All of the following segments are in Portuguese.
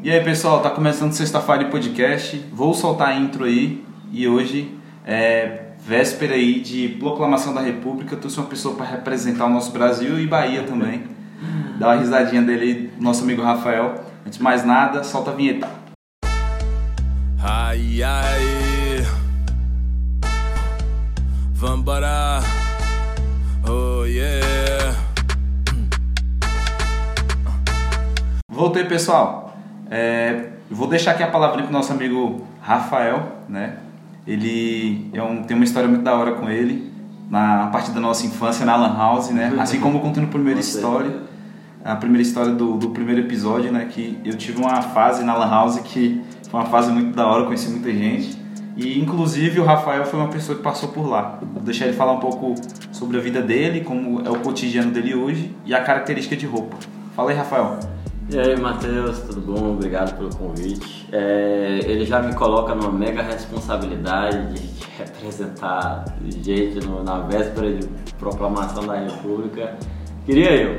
E aí pessoal, tá começando sexta-feira de podcast. Vou soltar a intro aí e hoje é véspera aí de proclamação da República. Eu trouxe uma pessoa para representar o nosso Brasil e Bahia também. Dá uma risadinha dele, nosso amigo Rafael. Antes de mais nada, solta a vinheta. Ai, ai. Vambora. Oh, yeah. Voltei pessoal. É, vou deixar aqui a palavrinha pro nosso amigo Rafael, né? Ele é um, tem uma história muito da hora com ele, na parte da nossa infância na Lan House, né? Assim como eu contei no primeira história, a primeira história do, do primeiro episódio, né? Que eu tive uma fase na Lan House que foi uma fase muito da hora, conheci muita gente. E inclusive o Rafael foi uma pessoa que passou por lá. Vou deixar ele falar um pouco sobre a vida dele, como é o cotidiano dele hoje e a característica de roupa. Fala aí, Rafael. E aí, Matheus, tudo bom? Obrigado pelo convite. É, ele já me coloca numa mega responsabilidade de representar gente no, na véspera de proclamação da República. Queria eu.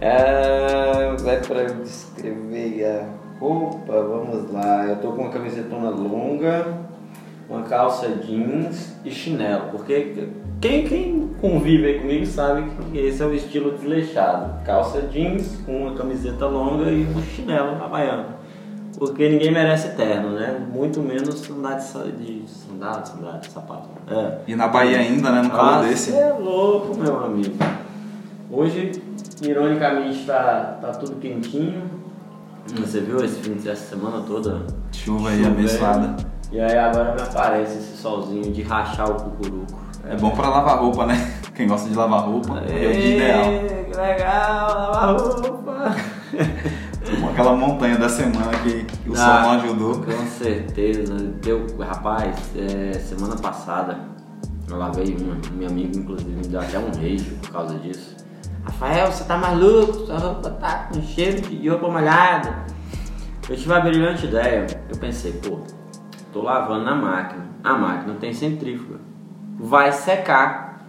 É, vai para eu descrever a roupa, vamos lá. Eu tô com uma camisetona longa, uma calça jeans e chinelo, porque quem, quem convive aí comigo sabe que esse é o estilo desleixado. Calça jeans com uma camiseta longa e um chinelo havaiano. Porque ninguém merece terno, né? Muito menos andar de, sa- de sandália, sandália, sapato. É. E na Bahia ainda, né? No calor Ah, desse. É louco, meu amigo. Hoje, ironicamente, tá, tá tudo quentinho. Você viu esse fim de semana toda? Chuva aí abençoada. E aí agora me aparece esse solzinho de rachar o cucuruco. É bom pra lavar roupa, né? Quem gosta de lavar roupa é o dia ideal. Legal, lavar roupa. Aquela montanha da semana que o sol Ah, não ajudou. Com certeza. Deu, rapaz, é, semana passada eu lavei uma, minha amiga inclusive me deu até um beijo por causa disso. Rafael, você tá maluco? Sua roupa tá com cheiro de roupa molhada. Eu tive uma brilhante ideia. Eu pensei, pô, tô lavando na máquina. A máquina tem centrífuga. Vai secar.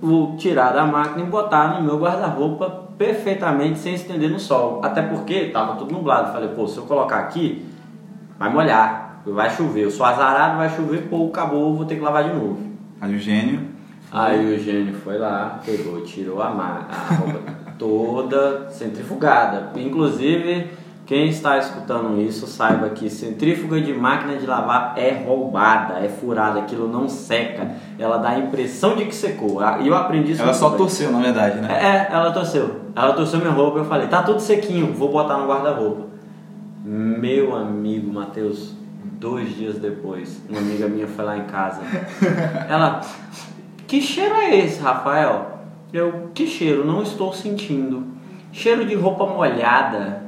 Vou tirar da máquina e botar no meu guarda-roupa perfeitamente sem estender no sol. Até porque tava tudo nublado. Falei, pô, se eu colocar aqui, vai molhar, vai chover. Eu sou azarado, vai chover, pô, acabou, vou ter que lavar de novo. Aí o gênio. Aí o Gênio foi lá, pegou, tirou a, ma- a roupa toda centrifugada. Inclusive, quem está escutando isso, saiba que centrífuga de máquina de lavar é roubada, é furada, aquilo não seca. Ela dá a impressão de que secou. E eu aprendi isso Ela só torceu, na verdade, né? É, ela torceu. Ela torceu minha roupa eu falei, tá tudo sequinho, vou botar no guarda-roupa. Meu amigo Matheus, dois dias depois, uma amiga minha foi lá em casa. Ela, que cheiro é esse, Rafael? Eu, que cheiro? Não estou sentindo. Cheiro de roupa molhada.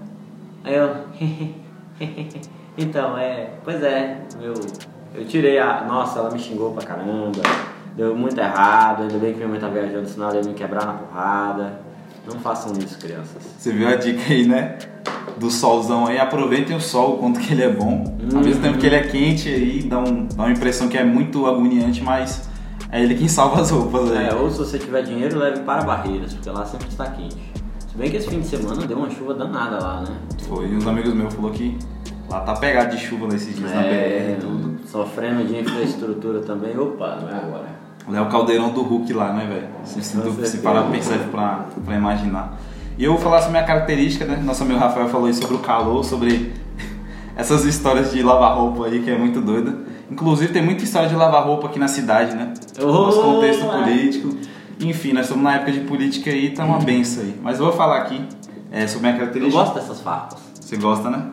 Aí eu, então, é, pois é, eu, eu tirei a. Nossa, ela me xingou pra caramba. Deu muito errado, ainda bem que minha mãe tá viajando, senão ela ia me quebrar na porrada. Não façam isso, crianças. Você viu a dica aí, né? Do solzão aí. Aproveitem o sol, o quanto que ele é bom. Ao mesmo tempo que ele é quente aí, dá, um, dá uma impressão que é muito agoniante, mas é ele quem salva as roupas aí. É, ou se você tiver dinheiro, leve para Barreiras, porque lá sempre está quente. Se bem que esse fim de semana deu uma chuva danada lá, né? Foi, uns amigos meus falaram que lá tá pegado de chuva nesses dias na BR É, e tudo. sofrendo de infraestrutura também. Opa, não é agora. É o caldeirão do Hulk lá, né, velho? Se, se, parar pra pensar pra, pra imaginar. E eu vou falar sobre minha característica, né? Nosso amigo Rafael falou aí sobre o calor, sobre essas histórias de lavar roupa aí, que é muito doida. Inclusive tem muita história de lavar roupa aqui na cidade, né? Nosso Oh, contexto é. político. Enfim, nós estamos na época de política aí, tá uma benção aí. Mas eu vou falar aqui é, sobre a minha Eu característica. gosto dessas farpas. Você gosta, né?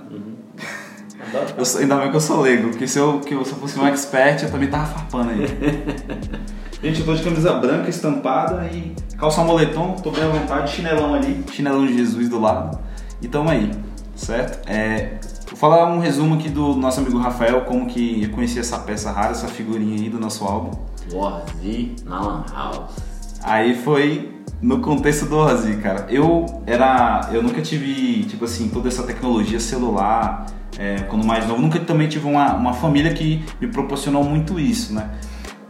Adoro. Eu sou- ainda bem que eu sou leigo, porque se eu, que eu, se eu fosse um expert, eu também tava farpando aí. Gente, eu tô de camisa branca, estampada e calça moletom, tô bem à vontade, chinelão ali, chinelão de Jesus do lado. E tamo aí, certo? É, vou falar um resumo aqui do nosso amigo Rafael, como que eu conheci essa peça rara, essa figurinha aí do nosso álbum. Warzy na Lan House. Aí foi no contexto do Ozzy, cara. Eu era. Eu nunca tive, tipo assim, toda essa tecnologia celular. é, quando mais novo, nunca também tive uma, uma família que me proporcionou muito isso, né?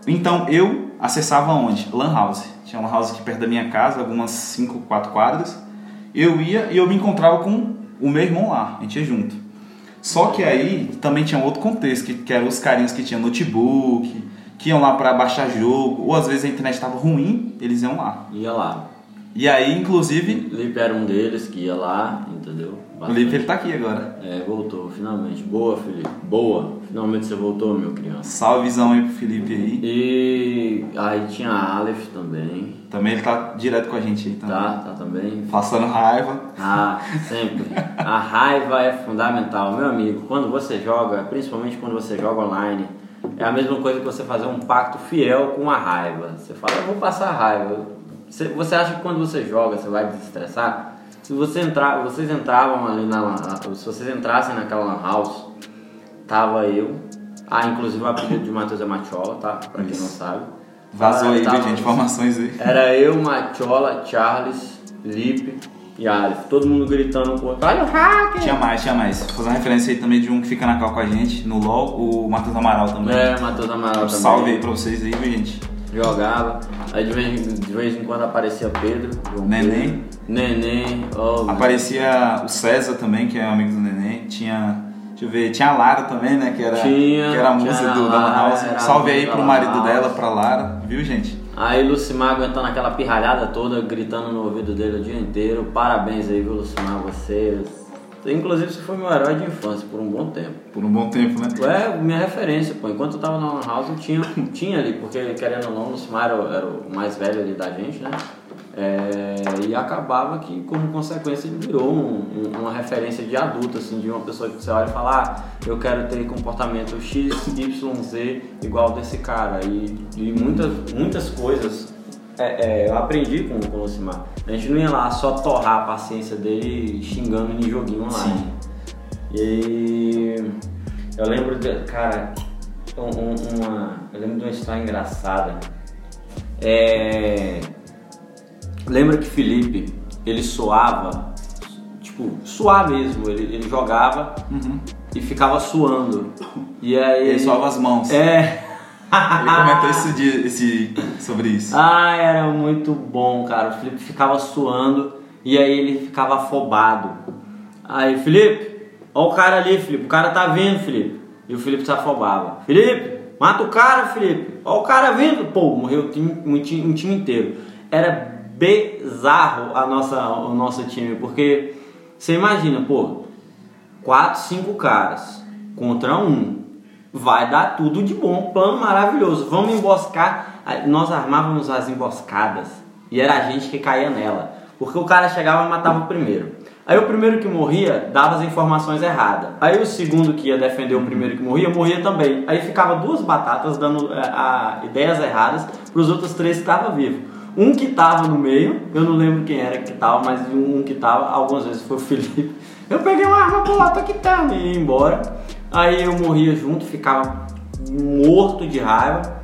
Então eu acessava onde? Lan House. Tinha uma house aqui perto da minha casa, algumas 5, 4 quadras. Eu ia e eu me encontrava com o meu irmão lá, a gente ia junto. Só que aí também tinha outro contexto, que, que eram os carinhos que tinham notebook, que iam lá pra baixar jogo, ou às vezes a internet estava ruim, eles iam lá. Ia lá. E aí, inclusive, Lipe era um deles que ia lá, entendeu? o Felipe ele tá aqui agora. É, voltou, finalmente. Boa, Felipe. Boa. Finalmente você voltou, meu criança. Salvezão aí pro Felipe aí. E aí tinha a Aleph também. Também ele tá direto com a gente aí também. Tá, tá também. Passando raiva. Ah, sempre. A raiva é fundamental, meu amigo. Quando você joga, principalmente quando você joga online, é a mesma coisa que você fazer um pacto fiel com a raiva. Você fala, eu vou passar raiva. Você, você acha que quando você joga você vai desestressar? Se você entrar, vocês entravam ali na se vocês entrassem naquela lan house, tava eu, ah, inclusive o apelido de Matheus é Machola, tá? Pra quem não sabe. Vazou Ah, aí, tava- gente? Informações aí. era eu, Machola, Charles, Lipe e Aleph. Todo mundo gritando com. Olha o hacker! Tinha mais, tinha mais. Vou fazer uma referência aí também de um que fica na cal com a gente, no LOL, o Matheus Amaral também. É, Matheus Amaral Um também. salve aí pra vocês aí, viu, gente? Jogava. Aí de vez, em- de vez em quando aparecia Pedro. Neném. Neném. Oh, Aparecia o César também, que é amigo do Neném. Tinha. Deixa eu ver, tinha a Lara também, né? Que era, Tinha, que era a tinha musa a do, Lara, House. Salve aí pro marido House. dela, pra Lara, viu, gente? Aí Lucimar aguentando aquela pirralhada toda, gritando no ouvido dele o dia inteiro. Parabéns aí, viu, Lucimar, você. Inclusive, você foi meu herói de infância por um bom tempo. Por um bom tempo, né? É, minha referência, pô. Enquanto eu tava na House, eu tinha, tinha ali, porque querendo ou não, o Lucimar era, era o mais velho ali da gente, né? É, e acabava que, como consequência, ele virou um- um- uma referência de adulto, assim, de uma pessoa que você olha e fala, ah, eu quero ter comportamento X, Y, Z igual desse cara. E, e muitas, muitas coisas é, é, eu aprendi com, com o Lucimar. A gente não ia lá só torrar a paciência dele xingando em joguinho online. Sim. E eu lembro de, cara, um- uma, eu lembro de uma história engraçada. É, lembra que Felipe, ele suava, tipo, suar mesmo, ele, ele jogava e ficava suando. E aí Ele suava as mãos. É. Ele comentou esse dia, esse, sobre isso. Ah, era muito bom, cara. O Felipe ficava suando e aí ele ficava afobado. Aí, Felipe, ó o cara ali, Felipe. O cara tá vindo, Felipe. E o Felipe se afobava. Felipe, mata o cara, Felipe. Ó o cara vindo. Pô, morreu o time, um, time, um time inteiro. Era bizarro a nossa, o nosso time, porque você imagina, pô, quatro, cinco caras contra um. Vai dar tudo de bom, plano maravilhoso. Vamos emboscar. Nós armávamos as emboscadas e era a gente que caía nela. Porque o cara chegava e matava o primeiro. Aí o primeiro que morria dava as informações erradas. Aí o segundo que ia defender o primeiro que morria, morria também. Aí ficava duas batatas dando é, a, ideias erradas para os outros três que estavam vivos. Um que tava no meio, eu não lembro quem era que tava, mas um que tava, algumas vezes foi o Felipe. Eu peguei uma arma, pô, tô aqui tá, e ia embora. Aí eu morria junto, ficava morto de raiva.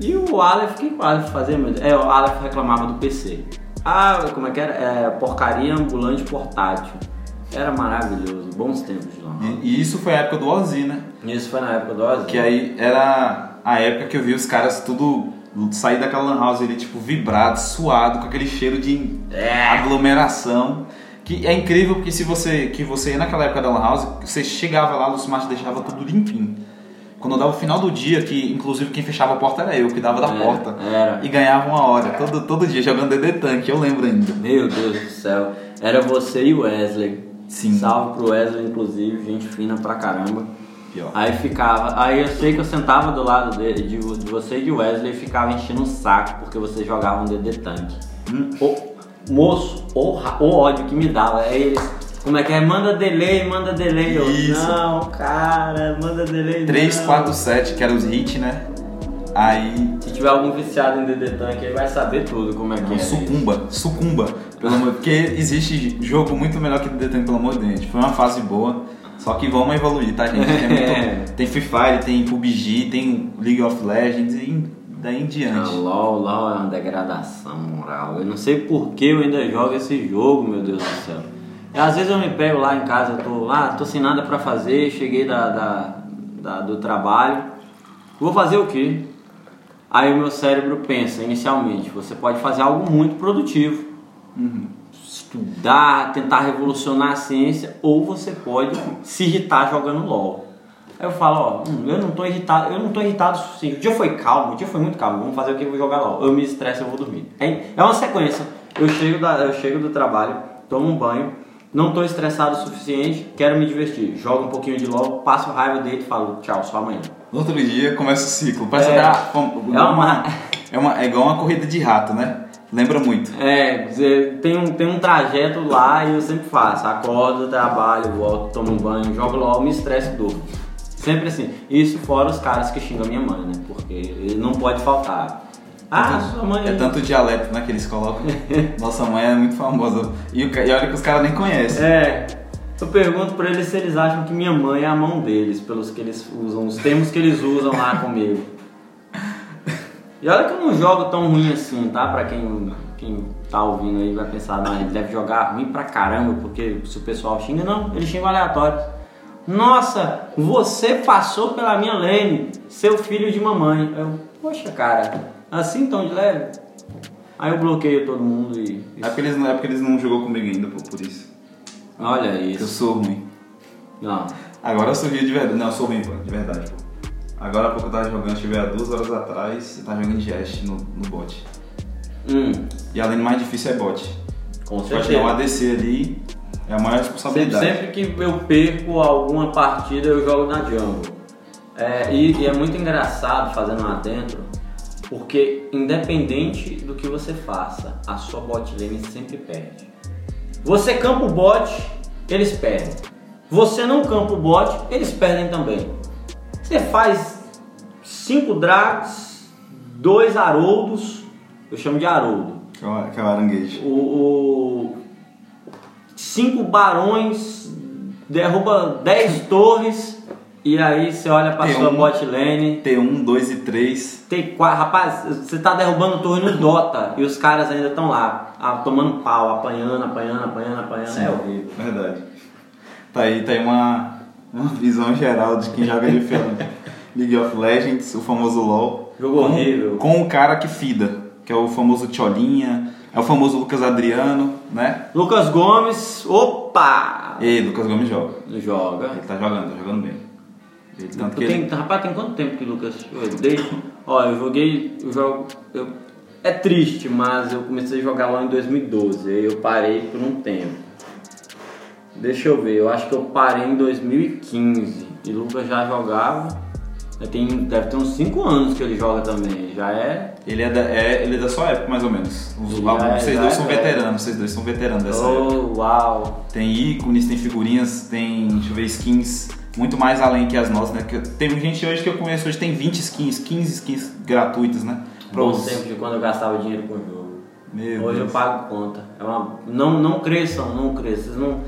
E o Aleph, o que o Aleph fazia, Deus? É, o Aleph reclamava do PC. Ah, como é que era? É, porcaria ambulante portátil. Era maravilhoso, bons tempos de lá. E, e isso foi a época do Ozzy, né? Isso foi na época do Ozzy. Que aí era a época que eu vi os caras tudo sair daquela lan house ali, tipo, vibrado, suado, com aquele cheiro de É. aglomeração. Que é incrível porque se você, que você ia naquela época da lan house, você chegava lá, o Lucimar deixava tudo limpinho. Quando dava o final do dia, que inclusive quem fechava a porta era eu, que dava da Era, porta. era. E ganhava uma hora, todo, todo dia, jogando DD Tank, eu lembro ainda. Meu Deus do céu. Era você e o Wesley. Sim. Salve pro Wesley, inclusive, gente fina pra caramba. Pior. Aí ficava, aí eu sei que eu sentava do lado de, de, de você e de Wesley e ficava enchendo o saco porque vocês jogavam DD Tank. Hum, ô, moço, o, o ódio que me dava. Aí eles, como é que é? Manda delay, manda delay. Eu, Isso. não, cara, manda delay. 3, não. 4, 7, que eram os hits, né? Aí Se tiver algum viciado em DD Tank, ele vai saber tudo como é que é. isso. Sucumba, sucumba. Pelo amor, porque existe jogo muito melhor que DD Tank, pelo amor de Deus. Foi uma fase boa. Só que vamos evoluir, tá, gente? Tem, muito- tem Free Fire, tem PUBG, tem League of Legends e daí em Ah, diante. LOL, LOL é uma degradação moral. Eu não sei por que eu ainda jogo esse jogo, meu Deus do céu. Às vezes eu me pego lá em casa, eu tô lá, tô sem nada pra fazer, cheguei da, da, da- do trabalho. Vou fazer o quê? Aí o meu cérebro pensa inicialmente, você pode fazer algo muito produtivo. Estudar, tentar revolucionar a ciência, ou você pode se irritar jogando LOL. Aí eu falo, ó, hum, eu não tô irritado, eu não tô irritado o suficiente. O dia foi calmo, o dia foi muito calmo, vamos fazer o que eu vou jogar LOL. Eu me estresso, eu vou dormir. É, é uma sequência. Eu chego, da, eu chego do trabalho, tomo um banho, não tô estressado o suficiente, quero me divertir. Jogo um pouquinho de LOL, passo raiva dele e falo, tchau, só amanhã. No outro dia começa o ciclo. Parece É. até É uma- é uma- é igual uma corrida de rato, né? Lembra muito. É, tem um, tem um trajeto lá e eu sempre faço. Acordo, trabalho, volto, tomo um banho, jogo LOL, me estresso e durmo. Sempre assim. Isso fora os caras que xingam minha mãe, né? Porque não pode faltar. Ah, sua mãe. É tanto dialeto né, que eles colocam. Nossa mãe é muito famosa. E, o e olha que os caras nem conhecem. É. Eu pergunto pra eles se eles acham que minha mãe é a mão deles, pelos que eles usam, os termos que eles usam lá comigo. E olha que eu não jogo tão ruim assim, tá? Pra quem, quem tá ouvindo aí vai pensar, não, ele deve jogar ruim pra caramba, porque se o pessoal xinga, não, ele xinga aleatório. Nossa, você passou pela minha lane, seu filho de mamãe. Eu, poxa cara, assim tão de leve? Aí eu bloqueio todo mundo e. É porque eles não, é porque eles não jogou comigo ainda, pô, por isso. Olha Eu isso. sou ruim. Não. Agora eu sou de verdade. Não, eu sou ruim, pô, de verdade, pô. Agora há pouco eu tava jogando, estive há duas horas atrás, eu tava jogando Jest no, no bot. Hum, E além do mais difícil é bot. com Você pode ter um certeza. ADC ali, é a maior Sempre, responsabilidade. sempre que eu perco alguma partida, eu jogo na jungle. É, e, e é muito engraçado fazendo lá dentro, porque independente do que você faça, a sua bot lane sempre perde. Você campa o bot, eles perdem. Você não campa o bot, eles perdem também. Você faz cinco drags, dois haroldos, eu chamo de haroldo. Que é o, que é o aranguejo. O, o- cinco barões derruba 10 torres e aí você olha pra Tem sua bot lane T1, 2 e 3. tem quatro rapaz você tá derrubando torre no Dota e os caras ainda estão lá ah, tomando pau apanhando apanhando apanhando apanhando é horrível Verdade. Tá aí, tá aí uma, uma visão geral de quem joga de League of Legends, o famoso LoL. Jogo com, horrível. Com o cara que fida, que é o famoso Tcholinha, é o famoso Lucas Adriano, né? Lucas Gomes opa E Lucas Gomes joga. joga Ele tá jogando, tá jogando bem. Ele, tanto que tem, ele, rapaz tem quanto tempo que Lucas eu desde ó eu joguei eu jogo eu, é triste mas eu comecei a jogar lá em 2012 aí eu parei por um tempo Deixa eu ver, eu acho que eu parei em 2015 e Lucas já jogava. Tem, deve ter uns 5 anos que ele joga também. Já é. ele, é da, é, ele é da sua época, mais ou menos. Os, é, vocês dois é são velho. veteranos, vocês dois são veteranos dessa época. Oh, uau! Tem ícones, tem figurinhas, tem, deixa eu ver, skins muito mais além que as nossas, né? Que tem gente hoje que eu conheço hoje tem 20 skins, 15 skins gratuitas, né? Bom os- tempo de quando eu gastava dinheiro com o jogo. Meu Hoje Deus. eu pago conta. É uma, não, não cresçam, não cresçam. Vocês não,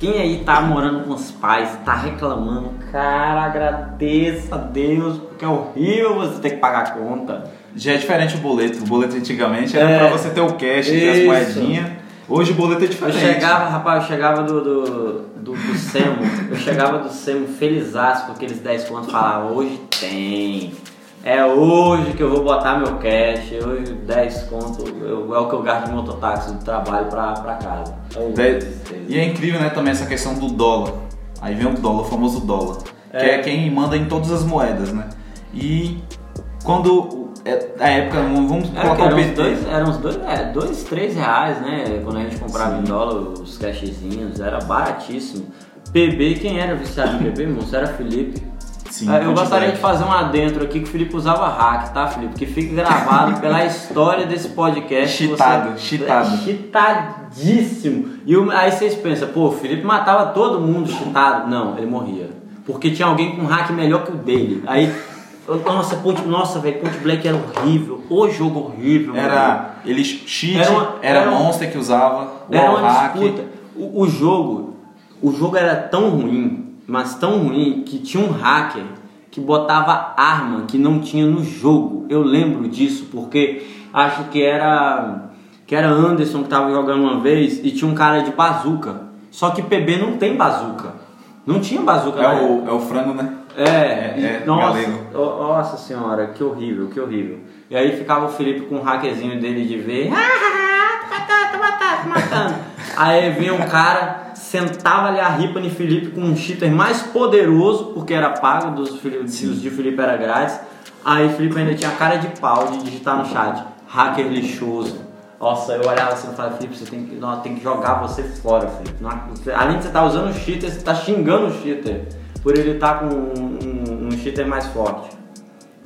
quem aí tá morando com os pais, tá reclamando, cara, agradeça a Deus, porque é horrível você ter que pagar a conta. Já é diferente o boleto. O boleto antigamente era É. pra você ter o cash, ter as Isso. moedinhas. Hoje o boleto é Eu diferente. chegava, rapaz, eu chegava do, do, do, do Semo, eu chegava do Semo felizaço com aqueles 10 contos, falava, hoje tem. É hoje que eu vou botar meu cash, hoje 10 conto eu- é o que eu gasto de mototáxi do trabalho pra, pra casa. Oh, Dez- tristeza. E é incrível, né, também essa questão do dólar. Aí vem o dólar, o famoso dólar. Que É. é quem manda em todas as moedas, né? E quando. É, a época, vamos Era, colocar eram o PT. dois, eram uns dois, é, dois, três reais, né? Quando a gente comprava em dólar os cashzinhos, era baratíssimo. PB, quem era viciado em PB, moço? Era Felipe. Sim, É, eu quantidade. gostaria de fazer um adentro aqui que o Felipe usava hack, tá, Felipe? Que fique gravado pela história desse podcast. Cheatado, Você- cheatado. É, cheatadíssimo. E o- aí vocês pensam, pô, o Felipe matava todo mundo cheatado. Não, ele morria. Porque tinha alguém com hack melhor que o dele. Aí, nossa, Ponte, nossa, velho, Ponte Black era horrível. O jogo horrível. mano. Era. Ele cheat, Era era, uma- era um- Monster que usava, Era uma wallhack. disputa. O, o jogo, o jogo era tão ruim, mas tão ruim que tinha um hacker que botava arma que não tinha no jogo. Eu lembro disso porque acho que era que era Anderson que tava jogando uma vez e tinha um cara de bazuca. Só que PB não tem bazuca. Não tinha bazuca. É o, é o frango, né? É, É, é, nossa, nossa senhora, que horrível, que horrível. E aí ficava o Felipe com o hackerzinho dele de ver. "Ah, tá, tá, tá, tá, matando. Aí vinha um cara, sentava ali a ripa em Felipe com um cheater mais poderoso, porque era pago, dos, dos de Felipe era grátis. Aí Felipe ainda tinha cara de pau de digitar no chat, hacker lixoso. Nossa, eu olhava assim e falava, Felipe, você tem que, não, tem que jogar você fora, Felipe. Não- você- além de você estar usando o cheater, você está xingando o cheater. Por ele estar com um, um- um cheater mais forte.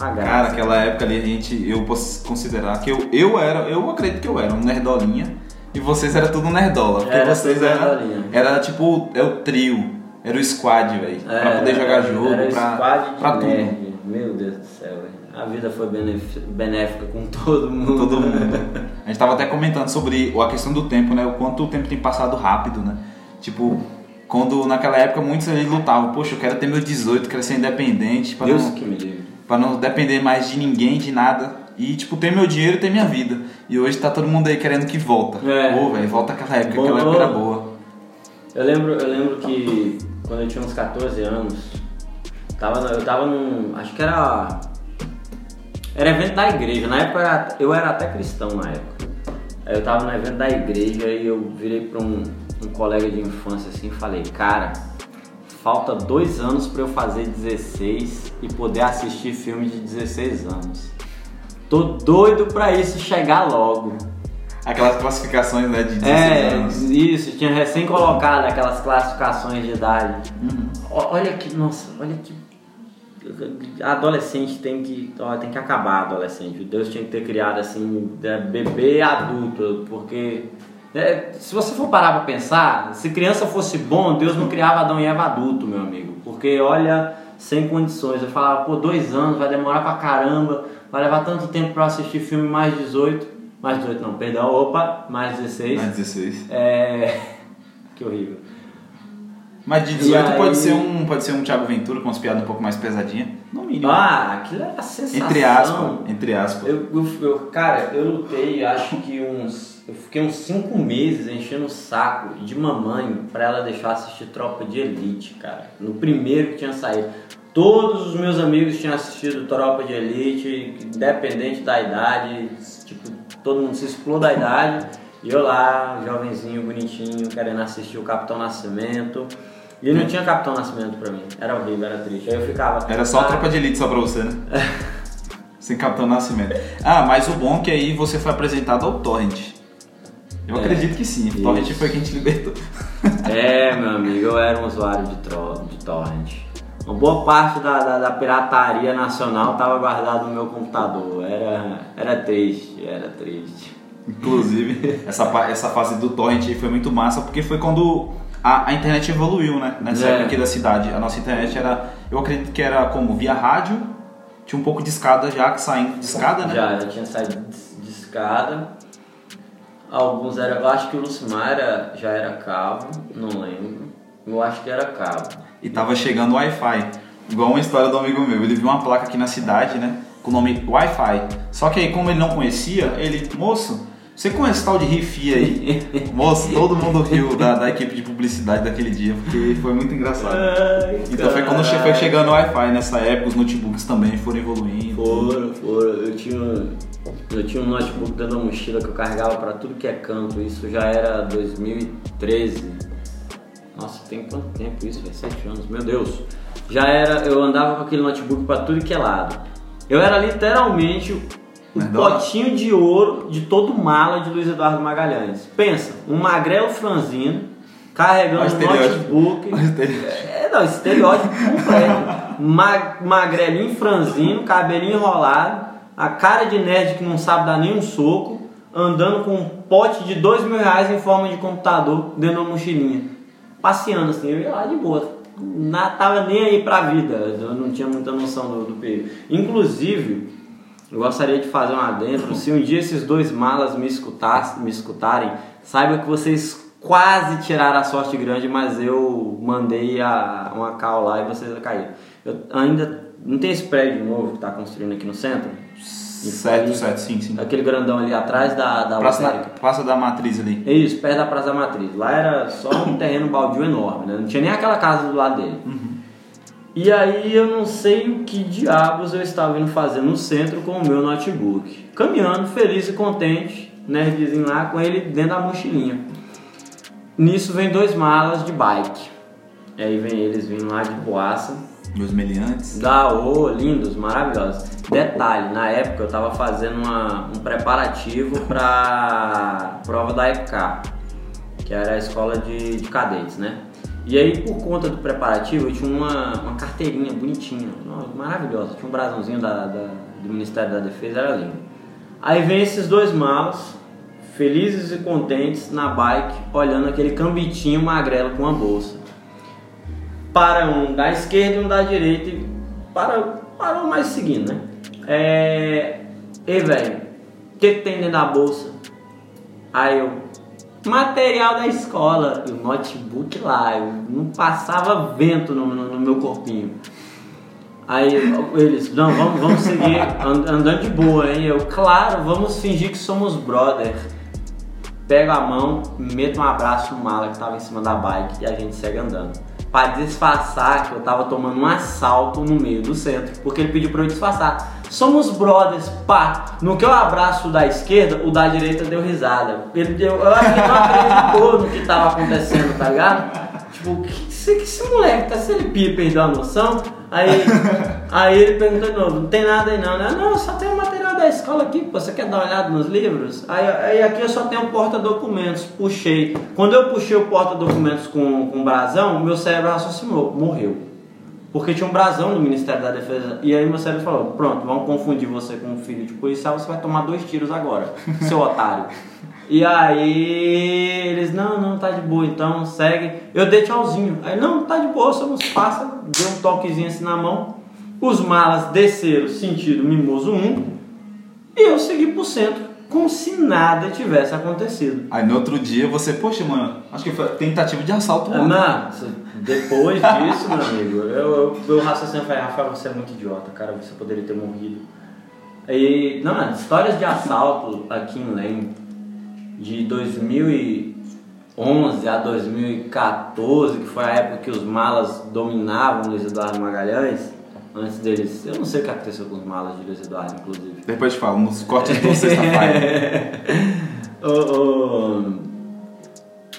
Uma graça. Cara, aquela época ali a gente, eu posso considerar que eu, eu era, eu acredito que eu era um nerdolinha e vocês eram tudo nerdola. Porque Era vocês era, era tipo, é o trio, era o squad, velho. pra É, poder jogar jogo, era pra, squad de pra tudo. nerd. Meu Deus do céu, velho. A vida foi benéfica com todo mundo. Todo mundo. A gente tava até comentando sobre a questão do tempo, né? O quanto o tempo tem passado rápido, né? Tipo, quando naquela época muitos ali lutavam, poxa, eu quero ter meu 18, quero ser independente, pra Deus não, que me livre. pra não depender mais de ninguém, de nada. E, tipo, ter meu dinheiro e ter minha vida. E hoje tá todo mundo aí querendo que volta. É. Pô, velho, volta aquela época, Bom, aquela época era boa. Eu lembro, eu lembro que quando eu tinha uns 14 anos, tava, eu tava num. Acho que era. Era evento da igreja. Na época eu era, eu era até cristão na época. Aí eu tava no evento da igreja e eu virei pra um, um colega de infância assim e falei, cara, falta dois anos pra eu fazer 16 e poder assistir filme de 16 anos. Tô doido pra isso chegar logo. Aquelas classificações, né, de 16 É, anos. isso, tinha recém colocado aquelas classificações de idade. Uhum. Olha que, nossa, olha que. Adolescente tem que. ó, tem que acabar adolescente. Deus tinha que ter criado assim, é, bebê adulto, porque. é, se você for parar pra pensar, se criança fosse bom, Deus não criava Adão e Eva adulto, meu amigo. Porque olha, sem condições. Eu falava, pô, dois anos, vai demorar pra caramba, vai levar tanto tempo pra assistir filme mais 18. Mais 18 não, perdão, opa, mais 16. Mais 16. É. Que horrível. Mas de E 18 aí- pode, ser um, pode ser um Thiago Ventura com umas piadas um pouco mais pesadinhas. No mínimo. Ah, aquilo era a sensação. entre aspas. Entre aspas. Eu, eu, eu- cara, eu lutei, acho que uns. Eu fiquei uns cinco meses enchendo o saco de mamãe pra ela deixar assistir Tropa de Elite, cara. No primeiro que tinha saído. Todos os meus amigos tinham assistido Tropa de Elite, independente da idade, tipo, todo mundo se explodiu da idade. E eu lá, jovenzinho, bonitinho, querendo assistir o Capitão Nascimento. E não tinha Capitão Nascimento pra mim. Era horrível, era triste. Aí eu ficava. Era só a tropa de elite só pra você, né? Sem Capitão Nascimento. Ah, mas o bom é que aí você foi apresentado ao Torrent. Eu É. acredito que sim. O. Torrent foi quem te libertou. É, meu amigo, eu era um usuário de, tro de torrent. Uma boa parte da, da, da pirataria nacional estava guardada no meu computador. Era, era triste, era triste. Inclusive, essa, essa fase do Torrent aí foi muito massa, porque foi quando a, a internet evoluiu, né? Nessa É. época aqui da cidade. A nossa internet era, eu acredito que era como via rádio, tinha um pouco de escada já, que saindo de escada, né? Já, já tinha saído de, escada. Alguns eram. Eu acho que o Lucimar era, já era cabo, não lembro. Eu acho que era cabo. E tava chegando o Wi-Fi. Igual uma história do amigo meu. Ele viu uma placa aqui na cidade, né? Com o nome Wi-Fi. Só que aí, como ele não conhecia, ele, moço, você conhece tal de Rifi aí? moço, todo mundo riu da, da equipe de publicidade daquele dia, porque foi muito engraçado. Então foi quando che- foi chegando o Wi-Fi nessa época, os notebooks também foram evoluindo. Foram, foram. Eu tinha, eu tinha um notebook dentro da mochila que eu carregava pra tudo que é canto. Isso já era 2013. Nossa, tem quanto tempo isso? Vai sete anos, meu Deus. Já era, eu andava com aquele notebook pra tudo que é lado. Eu era literalmente o potinho de ouro de todo mala de Luiz Eduardo Magalhães. Pensa, um magrelo franzino carregando um notebook. É, não, estereótipo completo. Ma magrelinho franzino, cabelinho enrolado, a cara de nerd que não sabe dar nem um soco, andando com um pote de dois mil reais em forma de computador dentro de uma mochilinha. Passeando assim, eu ia lá de boa. Não tava nem aí pra vida, eu não tinha muita noção do, do perigo. Inclusive, eu gostaria de fazer um adentro. Se um dia esses dois malas me, escutassem, me escutarem, saiba que vocês quase tiraram a sorte grande, mas eu mandei a, uma cal lá e vocês caíram. Eu ainda não tem esse prédio novo que está construindo aqui no centro? Certo, certo, sim, sim. Aquele grandão ali atrás da, da Praça da. Praça da Matriz ali. Isso, perto da Praça da Matriz. Lá era só um terreno baldio enorme, né? Não tinha nem aquela casa do lado dele. E aí eu não sei o que diabos eu estava indo fazer no centro com o meu notebook. Caminhando, feliz e contente, nerdzinho lá com ele dentro da mochilinha. Nisso vem dois malas de bike. E aí vem eles vindo lá de boaça. Meus meliantes. Da ô, lindos, maravilhosos. Detalhe, na época eu tava fazendo uma- um preparativo pra prova da EPK, que era a escola de, de cadetes, né? E aí, por conta do preparativo, eu tinha uma, uma carteirinha bonitinha, maravilhosa. Tinha um brasãozinho da, da- do Ministério da Defesa, era lindo. Aí vem esses dois malas, felizes e contentes, na bike, olhando aquele cambitinho magrelo com a bolsa para um da esquerda e um da direita e para, parou mais seguindo, né? É. Ei, velho, o que, tem dentro da bolsa? Aí eu. Material da escola e o notebook lá, eu não passava vento no, no- no meu corpinho. Aí eles, não, vamos, vamos seguir and- andando de boa, hein? Eu, claro, vamos fingir que somos brother. Pego a mão, meto um abraço no mala que tava em cima da bike e a gente segue andando. Pra disfarçar que eu tava tomando um assalto no meio do centro, porque ele pediu pra eu disfarçar. Somos brothers, pá. No que eu abraço da esquerda, o da direita deu risada. Ele deu, eu acho que não acreditou no que tava acontecendo, tá ligado? Tipo, que, que, esse- que esse moleque tá sendo pipa e deu a noção? Aí, aí ele perguntou de novo, não tem nada aí não, né? Não, só tem o material da escola aqui, pô, você quer dar uma olhada nos livros? Aí, aí aqui eu só tenho porta-documentos, puxei. Quando eu puxei o porta-documentos com, com o brasão, meu cérebro raciocinou, morreu. Porque tinha um brasão no Ministério da Defesa. E aí meu cérebro falou, pronto, vamos confundir você com um filho de policial, você vai tomar dois tiros agora, seu otário. E aí eles, não, não, tá de boa, então segue. Eu dei tchauzinho. Aí, não, tá de boa, somos passa, deu um toquezinho assim na mão. Os malas desceram sentido Mimoso 1 e eu segui pro centro, como se nada tivesse acontecido. Aí no outro dia você, poxa, mano, acho que foi tentativa de assalto. Mano. Não, depois disso, meu amigo, eu, eu, meu raciocínio foi, Rafael, você é muito idiota, cara, você poderia ter morrido. E, não, mano, histórias de assalto aqui em Leme, de 2011 a 2014, que foi a época que os malas dominavam Luiz Eduardo Magalhães, antes deles, eu não sei o que aconteceu com os malas de Luiz Eduardo, inclusive. Depois te falo, nos cortes do sexta-feira.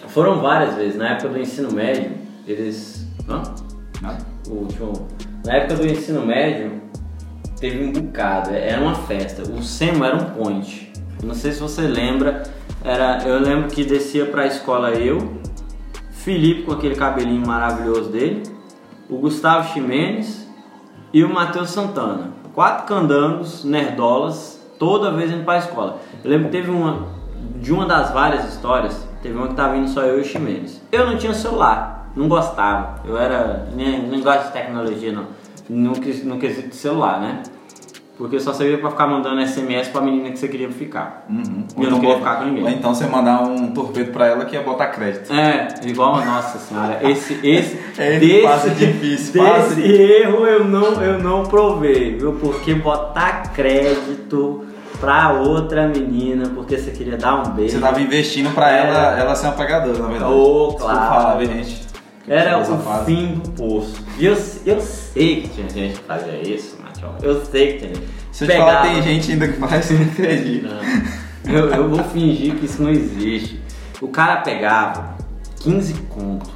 Foram várias vezes, na época do ensino médio, eles. Hã? Nada? O último. Na época do ensino médio, teve um bocado, era uma festa. O SEMO era um point. Não sei se você lembra, era, eu lembro que descia pra escola eu, Felipe com aquele cabelinho maravilhoso dele, o Gustavo Ximenes e o Matheus Santana. Quatro candangos, nerdolas, toda vez indo pra escola. Eu lembro que teve uma, de uma das várias histórias, teve uma que tava indo só eu e o Ximenes. Eu não tinha celular, não gostava. Eu era. Nem, nem gosto de tecnologia, não. Que- no quesito de celular, né? Porque só servia pra ficar mandando SMS pra menina que você queria ficar. Uhum. E eu não queria bota- ficar com ninguém. Ou então você mandar um torpedo pra ela que ia botar crédito. É, igual a nossa senhora. Esse, esse, É, fase difícil, desse erro eu não, eu não provei, viu? Porque botar crédito pra outra menina, porque você queria dar um beijo. Você tava investindo pra É. ela, ela ser uma pegadora, na verdade. Ô, Desculpa claro. falar, viu, gente? Era o fase. fim do poço. E eu, eu sei que tinha gente que fazia isso, Matiol. Eu sei que tinha gente. Se eu te falar, tem gente ainda que faz, você não acredita. Não. Eu, eu vou fingir que isso não existe. O cara pegava 15 conto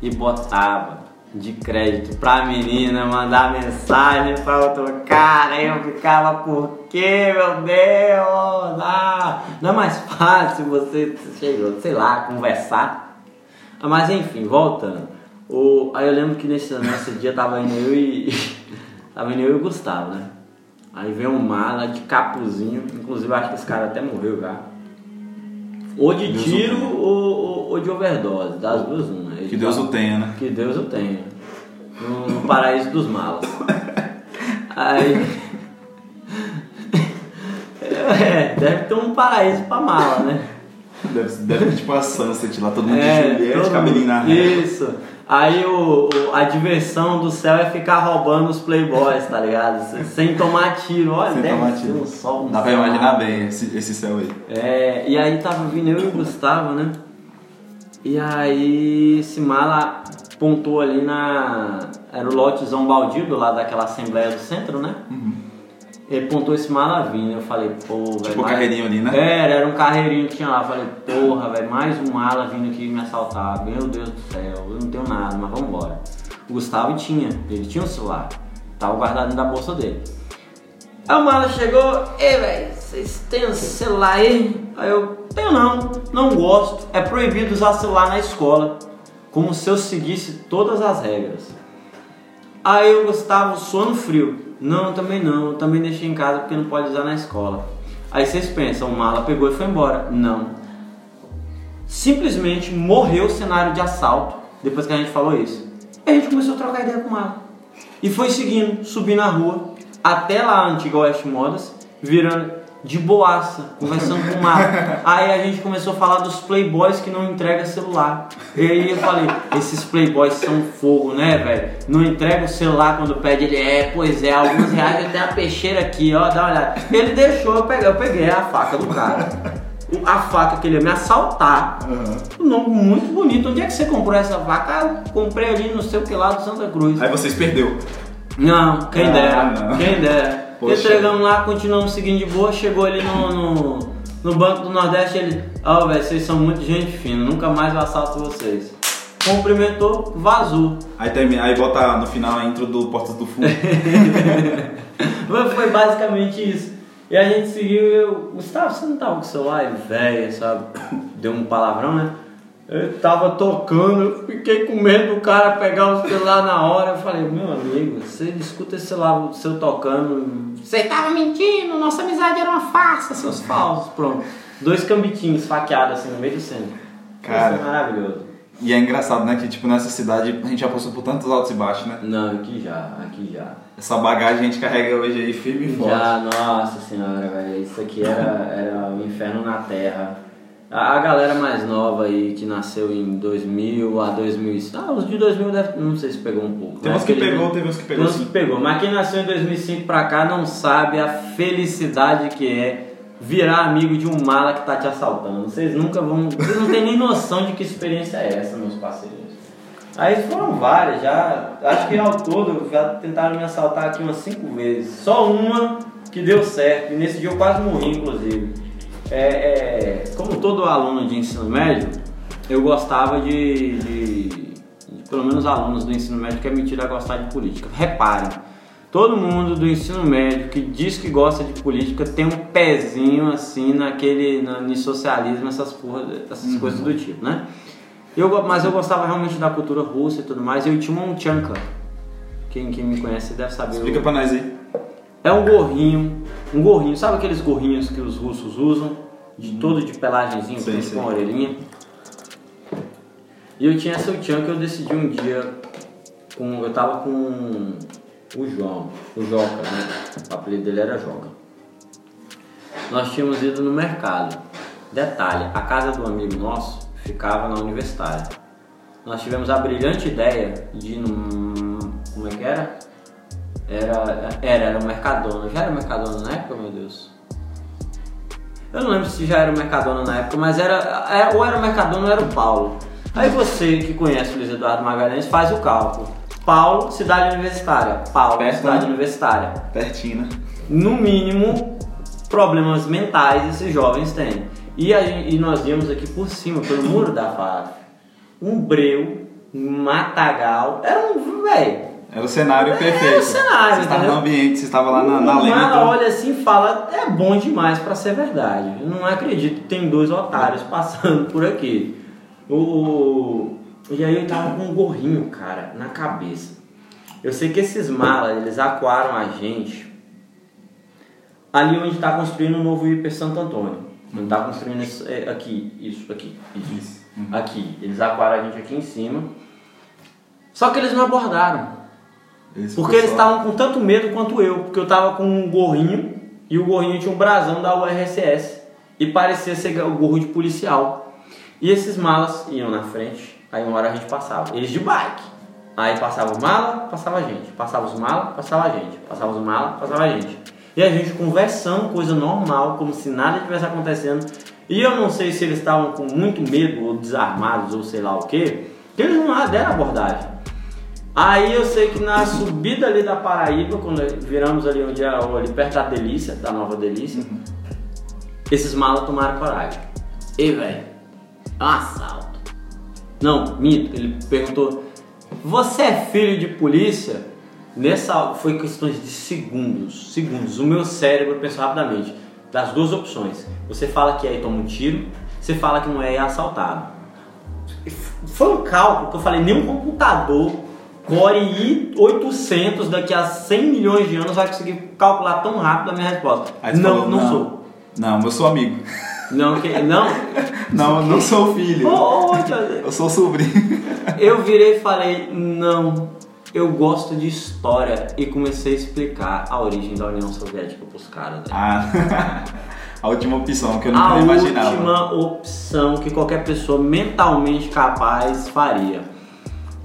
e botava de crédito pra menina mandar mensagem pra outro cara. E eu ficava, por quê, meu Deus? Ah, não é mais fácil você, sei lá, conversar? Ah, Mas enfim, voltando. O, aí eu lembro que nesse, nesse dia tava indo eu e. tava indo eu e o Gustavo, né? Aí veio um mala de capuzinho, inclusive acho que esse cara até morreu já. Ou de Deus tiro ou, ou, ou de overdose, das duas uma. Ele Que Deus tava- o tenha, né? Que Deus o tenha. No, no paraíso dos malas. Aí. É, deve ter um paraíso pra mala, né? Deve, deve ter tipo a Sunset lá, todo mundo É, de Juliette, cabelinho na régua. Isso. Aí o, o- a diversão do céu é ficar roubando os playboys, tá ligado? Se- Sem tomar tiro. Olha, Sem deve tomar ser tiro. um sol. um Dá pra imaginar bem esse, esse céu aí. É, e aí tava vindo eu e o Gustavo, né? E aí esse mala pontou ali na. Era o lotezão baldio do lado daquela assembleia do centro, né? Ele pontou esse mala vindo. Eu falei, pô, velho. Tipo mais- carreirinho ali, né? Era, era um carreirinho que tinha lá. Eu falei, porra, velho, mais um mala vindo aqui me assaltar. Meu Deus do céu, eu não tenho nada, mas vamos embora. O Gustavo tinha, ele tinha um celular. Tava guardado dentro da bolsa dele. Aí o mala chegou, ei, velho, vocês têm um celular aí? Aí eu, tenho não, não gosto. É proibido usar celular na escola. Como se eu seguisse todas as regras. Aí o Gustavo, sono frio. Não, também não, eu também deixei em casa porque não pode usar na escola. Aí vocês pensam, o mala pegou e foi embora. Não. Simplesmente morreu o cenário de assalto depois que a gente falou isso. E a gente começou a trocar ideia com o mala. E foi seguindo, subindo a rua, até lá a antiga Oeste Modas, virando de boaça, conversando com o mala. Aí a gente começou a falar dos playboys que não entregam celular. E aí eu falei, esses playboys são fogo, né, velho? Não entrega o celular quando pede, ele é, pois é, alguns reais até a peixeira aqui, ó, dá uma olhada. Ele deixou, eu peguei, eu peguei a faca do cara. A faca que ele ia me assaltar. Um nome muito bonito. Onde é que você comprou essa faca? Ah, eu comprei ali no sei o que lá do Santa Cruz. Aí vocês perdeu. Não, quem Ah, dera, não. quem dera. Poxa. Entregamos lá, continuamos seguindo de boa, chegou ali no, no, no Banco do Nordeste, ele, ó, velho, vocês são muito gente fina, nunca mais eu assalto vocês. Cumprimentou, vazou. Aí, termina, aí bota no final a intro do Portas do Fundo. Foi basicamente isso. E a gente seguiu e eu, Gustavo, você não tava com o celular? Ele, velho, sabe? Deu um palavrão, né? Eu tava tocando, eu fiquei com medo do cara pegar o celular na hora. Eu falei, meu amigo, você escuta esse celular seu tocando. Você tava mentindo, nossa amizade era uma farsa, seus falsos. Pronto. Dois cambitinhos faqueados assim no meio do centro. Cara. Isso é maravilhoso. E é engraçado, né? Que tipo, nessa cidade a gente já passou por tantos altos e baixos, né? Não, aqui já, aqui já. Essa bagagem a gente carrega hoje aí firme e forte. Já, nossa senhora, velho, isso aqui era, era o inferno na terra. A, a galera mais nova aí, que nasceu em 2000 a 2005, ah, os de 2000 deve, não sei se pegou um pouco. Tem né? uns que pegou, teve uns que pegou Tem uns que pegou, mas quem nasceu em 2005 pra cá não sabe a felicidade que é virar amigo de um mala que tá te assaltando. Vocês nunca vão, vocês não têm nem noção de que experiência é essa, meus parceiros. Aí foram várias, já. Acho que ao todo já tentaram me assaltar aqui umas cinco vezes. Só uma que deu certo. E nesse dia eu quase morri, inclusive. É, é, como todo aluno de ensino médio, eu gostava de, de, de- Pelo menos alunos do ensino médio que é metido a gostar de política. Reparem, todo mundo do ensino médio que diz que gosta de política tem um pezinho assim naquele. Na, no socialismo, essas, porra, essas coisas do tipo, né? Eu, mas eu gostava realmente da cultura russa e tudo mais. Eu tinha um tchanka. Quem, quem me conhece deve saber. Explica o- pra nós aí. É um gorrinho, um gorrinho, sabe aqueles gorrinhos que os russos usam? De todo de pelagenzinho, Sei, com sei. uma orelhinha. E eu tinha essa tchan que eu decidi um dia, com, eu tava com o João, o Joca, né? O apelido dele era Joca. Nós tínhamos ido no mercado. Detalhe, a casa do amigo nosso ficava na universitária. Nós tivemos a brilhante ideia de ir num. Como é que era? Era, era, era o Mercadona. Já era o Mercadona na época, meu Deus? Eu não lembro se já era o Mercadona na época, mas era, é, ou era o Mercadona ou era o Paulo. Aí você que conhece o Luiz Eduardo Magalhães faz o cálculo. Paulo, cidade universitária. Paulo, Perto, cidade né? universitária. Pertinho, né? No mínimo, problemas mentais esses jovens têm. E, a e nós vimos aqui por cima, pelo muro da FAF, um breu, um matagal. Era um, velho, Era o cenário perfeito. Era o cenário, Você estava no ambiente, você estava lá na, na o lenda. mala olha assim e fala, é bom demais pra ser verdade. Eu não acredito que tem dois otários passando por aqui. O... E aí eu tava com um gorrinho, cara, na cabeça. Eu sei que esses malas, eles acuaram a gente ali onde tá construindo o novo hiper Santo Antônio. Onde tá construindo isso, é, aqui, isso, aqui, isso. Aqui. Eles acuaram a gente aqui em cima. Só que eles não abordaram. Esse Porque eles pessoal- estavam com tanto medo quanto eu, porque eu tava com um gorrinho e o gorrinho tinha um brasão da URSS e parecia ser o gorro de policial. E esses malas iam na frente, aí uma hora a gente passava, eles de bike. Aí passava o mala, passava a gente, passava os malas, passava a gente, passava os malas, passava a gente. E a gente conversando, coisa normal, como se nada tivesse acontecendo. E eu não sei se eles estavam com muito medo ou desarmados ou sei lá o que, que eles não deram abordagem. Aí eu sei que na subida ali da Paraíba, quando viramos ali onde é ali perto da Delícia, da Nova Delícia, esses malas tomaram coragem. Ei, velho, é um assalto. Não, minto, ele perguntou: Você é filho de polícia? Nessa foi questões de segundos, segundos. O meu cérebro pensou rapidamente das duas opções. Você fala que é e toma um tiro, você fala que não é e é assaltado. Foi um cálculo que eu falei, nenhum computador Core i800 daqui a 100 milhões de anos vai conseguir calcular tão rápido a minha resposta. Não, falou, não, sou. Não, eu sou amigo. Não, que, não. Não, não sou filho. Ô, tia, Eu sou sobrinho. Eu virei e falei, não, eu gosto de história e comecei a explicar a origem da União Soviética pros caras. né? Ah, a última opção que eu nunca a imaginava. última opção que qualquer pessoa mentalmente capaz faria.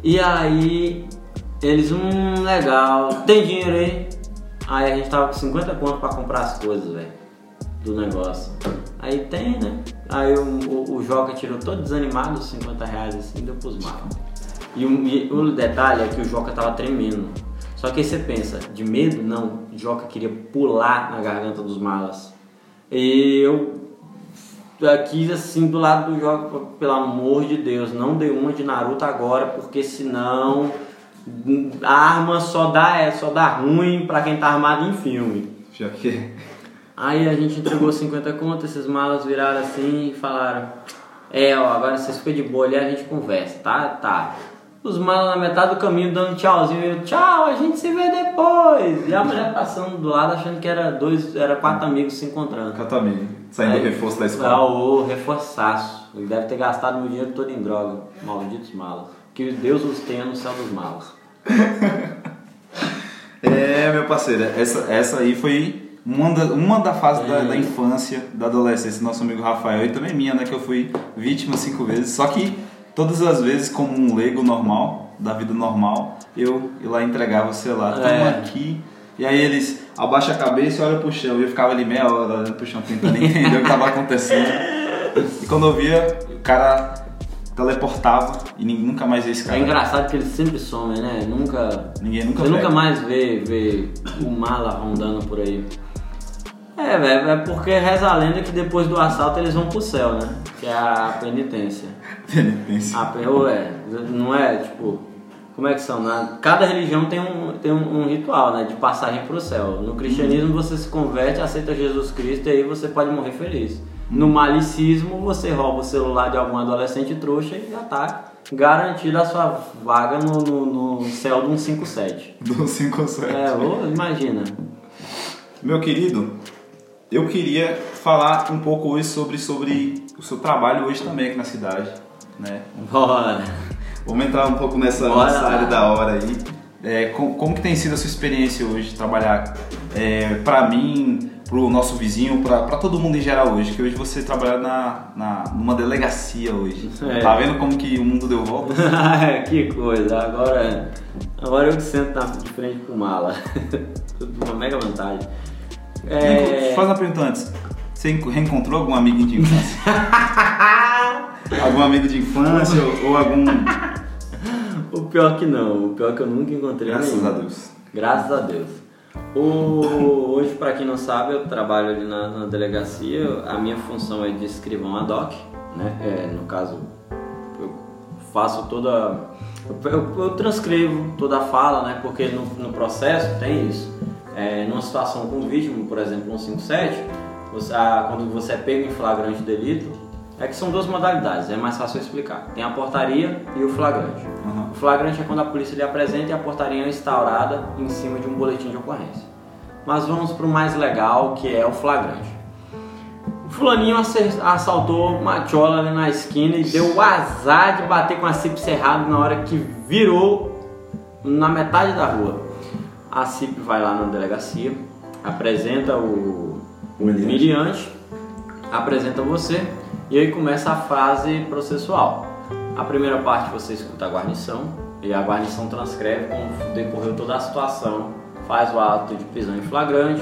E aí eles, hum, legal, tem dinheiro aí? Aí a gente tava com 50 conto pra comprar as coisas, velho, do negócio. Aí tem, né? Aí o, o, o Joca tirou todo desanimado os 50 reais assim, deu pros malos. E, o- e o detalhe é que o Joca tava tremendo. Só que aí você pensa, de medo? Não, Joca queria pular na garganta dos malas. E eu aqui assim do lado do jogo, pelo amor de Deus, não dê uma de Naruto agora, porque senão hum, a arma só dá é só dá ruim pra quem tá armado em filme. Já que. Aí a gente entregou 50 contas, esses malas viraram assim e falaram: É, ó, agora vocês ficam de boa ali, a gente conversa, tá? Tá. Os malas na metade do caminho dando tchauzinho, eu, tchau, a gente se vê depois. E a mulher passando do lado achando que era dois, era quatro amigos se encontrando. Eu também. Saindo do reforço da Ah, escola. o reforçaço. Ele deve ter gastado meu dinheiro todo em droga. Malditos malas. Que Deus os tenha no céu dos malas. É, meu parceiro, essa, essa aí foi uma da, uma da fase da, É. da infância, da adolescência, do nosso amigo Rafael e também minha, né? Que eu fui vítima cinco vezes. Só que todas as vezes, como um leigo normal, da vida normal, eu ia lá entregava o celular, tamo É. aqui. E aí eles abaixam a cabeça e olham pro chão. E eu ficava ali meia hora olhando pro chão, tentando entender o que estava acontecendo. E quando eu via, o cara teleportava e ninguém nunca mais via esse É cara. engraçado que eles sempre somem, né? Nunca. Ninguém nunca Você pega. nunca mais vê, vê o mala rondando por aí. É, velho, é porque reza a lenda que depois do assalto eles vão pro céu, né? Que é a penitência. Penitência. A ou é, não é tipo. Como é que são? né? Cada religião tem, um, tem um, um ritual, né? De passagem pro céu. No cristianismo você se converte, aceita Jesus Cristo e aí você pode morrer feliz. No malicismo você rouba o celular de algum adolescente trouxa e já tá garantida a sua vaga no, no, no céu de um 57. Do 5 ou 7. É, ô, imagina. Meu querido, eu queria falar um pouco hoje sobre, sobre o seu trabalho hoje também aqui na cidade. Né? Bora. Vamos entrar um pouco nessa, Bora nessa lá. área da hora aí. É, com- como, que tem sido a sua experiência hoje de trabalhar é, para mim, pro nosso vizinho, pra pra todo mundo em geral hoje? Que hoje você trabalha na, na, numa delegacia hoje. É. Tá vendo como que o mundo deu volta? que coisa, agora, agora eu que sento na, de frente pro mala. Tudo uma mega vantagem. É... Faz uma pergunta antes. Você reencontrou algum amigo de infância? algum amigo de infância ou, ou, algum. O pior que não, o pior que eu nunca encontrei. Graças nenhum. a Deus. Graças a Deus. O... Hoje, para quem não sabe, eu trabalho ali na, na, delegacia. A minha função é de escrivão ad hoc, né? É, no caso, eu faço toda. Eu, eu, transcrevo toda a fala, né? Porque no, no processo tem isso. É, numa situação com vítima, por exemplo, 157, a, ah, quando você é pego em flagrante delito, é que são duas modalidades, é mais fácil explicar. Tem a portaria e o flagrante. Uhum. O flagrante é quando a polícia lhe apresenta e a portaria é instaurada em cima de um boletim de ocorrência. Mas vamos para o mais legal, que é o flagrante. O fulaninho assaltou Machola ali na esquina e deu o azar de bater com a CIP cerrada na hora que virou na metade da rua. A CIP vai lá na delegacia, apresenta o o Humilhante. humilhante, apresenta você e aí começa a fase processual. A primeira parte você escuta a guarnição e a guarnição transcreve como decorreu toda a situação, faz o ato de prisão em flagrante,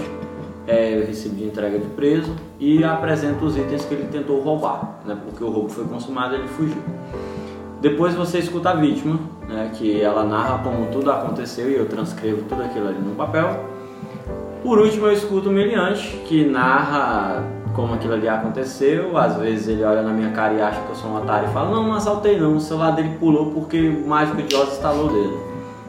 é, recibo de entrega de preso e apresenta os itens que ele tentou roubar, né? porque o roubo foi consumado e ele fugiu. Depois você escuta a vítima, né, que ela narra como tudo aconteceu e eu transcrevo tudo aquilo ali no papel. Por último, eu escuto o meliante, que narra como aquilo ali aconteceu. Às vezes ele olha na minha cara e acha que eu sou um otário e fala: Não, não assaltei não, o celular dele pulou porque o mágico de Oz instalou dele.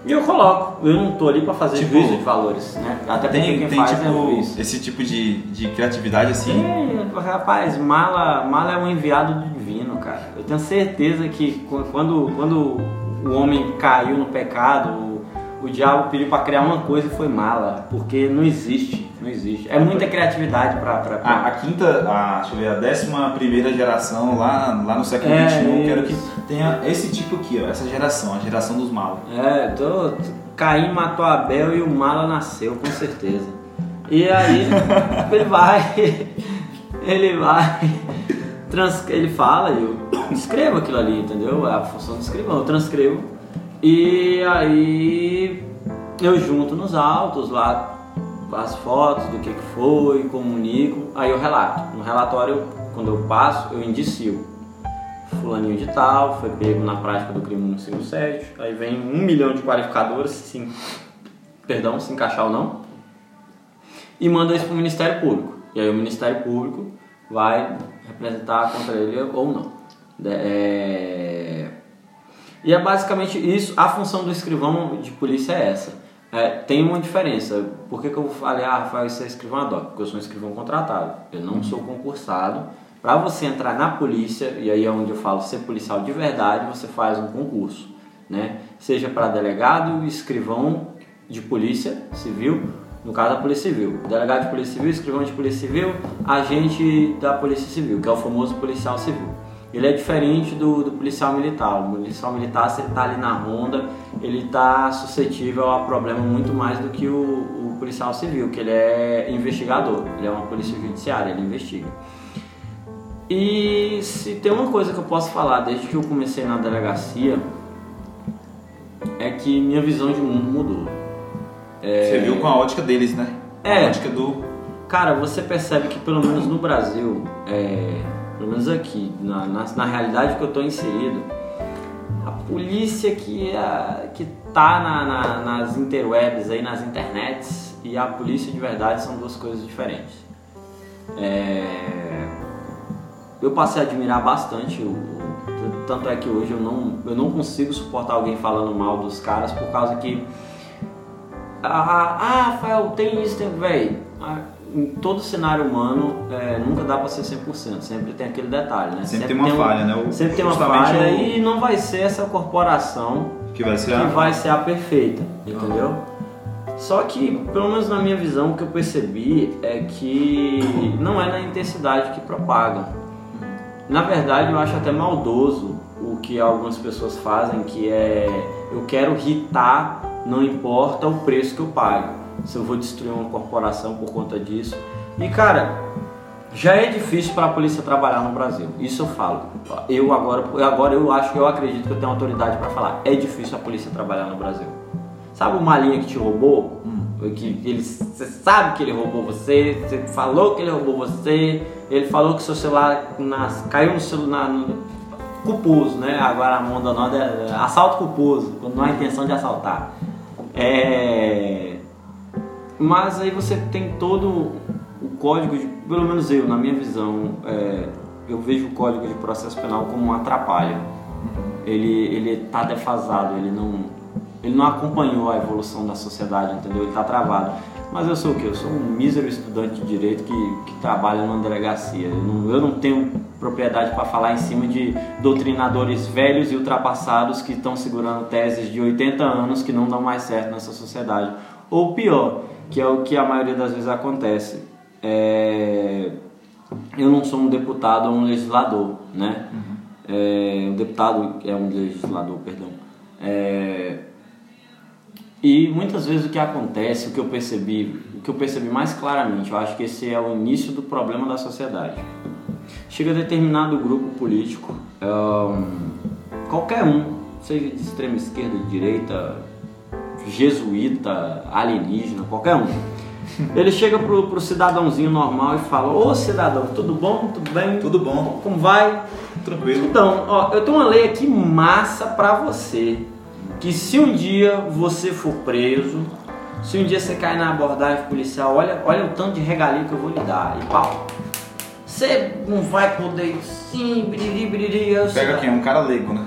E eu coloco, eu não tô ali pra fazer Tipo, juízo de valores, né? Até porque Tem, quem tem faz é o tipo, juiz. esse tipo de, de criatividade assim. Tem, rapaz, mala, mala é um enviado divino, cara. Eu tenho certeza que qu- quando, quando o homem caiu no pecado, o, diabo pediu pra criar uma coisa e foi mala, porque não existe, não existe. É muita criatividade pra. pra, A, a quinta, a, deixa eu ver, a décima primeira geração lá, lá no século É, XXI, quero que tenha esse tipo aqui, ó, essa geração, a geração dos malos. É, tô, tô- Caim matou Abel e o Mala nasceu, com certeza. E aí ele vai, ele vai, trans, ele fala e eu escrevo aquilo ali, entendeu? É a função do escrivão, eu transcrevo. E aí eu junto nos autos lá as fotos do que, foi, comunico, aí eu relato. No relatório, quando eu passo, eu indicio fulaninho de tal, foi pego na prática do crime 157, aí vem um milhão de qualificadores, se, perdão, se encaixar ou não, e manda isso para o Ministério Público. E aí o Ministério Público vai representar contra ele ou não. É... E é basicamente isso, a função do escrivão de polícia é essa. É, tem uma diferença. Por que, que eu falei, ah, Rafael, você é escrivão ad hoc? Porque eu sou um escrivão contratado. Eu não sou concursado. Para você entrar na polícia, e aí é onde eu falo ser policial de verdade, você faz um concurso. Né? Seja para delegado, escrivão de polícia civil, no caso da Polícia Civil. Delegado de Polícia Civil, escrivão de Polícia Civil, agente da Polícia Civil, que é o famoso policial civil. Ele é diferente do, do policial militar. O policial militar, você está ali na ronda, ele está suscetível a problema muito mais do que o, o policial civil, que ele é investigador, ele é uma polícia judiciária, ele investiga. E se tem uma coisa que eu posso falar desde que eu comecei na delegacia, é que minha visão de mundo mudou. Você viu com a ótica deles, né? É. A ótica do. Cara, você percebe que pelo menos no Brasil, é, pelo menos aqui, na, na, na realidade que eu estou inserido, a polícia que, é, que tá na, na- nas interwebs, aí, nas internets, e a polícia de verdade são duas coisas diferentes. É, eu passei a admirar bastante o, tanto é que hoje eu não, eu não consigo suportar alguém falando mal dos caras por causa que ah, ah, Rafael, tem isso, tem. Ah, em todo cenário humano é, nunca dá pra ser 100%, sempre tem aquele detalhe, né? Sempre tem uma um- falha, né? O- Sempre tem uma falha o- e não vai ser essa corporação Que vai ser que a. vai ser a perfeita, entendeu? Só que, pelo menos na minha visão, o que eu percebi é que não é na intensidade que propagam. Na verdade, eu acho até maldoso o que algumas pessoas fazem, que é eu quero irritar, não importa o preço que eu pago. Se eu vou destruir uma corporação por conta disso. E cara, já é difícil para a polícia trabalhar no Brasil. Isso eu falo. Eu agora, agora eu acho que eu acredito que eu tenho autoridade para falar. É difícil a polícia trabalhar no Brasil. Sabe o malinha que te roubou? Que ele, você sabe que ele roubou você, você falou que ele roubou você, ele falou que seu celular nas- caiu no celular no, culposo, né? Agora a onda nova é assalto culposo, quando não há intenção de assaltar. É, mas aí você tem todo o código, de, pelo menos eu, na minha visão, é, eu vejo o código de processo penal como um atrapalho. Ele ele está defasado, ele não ele não acompanhou a evolução da sociedade, entendeu? Ele está travado. Mas eu sou o quê? Eu sou um mísero estudante de direito que, que trabalha numa delegacia. Eu não, eu não tenho propriedade para falar em cima de doutrinadores velhos e ultrapassados que estão segurando teses de 80 anos que não dão mais certo nessa sociedade. Ou pior, que é o que a maioria das vezes acontece. É... Eu não sou um deputado ou um legislador, né? É... O deputado é um legislador, perdão. É... E muitas vezes o que acontece, o que eu percebi, o que eu percebi mais claramente, eu acho que esse é o início do problema da sociedade. Chega determinado grupo político, ahn, qualquer um, seja de extrema esquerda, de direita, jesuíta, alienígena, qualquer um. Ele chega pro, pro cidadãozinho normal e fala: Ô cidadão, tudo bom? Tudo bem? Tudo bom. Como vai? tranquilo. Então, ó, eu tenho uma lei aqui massa pra você. Que se um dia você for preso, se um dia você cair na abordagem policial, olha, olha o tanto de regalia que eu vou lhe dar. E pau. Você não vai poder sim, biriri, biriri. Pega quem? Um cara leigo, né?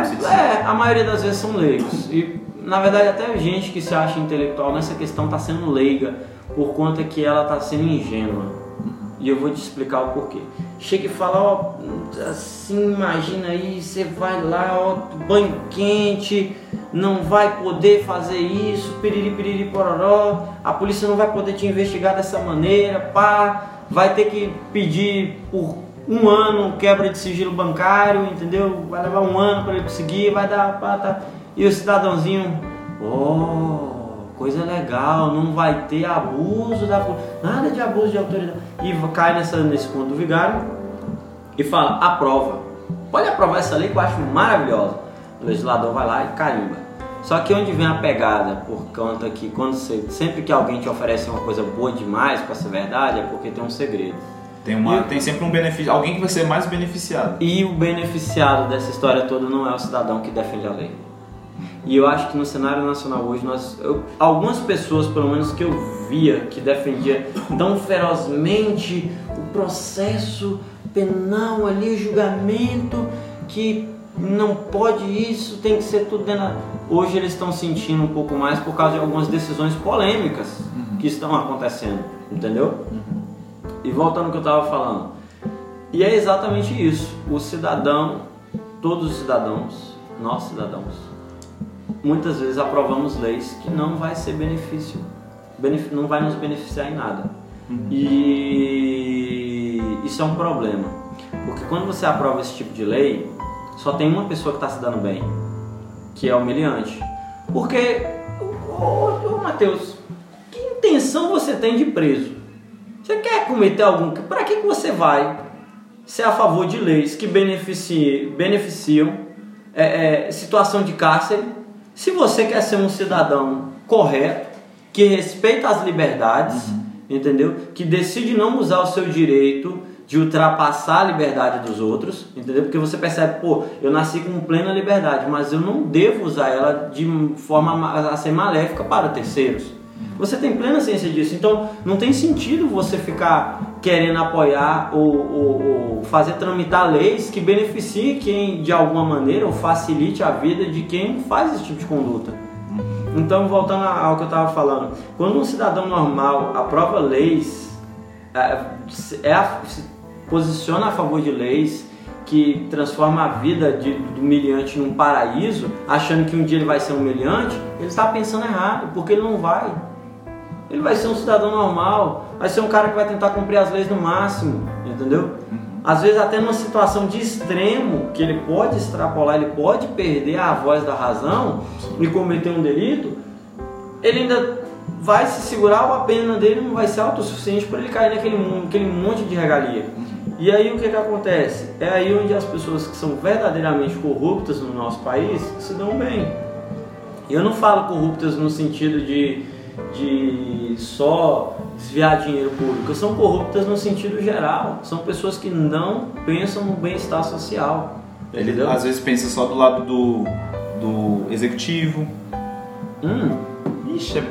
Assim. É, a maioria das vezes são leigos. E na verdade até gente que se acha intelectual nessa questão está sendo leiga por conta que ela está sendo ingênua. E eu vou te explicar o porquê. Chega e fala, ó, assim, imagina aí, você vai lá, ó, banho quente, não vai poder fazer isso, piriri, piriri, pororó, a polícia não vai poder te investigar dessa maneira, pá, vai ter que pedir por um ano quebra de sigilo bancário, entendeu? Vai levar um ano para ele conseguir, vai dar, pá, tá. E o cidadãozinho, oh, coisa legal, não vai ter abuso da nada de abuso de autoridade. E cai nessa, nesse ponto do vigário e fala, aprova. Pode aprovar essa lei que eu acho maravilhosa. O legislador vai lá e carimba. Só que onde vem a pegada, por conta que quando você, sempre que alguém te oferece uma coisa boa demais para ser verdade, é porque tem um segredo. Tem, uma, E- tem sempre um benefício, alguém que vai ser mais beneficiado. E o beneficiado dessa história toda não é o cidadão que defende a lei. E eu acho que no cenário nacional hoje, nós, eu- algumas pessoas, pelo menos que eu via, que defendia tão ferozmente o processo penal ali, o julgamento, que não pode isso, tem que ser tudo dentro da... Hoje eles estão sentindo um pouco mais por causa de algumas decisões polêmicas que estão acontecendo, entendeu? E voltando ao que eu estava falando, e é exatamente isso. O cidadão, todos os cidadãos, nós cidadãos, muitas vezes aprovamos leis que não vai ser benefício, benef- não vai nos beneficiar em nada. E isso é um problema, porque quando você aprova esse tipo de lei, só tem uma pessoa que está se dando bem, que é humilhante. Porque, ô, ô, Matheus, que intenção você tem de preso? Você quer cometer algum. Para que, que você vai ser a favor de leis que beneficie, beneficiam é, é, situação de cárcere se você quer ser um cidadão correto, que respeita as liberdades, entendeu? Que decide não usar o seu direito de ultrapassar a liberdade dos outros, entendeu? Porque você percebe, pô, eu nasci com plena liberdade, mas eu não devo usar ela de forma ma- a ser maléfica para terceiros. Você tem plena ciência disso, então não tem sentido você ficar querendo apoiar ou, ou- ou fazer tramitar leis que beneficiem quem de alguma maneira ou facilite a vida de quem faz esse tipo de conduta. Então, voltando ao que eu estava falando, quando um cidadão normal aprova leis, é, é se posiciona a favor de leis que transforma a vida de- do humilhante num paraíso, achando que um dia ele vai ser humilhante, ele está pensando errado, porque ele não vai. Ele vai ser um cidadão normal, vai ser um cara que vai tentar cumprir as leis no máximo, entendeu? Às vezes até numa situação de extremo, que ele pode extrapolar, ele pode perder a voz da razão e cometer um delito, ele ainda vai se segurar ou a pena dele não vai ser autossuficiente para ele cair naquele, mon- naquele monte de regalia. E aí o que, que acontece? É aí onde as pessoas que são verdadeiramente corruptas no nosso país se dão bem. E eu não falo corruptas no sentido de, de só desviar dinheiro público, são corruptas no sentido geral. São pessoas que não pensam no bem-estar social. Ele entendeu? às vezes pensa só do lado do, do executivo. Hum, Ixi, é,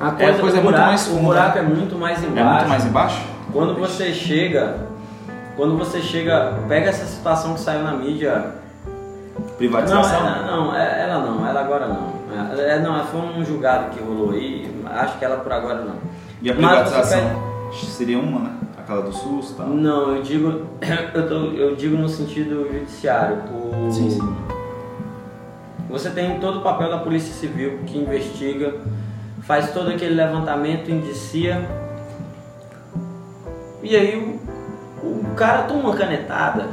a É, coisa, a coisa o é muito mais o buraco é muito mais embaixo. é muito mais embaixo? Quando você chega, quando você chega, pega essa situação que saiu na mídia. Privatização? Não, ela, não, é- ela não, ela agora não. É, é, não, foi um julgado que rolou aí, acho que ela por agora não. E a privatização seria uma, né? Aquela do SUS e tal. Não, eu digo, eu, tô- eu digo no sentido judiciário. O, Sim, sim. Você tem todo o papel da Polícia Civil que investiga, faz todo aquele levantamento, indicia. E aí o, o cara toma uma canetada.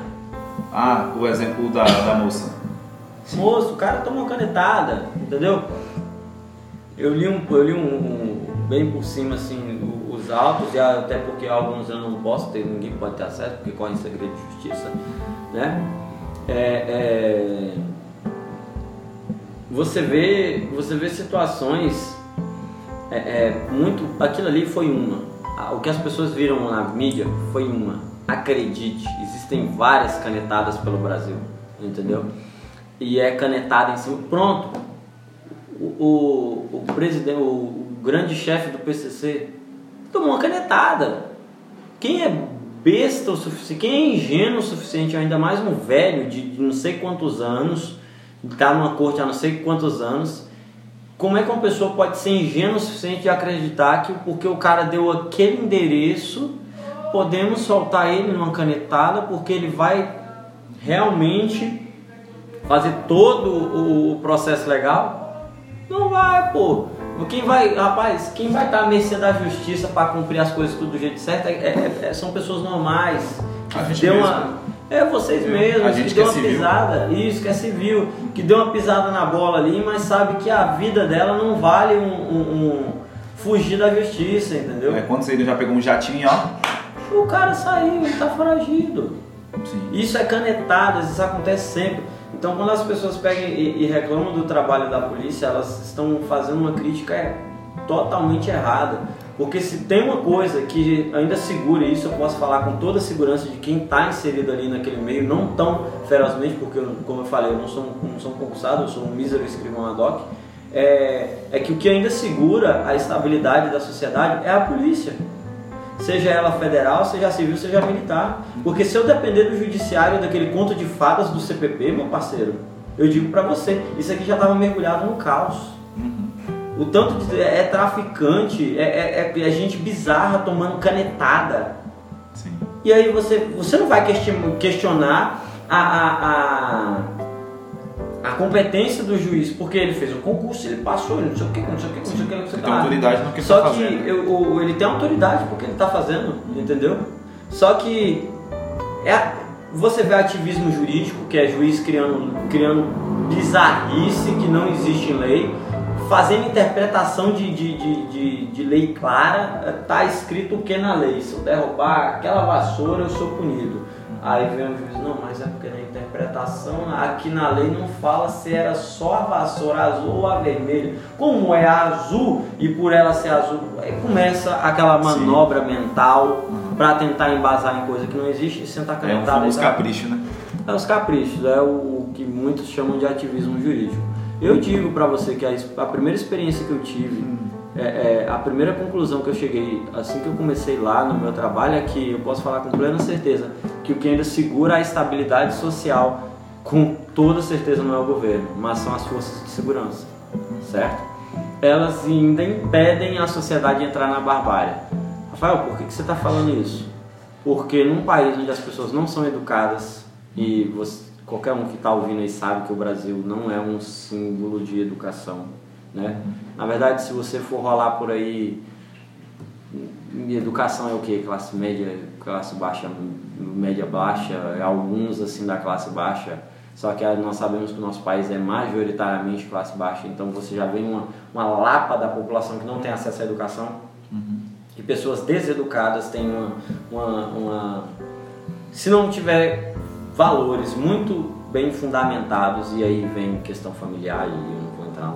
Ah, o exemplo da, da moça. Moço, o cara toma uma canetada, entendeu? Eu li um, eu li um, um- bem por cima assim os autos, e até porque alguns eu não posso ter, ninguém pode ter acesso, porque corre em segredo de justiça, né? É, é, você vê, você vê situações é, é, muito. Aquilo ali foi uma. O que as pessoas viram na mídia foi uma. acredite, existem várias canetadas pelo Brasil, entendeu? E é canetada em cima. Pronto. O, o, presidente, o, o grande chefe do PCC tomou uma canetada. Quem é besta o suficiente, quem é ingênuo o suficiente, ainda mais um velho de, de não sei quantos anos, está numa corte há não sei quantos anos, como é que uma pessoa pode ser ingênua o suficiente de acreditar que porque o cara deu aquele endereço, podemos soltar ele numa canetada porque ele vai realmente fazer todo o processo legal? Não vai, pô. Quem vai, rapaz, quem vai estar à mercê da justiça para cumprir as coisas tudo do jeito certo é, é, é, são pessoas normais. A gente deu mesmo. uma, é vocês mesmos, A gente que deu é uma civil. pisada, isso, que é civil, que deu uma pisada na bola ali, mas sabe que a vida dela não vale um, um- um fugir da justiça, entendeu? É, quando você já pegou um jatinho, ó. O cara saiu, ele tá foragido. Sim. Isso é canetadas, isso acontece sempre. Então, quando as pessoas pegam e, e reclamam do trabalho da polícia, elas estão fazendo uma crítica totalmente errada. Porque se tem uma coisa que ainda segura isso, eu posso falar com toda a segurança de quem está inserido ali naquele meio, não tão ferozmente, porque, eu, como eu falei, eu não sou, não sou um concursado, eu sou um mísero escrivão ad hoc, é, é que o que ainda segura a estabilidade da sociedade é a polícia seja ela federal, seja civil, seja militar. Porque se eu depender do judiciário daquele conto de fadas do CPP, meu parceiro, eu digo pra você, isso aqui já estava mergulhado no caos. O tanto de é traficante, é, é- é- é gente bizarra tomando canetada. Sim. E aí você, você não vai question- questionar a, a, a, a competência do juiz, porque ele fez um concurso, ele passou, ele não sei o que, não sei o que, não sei o que, não sei o Ele que. tem autoridade no que Só tá que eu- o- ele tem autoridade porque ele está fazendo, entendeu? Só que é, você vê ativismo jurídico, que é juiz criando, criando bizarrice que não existe em lei, fazendo interpretação de, de, de, de, de lei clara, tá escrito o que na lei? Se eu derrubar aquela vassoura, eu sou punido. Aí vem o juiz, não, mas é porque na interpretação, aqui na lei não fala se era só a vassoura azul ou a vermelha. Como é a azul e por ela ser azul, aí começa aquela Sim. manobra mental pra tentar embasar em coisa que não existe e sentar É um canetada. famoso e dar- capricho, né? é os caprichos, é o que muitos chamam de ativismo jurídico. Eu digo pra você que a, a primeira experiência que eu tive, é, é, a primeira conclusão que eu cheguei assim que eu comecei lá no meu trabalho é que eu posso falar com plena certeza que o que ainda segura a estabilidade social, com toda certeza não é o governo, mas são as forças de segurança, certo? Elas ainda impedem a sociedade de entrar na barbárie. Rafael, por que, que você está falando isso? Porque num país onde as pessoas não são educadas e você- qualquer um que está ouvindo aí sabe que o Brasil não é um símbolo de educação, né? Na verdade, se você for rolar por aí, educação é o que? Classe média, classe baixa, média baixa, alguns assim da classe baixa. Só que nós sabemos que o nosso país é majoritariamente classe baixa, então você já vê uma, uma lapa da população que não tem acesso à educação e pessoas deseducadas têm uma, uma, uma- se não tiver valores muito bem fundamentados e aí vem questão familiar e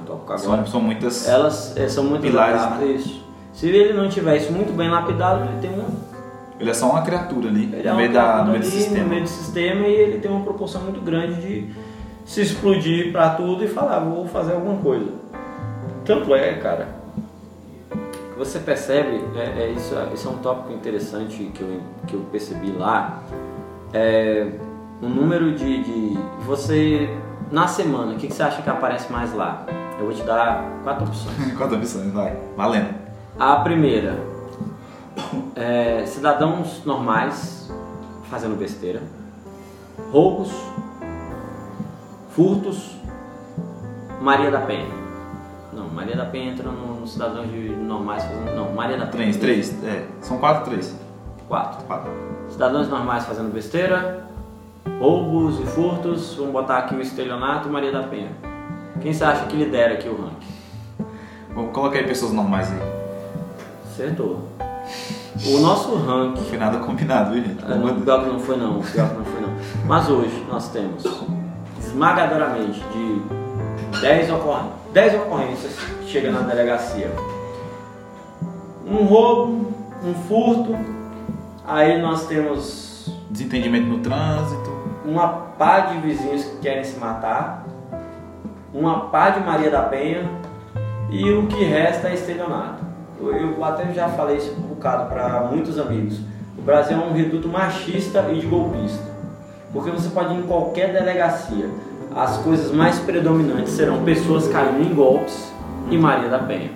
tópico agora São, são muitas. elas eh, são muito Pilares, lapidadas, isso se ele não tiver isso muito bem lapidado ele tem um Ele é só uma criatura ali, ele é no uma meio, da, criatura no meio do sistema. no meio do sistema e ele tem uma proporção muito grande de se explodir pra tudo e falar vou fazer alguma coisa tanto é cara você percebe, é, é isso, isso é um tópico interessante que eu, que eu percebi lá, é o número de, de você, na semana, o que, que você acha que aparece mais lá? Eu vou te dar quatro opções. Quatro opções, vai. Valendo. A primeira, é, cidadãos normais fazendo besteira, roubos, furtos, Maria da Penha. Não, Maria da Penha entra no, no cidadãos de normais fazendo. Não, Maria da Penha. Três, três. É, são quatro, três. Quatro. Quatro. Cidadãos normais fazendo besteira, roubos e furtos. Vamos botar aqui o estelionato Maria da Penha. Quem você acha que lidera aqui o ranking? Vou colocar aí pessoas normais aí. Acertou. O nosso ranking. Não foi nada combinado, viu, gente? Ah, não, pior que não foi não, pior que não foi não. Mas hoje nós temos esmagadoramente de 10, ocorrências, 10 ocorrências que chegam na delegacia. Um roubo, um furto, aí nós temos desentendimento no trânsito. Uma pá de vizinhos que querem se matar, uma pá de Maria da Penha e o que resta é estelionato. Eu, até já falei isso um bocado para muitos amigos. O Brasil é um reduto machista e de golpista. Porque você pode ir em qualquer delegacia, as coisas mais predominantes serão pessoas caindo em golpes e Maria da Penha.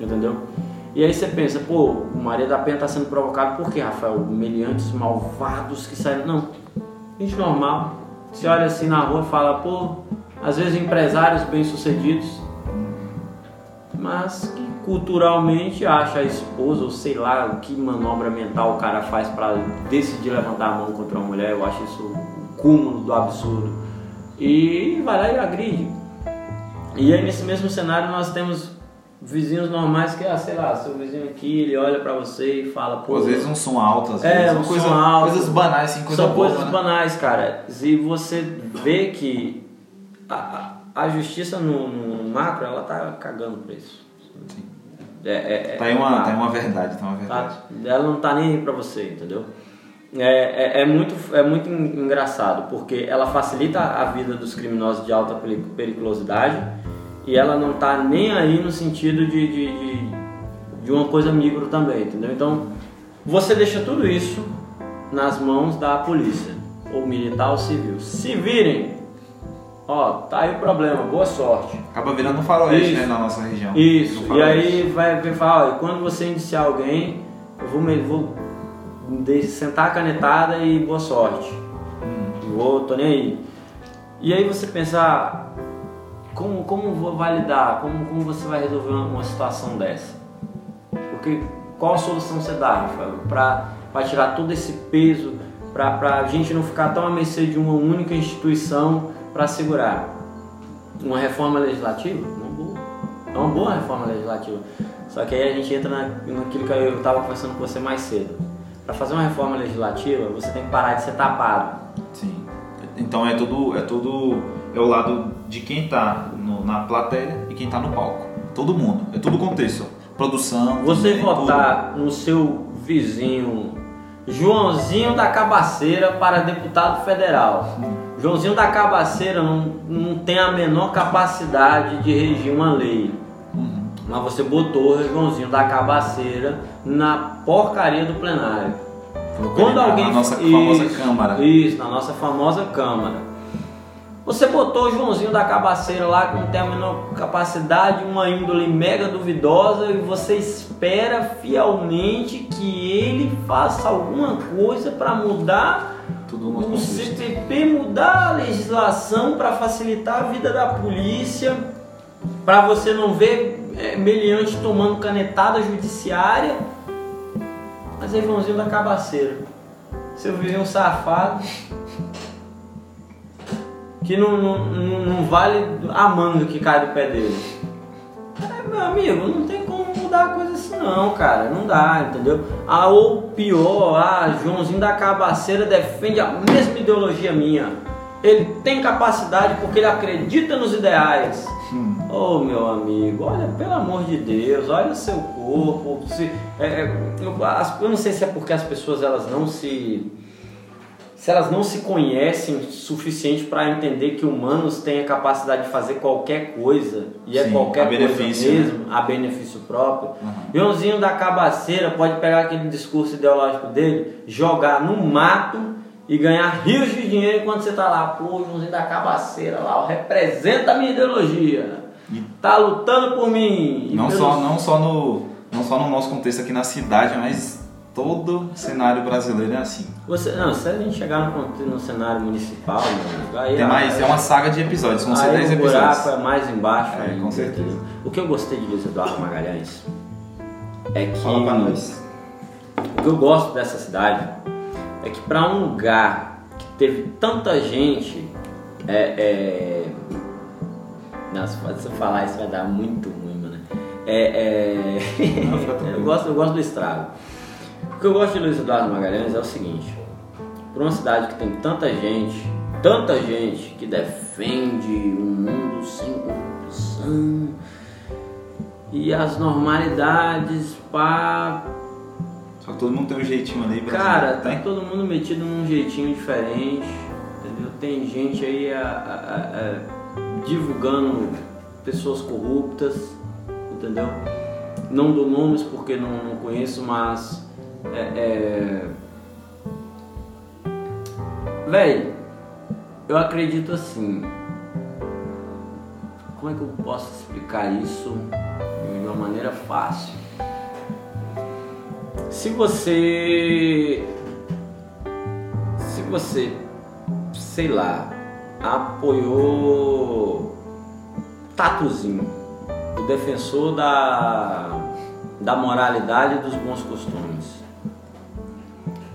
Entendeu? E aí você pensa, pô, Maria da Penha está sendo provocado por quê, Rafael? Meliantes malvados que saíram. Não, gente normal. Você olha assim na rua e fala, pô, às vezes empresários bem-sucedidos, mas que culturalmente acha a esposa, ou sei lá, que manobra mental o cara faz para decidir levantar a mão contra uma mulher, eu acho isso o cúmulo do absurdo. E vai lá e agride. E aí nesse mesmo cenário nós temos vizinhos normais que, ah, sei lá, seu vizinho aqui, ele olha pra você e fala, pô, às vezes um som alto, às É, vezes. um coisa, som alto. Coisas banais, assim, coisa são coisas né? banais, cara. E você vê que a, a justiça no, no macro, ela tá cagando pra isso. Sim. É, é, é- Tá aí uma, tá aí uma verdade, tá uma verdade. Tá? Ela não tá nem aí pra você, entendeu? É, é, é muito, é muito en- engraçado, porque ela facilita a vida dos criminosos de alta peri- periculosidade e ela não tá nem aí no sentido de, de, de, de uma coisa micro também, entendeu? Então, você deixa tudo isso nas mãos da polícia, ou militar ou civil. Se virem, ó, tá aí o problema, boa sorte. Acaba virando um faroeste, Isso. né, na nossa região. Isso, e aí vai vai falar, ó, quando você indiciar alguém, eu vou, me- vou sentar a canetada e boa sorte. Vou, tô nem aí. E aí você pensar, como, como vou validar, como, como você vai resolver uma, uma situação dessa? Porque qual a solução você dá, Rafael, pra tirar todo esse peso, pra, pra gente não ficar tão à mercê de uma única instituição para segurar? Uma reforma legislativa? Uma boa. É uma boa reforma legislativa. Só que aí a gente entra na, naquilo que eu estava conversando com você mais cedo. Para fazer uma reforma legislativa, você tem que parar de ser tapado. Sim. Então é tudo, é tudo, é o lado de quem tá no- na plateia e quem tá no palco. Todo mundo, é tudo contexto. Produção. Você é votar no seu vizinho Joãozinho da Cabaceira para deputado federal. Joãozinho da Cabaceira não, não tem a menor capacidade de regir uma lei. tudo. Uhum. Mas você botou o Joãozinho da Cabaceira na porcaria do plenário. Quando alguém na nossa Isso, famosa Câmara. Isso, na nossa famosa Câmara. Você botou o Joãozinho da Cabaceira lá que não tem a menor capacidade, uma índole mega duvidosa e você espera fielmente que ele faça alguma coisa para mudar o. CPP, mudar a legislação para facilitar a vida da polícia, para você não ver é, meliante tomando canetada judiciária. Mas aí Joãozinho da Cabaceira, seu vizinho safado, que não, não, não, vale a manga que cai do pé dele. É, meu amigo, não tem como mudar a coisa assim não, cara. Não dá, entendeu? Ah, ou pior, ah, Joãozinho da Cabaceira defende a mesma ideologia minha. Ele tem capacidade porque ele acredita nos ideais. Hum. Oh, meu amigo, olha, pelo amor de Deus, olha o seu corpo. Se, é, é, eu, as- eu não sei se é porque as pessoas elas não se se elas não se conhecem o suficiente para entender que humanos têm a capacidade de fazer qualquer coisa e é Sim, qualquer a benefício, coisa mesmo, a benefício próprio. Uhum. Joãozinho da Cabaceira pode pegar aquele discurso ideológico dele, jogar no mato e ganhar rios de dinheiro enquanto você tá lá, pô, Joãozinho da Cabaceira lá, ó, representa a minha ideologia. E- Tá lutando por mim. Não pelos- só, não, só no, não só no nosso contexto aqui na cidade, mas todo cenário brasileiro é assim. Você, não, se a gente chegar no, no cenário municipal, meu aí Tem mais, aí- é uma saga de episódios, Aí 10 o buraco episódios. é mais embaixo. É, ainda, com certeza. entendeu? O que eu gostei de Luiz Eduardo Magalhães é que Fala pra nós. o que eu gosto dessa cidade é que para um lugar que teve tanta gente, é, é... Nossa, se você falar isso vai dar muito ruim, mano. É, é... Não, eu, gosto, eu gosto do estrago. O que eu gosto de Luiz Eduardo Magalhães é o seguinte: para uma cidade que tem tanta gente, tanta gente que defende um mundo sem corrupção e as normalidades para Só que todo mundo tem um jeitinho ali. brasileiro, Cara, tá tem? todo mundo metido num jeitinho diferente, entendeu? Tem gente aí a- a- a- divulgando pessoas corruptas, entendeu? Não dou nomes porque não, não conheço, mas é, é... Véi, eu acredito assim. Como é que eu posso explicar isso de uma maneira fácil? Se você. Se você, sei lá, apoiou Tatuzinho, o defensor da, da moralidade e dos bons costumes,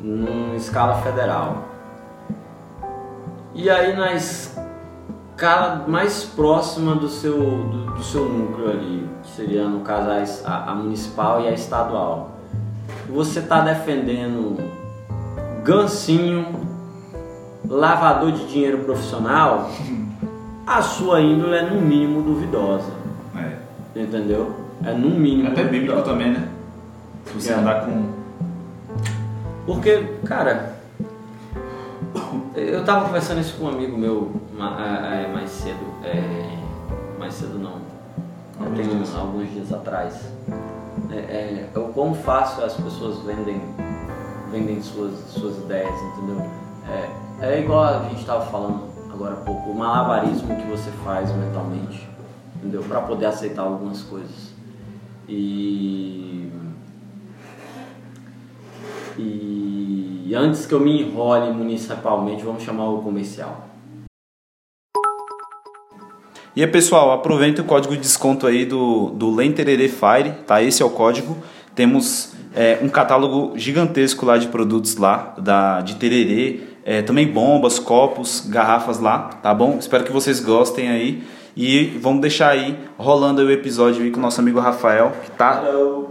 em escala federal. E aí na escala mais próxima do seu, do, do seu núcleo ali, que seria no caso a a, municipal e a estadual você está defendendo gancinho, lavador de dinheiro profissional, a sua índole é no mínimo duvidosa, É. entendeu? É no mínimo Até bíblico também, né? Se você É. andar com. Porque, cara, eu tava conversando isso com um amigo meu é, é, mais cedo, é, mais cedo não, Alguns tem dias. alguns dias atrás. É, é, é o quão fácil as pessoas vendem, vendem suas, suas ideias, entendeu? É, é igual a gente tava falando agora há pouco, o malabarismo que você faz mentalmente, entendeu? Para poder aceitar algumas coisas. E e antes que eu me enrole municipalmente, vamos chamar o comercial. E aí, pessoal, aproveita o código de desconto aí do, do Lenterere Fire, tá? Esse é o código. Temos é, um catálogo gigantesco lá de produtos lá, da, de tererê, é, também bombas, copos, garrafas lá, tá bom? Espero que vocês gostem aí. E vamos deixar aí rolando o episódio aí com o nosso amigo Rafael, que tá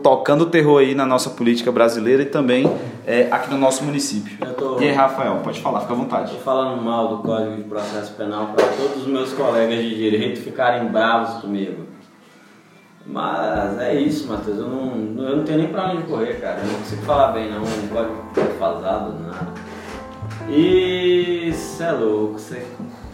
tocando terror aí na nossa política brasileira e também é, aqui no nosso município. Tô- E aí, Rafael, pode falar, fica à vontade. Estou falando mal do Código de Processo Penal para todos os meus colegas de direito ficarem bravos comigo. Mas é isso, Matheus. Eu não, eu não tenho nem pra onde correr, cara. Eu não consigo falar bem, não. Não pode defasado, nada. E cê é louco, cê,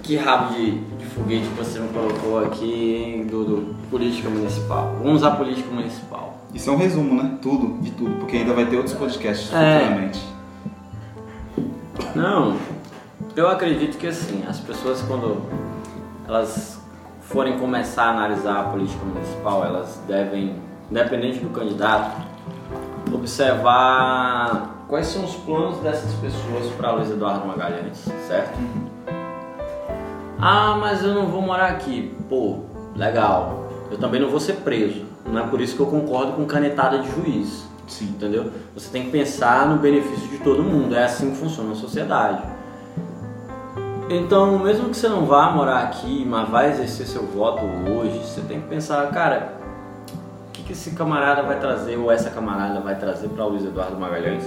que rabo de foguete que você me colocou aqui hein, do, do política municipal. Vamos à política municipal. Isso é um resumo, né? Tudo, de tudo, porque ainda vai ter outros podcasts É. futuramente. Não, eu acredito que assim, as pessoas quando elas forem começar a analisar a política municipal, elas devem, independente do candidato, observar quais são os planos dessas pessoas para Luiz Eduardo Magalhães, certo? Ah, mas eu não vou morar aqui. Pô, legal. Eu também não vou ser preso. Não é por isso que eu concordo com canetada de juiz. Sim. Entendeu? Você tem que pensar no benefício de todo mundo. É assim que funciona a sociedade. Então, mesmo que você não vá morar aqui, mas vai exercer seu voto hoje, você tem que pensar, cara, o que, que esse camarada vai trazer ou essa camarada vai trazer para Luiz Eduardo Magalhães?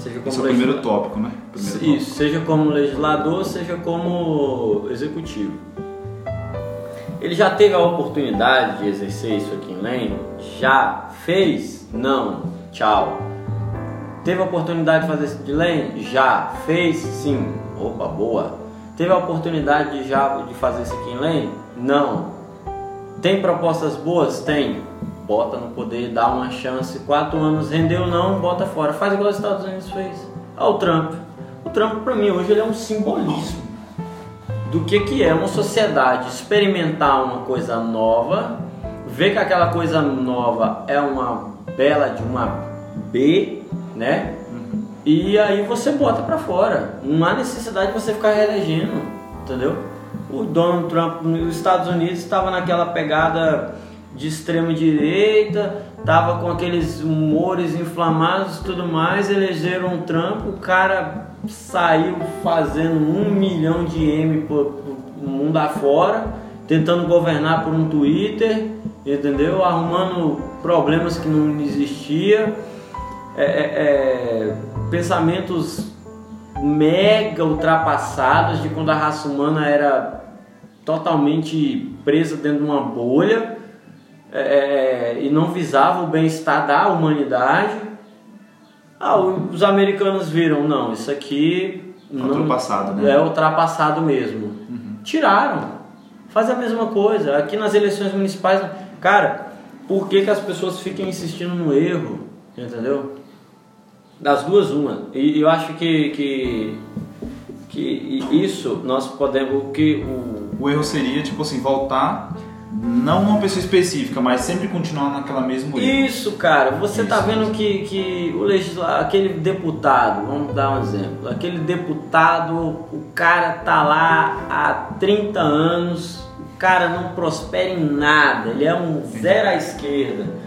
Seja como Esse é o primeiro legisla- tópico, né? Primeiro Isso, seja como legislador, seja como executivo. Ele já teve a oportunidade de exercer isso aqui em Lane? Já fez? Não. Tchau. Teve a oportunidade de fazer isso de Lane? Já. Fez? Sim. Opa, boa. Teve a oportunidade de já de fazer isso aqui em Lane? Não. Tem propostas boas? Tem. Bota no poder, dá uma chance. Quatro anos rendeu não, bota fora. Faz igual os Estados Unidos fez. Olha o Trump. O Trump para mim hoje ele é um simbolismo do que, que é uma sociedade experimentar uma coisa nova, ver que aquela coisa nova é uma bela de uma B, né? E aí você bota pra fora. Não há necessidade de você ficar reelegendo, entendeu? O Donald Trump nos Estados Unidos estava naquela pegada de extrema direita, tava com aqueles humores inflamados e tudo mais, elegeram o Trump, o cara saiu fazendo um milhão de M por, por mundo afora, tentando governar por um Twitter, entendeu? Arrumando problemas que não existia, é, é, é, pensamentos mega ultrapassados de quando a raça humana era totalmente presa dentro de uma bolha é, e não visava o bem-estar da humanidade, Ah, os americanos viram, não, isso aqui não- Ultrapassado, né? é ultrapassado mesmo. Tiraram. Faz a mesma coisa. Aqui nas eleições municipais, cara, por que, que as pessoas ficam insistindo no erro? Entendeu? Das duas, uma. E eu acho que, que, que isso nós podemos. Que o, O erro seria, tipo assim, voltar, não uma pessoa específica, mas sempre continuar naquela mesma erro. Isso, cara, você tá Isso, vendo que, que o legislador, aquele deputado, vamos dar um exemplo, aquele deputado, o cara tá lá há 30 anos, o cara não prospera em nada, ele é um zero à esquerda.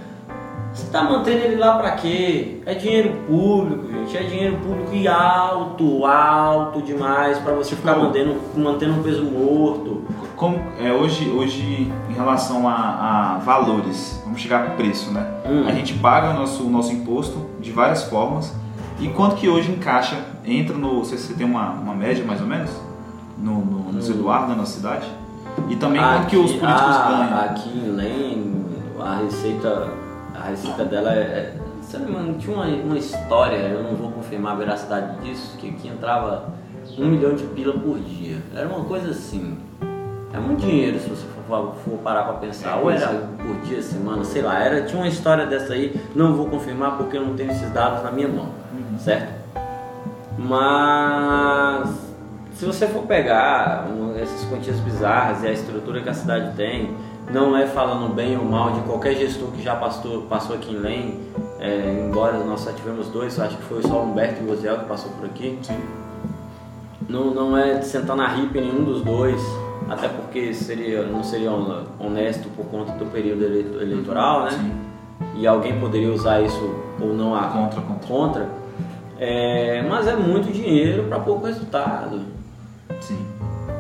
Você tá mantendo ele lá pra quê? É dinheiro público, gente, é dinheiro público e alto, alto demais pra você ficar Tipo- mantendo, mantendo um peso morto. Como, é, hoje, hoje, em relação a, a valores, vamos chegar pro preço, né? Hum. A gente paga o nosso, o nosso imposto de várias formas. E quanto que hoje encaixa, entra no. Você, você tem uma, uma média mais ou menos? No, no, nos Hum. Eduardo, na nossa cidade? E também quanto que os Aqui- políticos ah, ganham? Aqui em Lem, a receita, a receita dela é. é se não me tinha uma, uma história, eu não vou confirmar a veracidade disso, que aqui entrava um milhão de pila por dia. Era uma coisa assim. É muito dinheiro se você for, for parar pra pensar. Ou era por dia, semana, sei lá. Era, tinha uma história dessa aí, não vou confirmar porque eu não tenho esses dados na minha mão. Certo? Mas se você for pegar um- essas quantias bizarras e a estrutura que a cidade tem, não é falando bem ou mal de qualquer gestor que já passou, passou aqui em Lem, é, embora nós só tivemos dois, acho que foi só o Humberto e o Gosiel que passou por aqui. Sim. Não, não é de sentar na ripa em nenhum dos dois, até porque seria, não seria honesto por conta do período eleito- eleitoral, né? Sim. E alguém poderia usar isso ou não a Contra, contra. contra. É, mas é muito dinheiro para pouco resultado. Sim.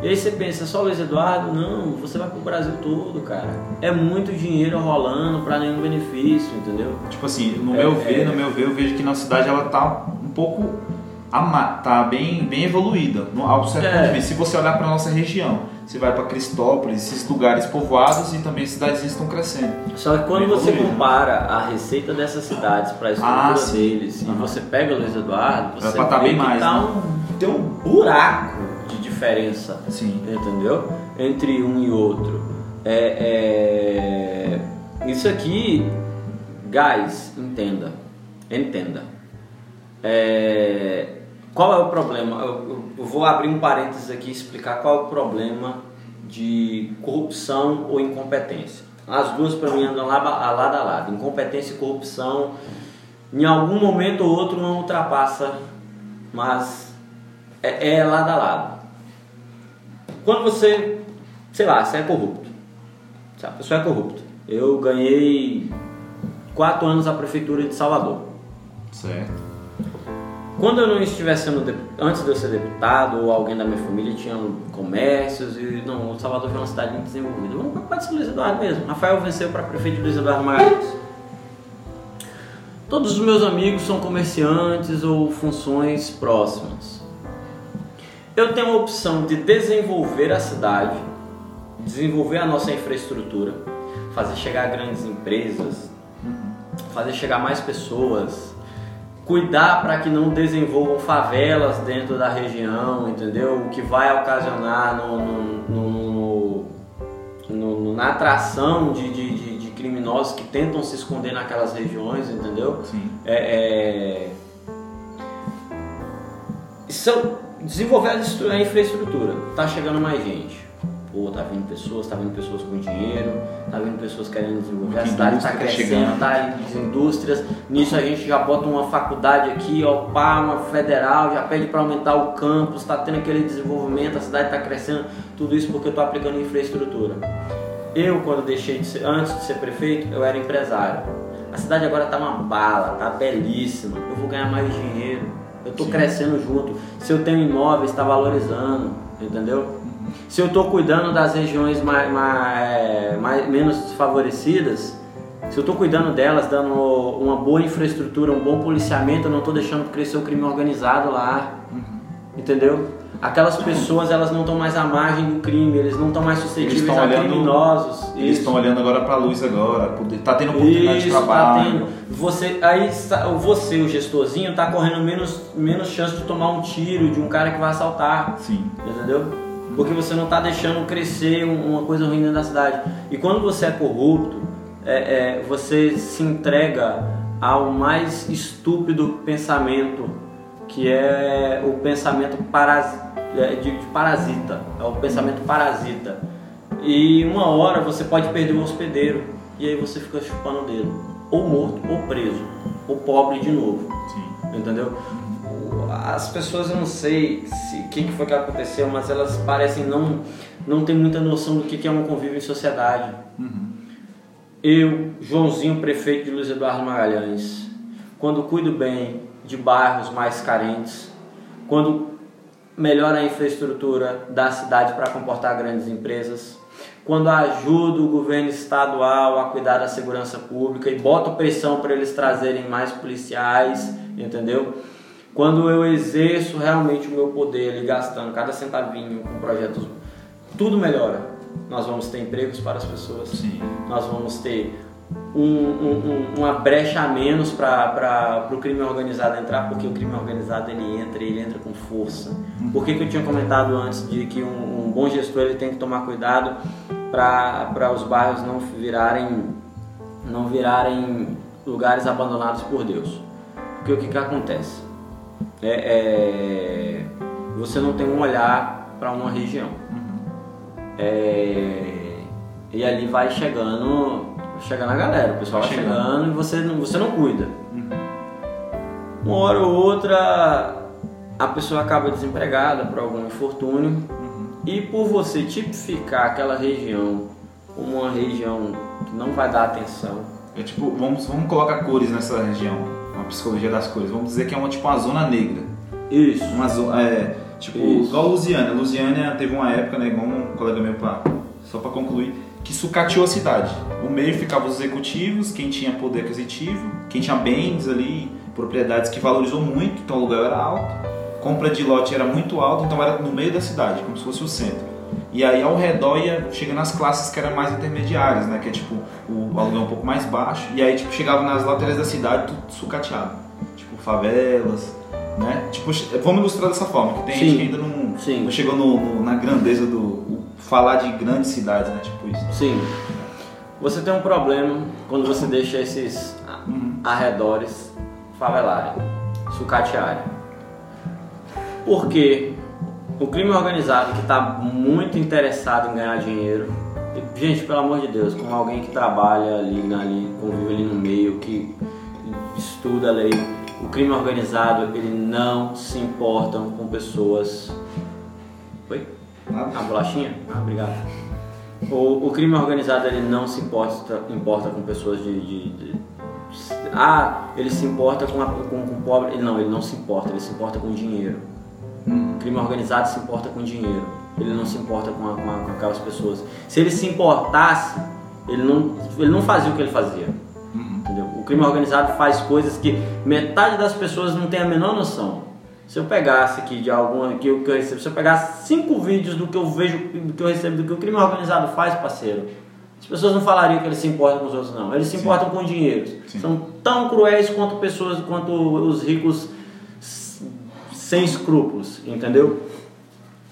E aí você pensa, só Luiz Eduardo? Não, você vai pro Brasil todo, cara. É muito dinheiro rolando para nenhum benefício, entendeu? Tipo assim, no É, meu ver, é. no meu ver, eu vejo que na cidade ela tá um pouco tá bem, bem evoluída, no, ao certo É. ponto de vista. Se você olhar para nossa região, você vai para Cristópolis, esses lugares povoados e também cidadezinhas estão crescendo. Só que quando você compara a receita dessas cidades para a estrutura Ah, deles e você pega Luiz Eduardo, você tá vê que mais, tá né? um, tem um buraco de diferença. Sim. entendeu? Entre um e outro. É, é, Isso aqui, guys, entenda, entenda. É, Qual é o problema? Eu, eu- vou abrir um parênteses aqui e explicar qual é o problema de corrupção ou incompetência. As duas para mim andam lado a lado a lado. Incompetência e corrupção, em algum momento ou outro, uma ultrapassa, mas é, é lado a lado. Quando você, sei lá, você é corrupto. Se a pessoa é corrupta. Eu ganhei quatro anos a prefeitura de Salvador. Certo. Quando eu não estivesse sendo antes de eu ser deputado ou alguém da minha família tinha comércios e não, Salvador foi uma cidade muito desenvolvida. Vamos pode ser Luiz Eduardo mesmo. Rafael venceu para prefeito de Luiz Eduardo Magalhães. Todos os meus amigos são comerciantes ou funções próximas. Eu tenho a opção de desenvolver a cidade, desenvolver a nossa infraestrutura, fazer chegar grandes empresas, fazer chegar mais pessoas, cuidar para que não desenvolvam favelas dentro da região, entendeu? O que vai ocasionar no, no- no- na atração de, de- de- criminosos que tentam se esconder naquelas regiões, entendeu? Sim. É, é... São... Desenvolver a infraestrutura. Tá chegando mais gente. Pô, tá vindo pessoas, tá vindo pessoas com dinheiro, tá vindo pessoas querendo desenvolver. A cidade tá indústria tá crescendo, tá as indústrias. Nisso a gente já bota uma faculdade aqui, ó, pá, uma federal, já pede para aumentar o campus, tá tendo aquele desenvolvimento, a cidade tá crescendo. Tudo isso porque eu tô aplicando infraestrutura. Eu, quando deixei de ser, antes de ser prefeito, eu era empresário. A cidade agora tá uma bala, tá belíssima. Eu vou ganhar mais dinheiro. Eu tô Sim. crescendo junto. Se eu tenho imóveis, está valorizando, entendeu? Se eu tô cuidando das regiões mais, mais, mais- menos favorecidas, se eu tô cuidando delas, dando uma boa infraestrutura, um bom policiamento, eu não tô deixando crescer o crime organizado lá. Entendeu? Aquelas pessoas elas não estão mais à margem do crime, eles não estão mais suscetíveis a olhando- criminosos. Eles estão olhando agora pra luz agora, poder- tá tendo oportunidade de Isso, tá trabalho. tendo. Você, aí você, o gestorzinho, tá correndo menos, menos chance de tomar um tiro de um cara que vai assaltar. Sim. Entendeu? Porque você não tá deixando crescer um- uma coisa ruim dentro da cidade. E quando você é corrupto, é- é, você se entrega ao mais estúpido pensamento, que é o pensamento parasi- é, de, de parasita. É o pensamento parasita. E uma hora você pode perder o hospedeiro. E aí você fica chupando o dedo. Ou morto, ou preso. Ou pobre de novo. Sim. Entendeu? As pessoas, eu não sei se o que, que foi que aconteceu, mas elas parecem não, não ter muita noção do que, que é um convívio em sociedade. Eu, Joãozinho, prefeito de Luiz Eduardo Magalhães, quando cuido bem de bairros mais carentes, quando melhora a infraestrutura da cidade para comportar grandes empresas, quando ajudo o governo estadual a cuidar da segurança pública e boto pressão para eles trazerem mais policiais, entendeu? Quando eu exerço realmente o meu poder ali gastando cada centavinho com projetos, tudo melhora. Nós vamos ter empregos para as pessoas, Sim. nós vamos ter um- um- um- uma brecha a menos para o crime organizado entrar, porque o crime organizado ele entra, ele entra com força. Por que, que eu tinha comentado antes de que um, um bom gestor ele tem que tomar cuidado para os bairros não virarem, não virarem lugares abandonados por Deus? Porque o que, que acontece? É, é, você não tem um olhar para uma região. É, e ali vai chegando, chegando a galera, o pessoal vai Vai chegando, chegando. e você não, você não cuida. Uma hora ou outra a pessoa acaba desempregada por algum infortúnio e por você tipificar aquela região como uma região que não vai dar atenção. É tipo, vamos, vamos colocar cores nessa região, uma psicologia das cores. Vamos dizer que é uma tipo uma zona negra. Isso. Uma zo- é, tipo, Isso. igual Lusiana. Lusiana teve uma época, né, igual um colega meu, pra, só para concluir, que sucateou a cidade. No meio ficavam os executivos, quem tinha poder aquisitivo, quem tinha bens ali, propriedades que valorizou muito, então o aluguel era alto. Compra de lote era muito alta, então era no meio da cidade, como se fosse o centro. E aí ao redor ia chegando as classes que eram mais intermediárias, né? Que é tipo o aluguel um pouco mais baixo. E aí tipo chegava nas laterais da cidade tudo sucateado. Tipo favelas, né? Tipo, vamos ilustrar dessa forma, que tem Sim. gente que ainda não, Sim. não chegou no- no- na grandeza do falar de grandes cidades, né? Tipo isso. Sim. Você tem um problema quando você deixa esses Uhum. arredores favelarem, sucatearem. Porque o crime organizado que está muito interessado em ganhar dinheiro, gente, pelo amor de Deus, como alguém que trabalha ali, ali, convive ali no meio, que estuda a lei, o crime organizado ele não se importa com pessoas. Oi? A bolachinha? Ah, obrigado. O, o crime organizado ele não se importa, importa com pessoas de, de- de- Ah, ele se importa com, a, com, com pobre. Ele não, ele não se importa, ele se importa com dinheiro. O crime organizado se importa com dinheiro. Ele não se importa com, a- com a- com aquelas pessoas. Se ele se importasse, ele não, ele não fazia o que ele fazia. Entendeu? O crime organizado faz coisas que metade das pessoas não tem a menor noção. Se eu pegasse aqui de alguma que eu, que eu recebo, se eu pegasse cinco vídeos do que eu vejo, do que eu recebo, do que o crime organizado faz, parceiro, as pessoas não falariam que eles se importam com os outros, não. Eles se importam com dinheiro. Sim. São tão cruéis quanto pessoas, quanto os ricos sem escrúpulos, entendeu?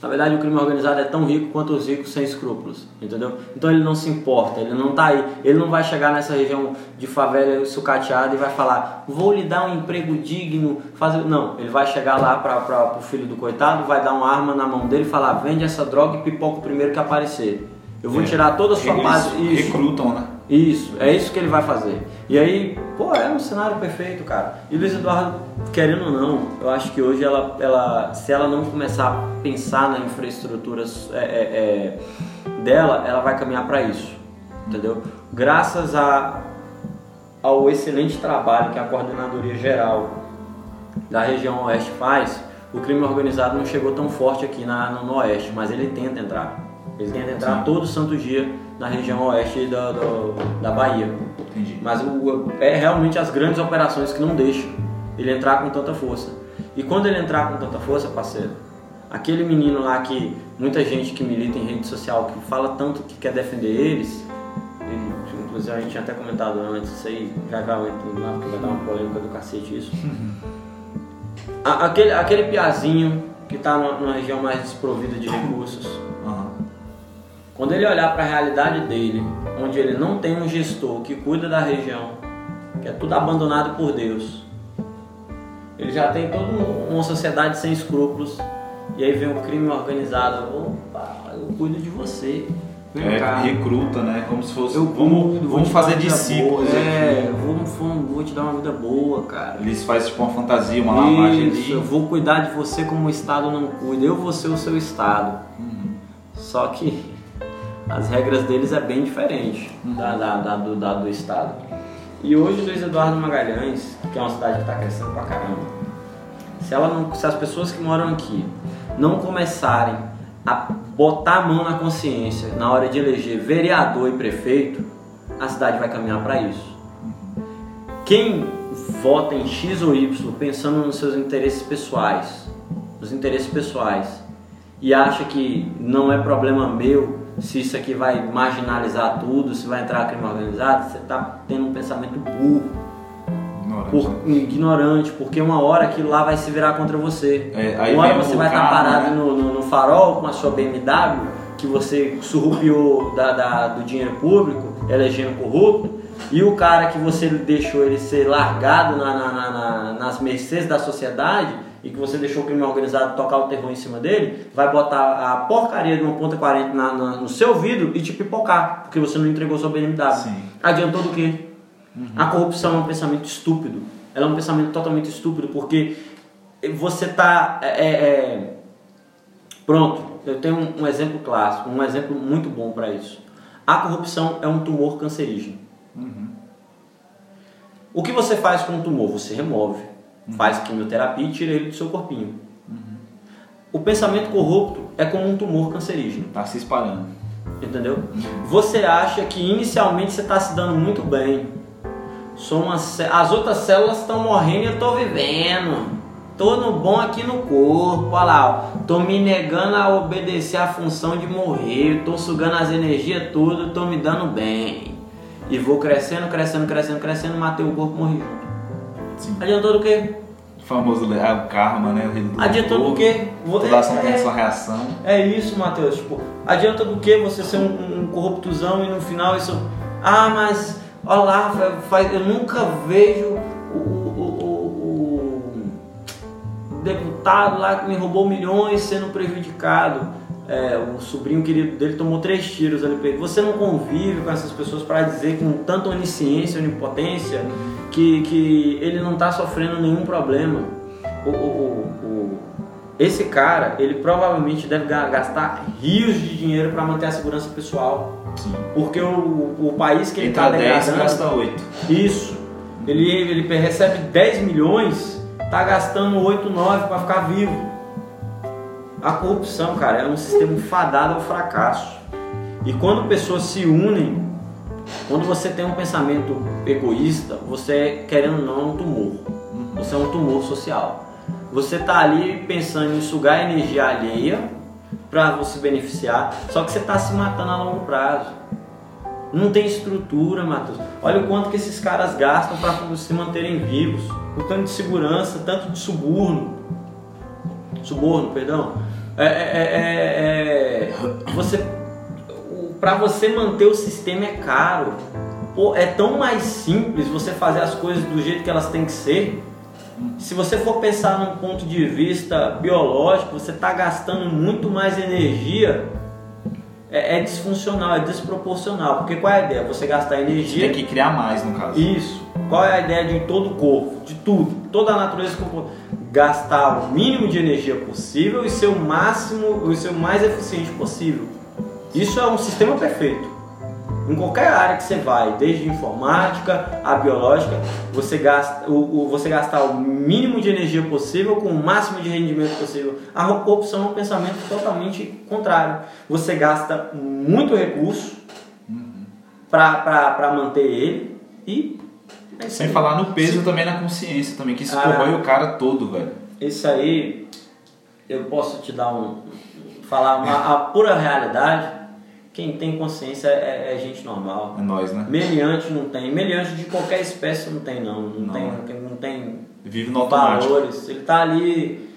Na verdade, o crime organizado é tão rico quanto os ricos sem escrúpulos, entendeu? Então ele não se importa, ele não tá aí, ele não vai chegar nessa região de favela sucateada e vai falar, vou lhe dar um emprego digno, fazer. Não, ele vai chegar lá para o filho do coitado, vai dar uma arma na mão dele e falar, vende essa droga e pipoca o primeiro que aparecer. Eu vou É. tirar toda a sua base. Isso. recrutam, né? Isso, é isso que ele vai fazer. E aí, pô, é um cenário perfeito, cara. E Luiz Eduardo, querendo ou não, eu acho que hoje ela, ela se ela não começar a pensar na infraestrutura é, é, é, dela, ela vai caminhar para isso, entendeu? Graças a, ao excelente trabalho que a coordenadoria geral da região oeste faz, o crime organizado não chegou tão forte aqui na, no, no oeste, mas ele tenta entrar. Ele tenta entrar Sim. todo santo dia na região oeste da, do- da Bahia. Entendi. Mas o- é realmente as grandes operações que não deixam ele entrar com tanta força. E quando ele entrar com tanta força, parceiro, Aquele menino lá que muita gente que milita em rede social, que fala tanto que quer defender eles, e, inclusive a gente tinha até comentado antes, isso aí já já entro lá, porque vai dar uma polêmica do cacete isso. A- aquele, aquele piazinho que tá numa, numa região mais desprovida de recursos. Quando ele olhar para a realidade dele, onde ele não tem um gestor que cuida da região, que é tudo abandonado por Deus, ele já tem toda um- uma sociedade sem escrúpulos, e aí vem o crime organizado, opa, eu cuido de você, vem É, cá. recruta, né? Como se fosse. Eu vamos vou vamos fazer discípulos boa, aqui. É, vou, vou, vou te dar uma vida boa, cara. Eles fazem tipo uma fantasia, uma lavagem Isso, eu ali. vou cuidar de você como o Estado não cuida. Eu vou ser o seu Estado. Só que as regras deles é bem diferente da, da, da- do, da do Estado. E hoje Luiz Eduardo Magalhães, que é uma cidade que está crescendo pra caramba, se, ela não, se as pessoas que moram aqui não começarem a botar a mão na consciência na hora de eleger vereador e prefeito, a cidade vai caminhar para isso. Quem vota em X ou Y pensando nos seus interesses pessoais, nos interesses pessoais, e acha que não é problema meu se isso aqui vai marginalizar tudo, se vai entrar crime organizado, você está tendo um pensamento burro, Ignorante. por, ignorante, porque uma hora aquilo lá vai se virar contra você. É, uma hora você vai estar carro, parado né? no, no- no farol com a sua BMW, que você surrupiou da, da- do dinheiro público, elegendo corrupto, e o cara que você deixou ele ser largado na- na- na- nas mercês da sociedade e que você deixou o crime organizado tocar o terror em cima dele, vai botar a porcaria de uma ponta 40 na- na- no seu vidro e te pipocar, porque você não entregou sua BMW. Sim. Adiantou do quê? A corrupção é um pensamento estúpido. Ela é um pensamento totalmente estúpido, porque você tá. é, é, é, Pronto, eu tenho um, um exemplo clássico, um exemplo muito bom para isso. A corrupção é um tumor cancerígeno. O que você faz com o tumor? Você remove, faz quimioterapia e tira ele do seu corpinho. O pensamento corrupto é como um tumor cancerígeno. Tá se espalhando. Entendeu? Você acha que inicialmente você está se dando muito bem. Sou uma cé- As outras células estão morrendo e eu estou vivendo. Tô no bom aqui no corpo, olha lá, ó. tô me negando a obedecer a função de morrer, tô sugando as energias tudo, tô me dando bem. E vou crescendo, crescendo, crescendo, crescendo, matei o corpo, morri junto. Sim. Adiantou do quê? O famoso ah, o karma, né? O rei do Adiantou do fogo. quê? Toda ação é- tem a é- sua reação. É isso, Matheus. Tipo, adianta do que você ser um, um corruptuzão e no final isso. Ah, mas olha lá, eu nunca vejo o, o- o- o deputado lá que me roubou milhões sendo prejudicado. É, o sobrinho querido dele tomou três tiros ali. Você não convive com essas pessoas para dizer com tanta onisciência, onipotência, que, que ele não está sofrendo nenhum problema. O- o- o- esse cara, ele provavelmente deve ga- gastar rios de dinheiro para manter a segurança pessoal. Sim. Porque o, o país que ele está 10 degradando... gasta 8. Isso. Ele, ele recebe 10 milhões, tá gastando 8, 9 para ficar vivo. A corrupção, cara, é um sistema fadado ao fracasso. E quando pessoas se unem, quando você tem um pensamento egoísta, você, querendo ou não, é um tumor. Você é um tumor social. Você tá ali pensando em sugar energia alheia para você beneficiar, só que você tá se matando a longo prazo. Não tem estrutura, Matheus. Olha o quanto que esses caras gastam para se manterem vivos. O tanto de segurança, tanto de suborno. Suborno, perdão. É, é, é, é, você, para você manter o sistema é caro. Pô, é tão mais simples você fazer as coisas do jeito que elas têm que ser. Se você for pensar num ponto de vista biológico, você está gastando muito mais energia. É, é disfuncional, é desproporcional. Porque qual é a ideia? Você gastar energia. Tem que criar mais, no caso. Isso. Qual é a ideia de todo o corpo, de tudo, toda a natureza gastar o mínimo de energia possível e ser o máximo, e ser o mais eficiente possível. Isso é um sistema perfeito. Em qualquer área que você vai, desde informática a biológica, você gasta o, o- você gastar o mínimo de energia possível com o máximo de rendimento possível. A corrupção é um pensamento totalmente contrário. Você gasta muito recurso para manter ele e é Sem aí. falar no peso também na consciência também, que isso Ah. corrói o cara todo, velho. Isso aí, eu posso te dar um. falar uma, a pura realidade. Quem tem consciência é, é gente normal. É nós, né? Meliante não tem. Meliante de qualquer espécie não tem, não. Não, Não. tem. Não tem Vive no automático. valores. Ele tá ali.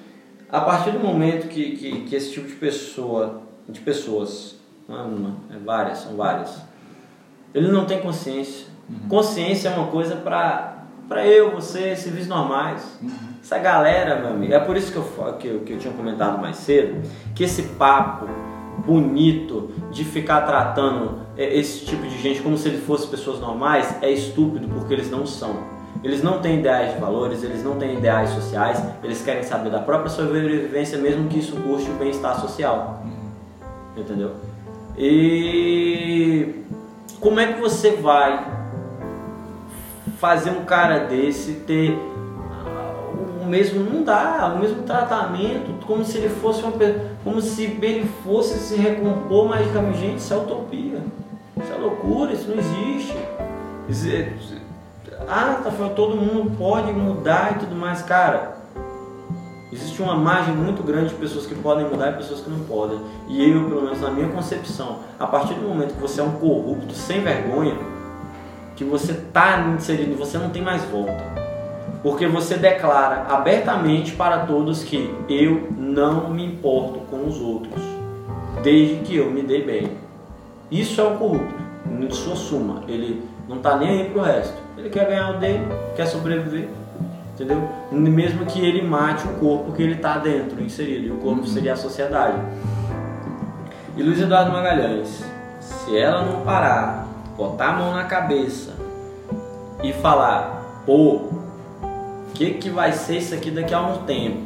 A partir do momento que, que, que esse tipo de pessoa, de pessoas, não é uma, é várias, são várias, ele não tem consciência. Consciência é uma coisa para para eu, você, civis normais. Essa galera, meu amigo, é por isso que eu, que, eu, que eu tinha comentado mais cedo, que esse papo bonito de ficar tratando é, esse tipo de gente como se eles fossem pessoas normais é estúpido porque eles não são. Eles não têm ideais de valores, eles não têm ideais sociais, eles querem saber da própria sobrevivência, mesmo que isso custe o bem-estar social. Entendeu? E como é que você vai fazer um cara desse ter ah, o mesmo não dá, o mesmo tratamento, como se ele fosse uma como se ele fosse se recompor magicamente, gente, isso é utopia. Isso é loucura, isso não existe. Ah, tá falando, todo mundo pode mudar e tudo mais, cara. Existe uma margem muito grande de pessoas que podem mudar e pessoas que não podem. E eu, pelo menos na minha concepção, a partir do momento que você é um corrupto sem vergonha, que você está inserido, você não tem mais volta. Porque você declara abertamente para todos que eu não me importo com os outros, desde que eu me dê bem. Isso é o corrupto, em sua suma. Ele não está nem aí pro resto. Ele quer ganhar o dele, quer sobreviver, entendeu? Mesmo que ele mate o corpo que ele está dentro, inserido, e o corpo seria a sociedade. E Luiz Eduardo Magalhães, se ela não parar, botar a mão na cabeça e falar, pô, o que, que vai ser isso aqui daqui a um tempo?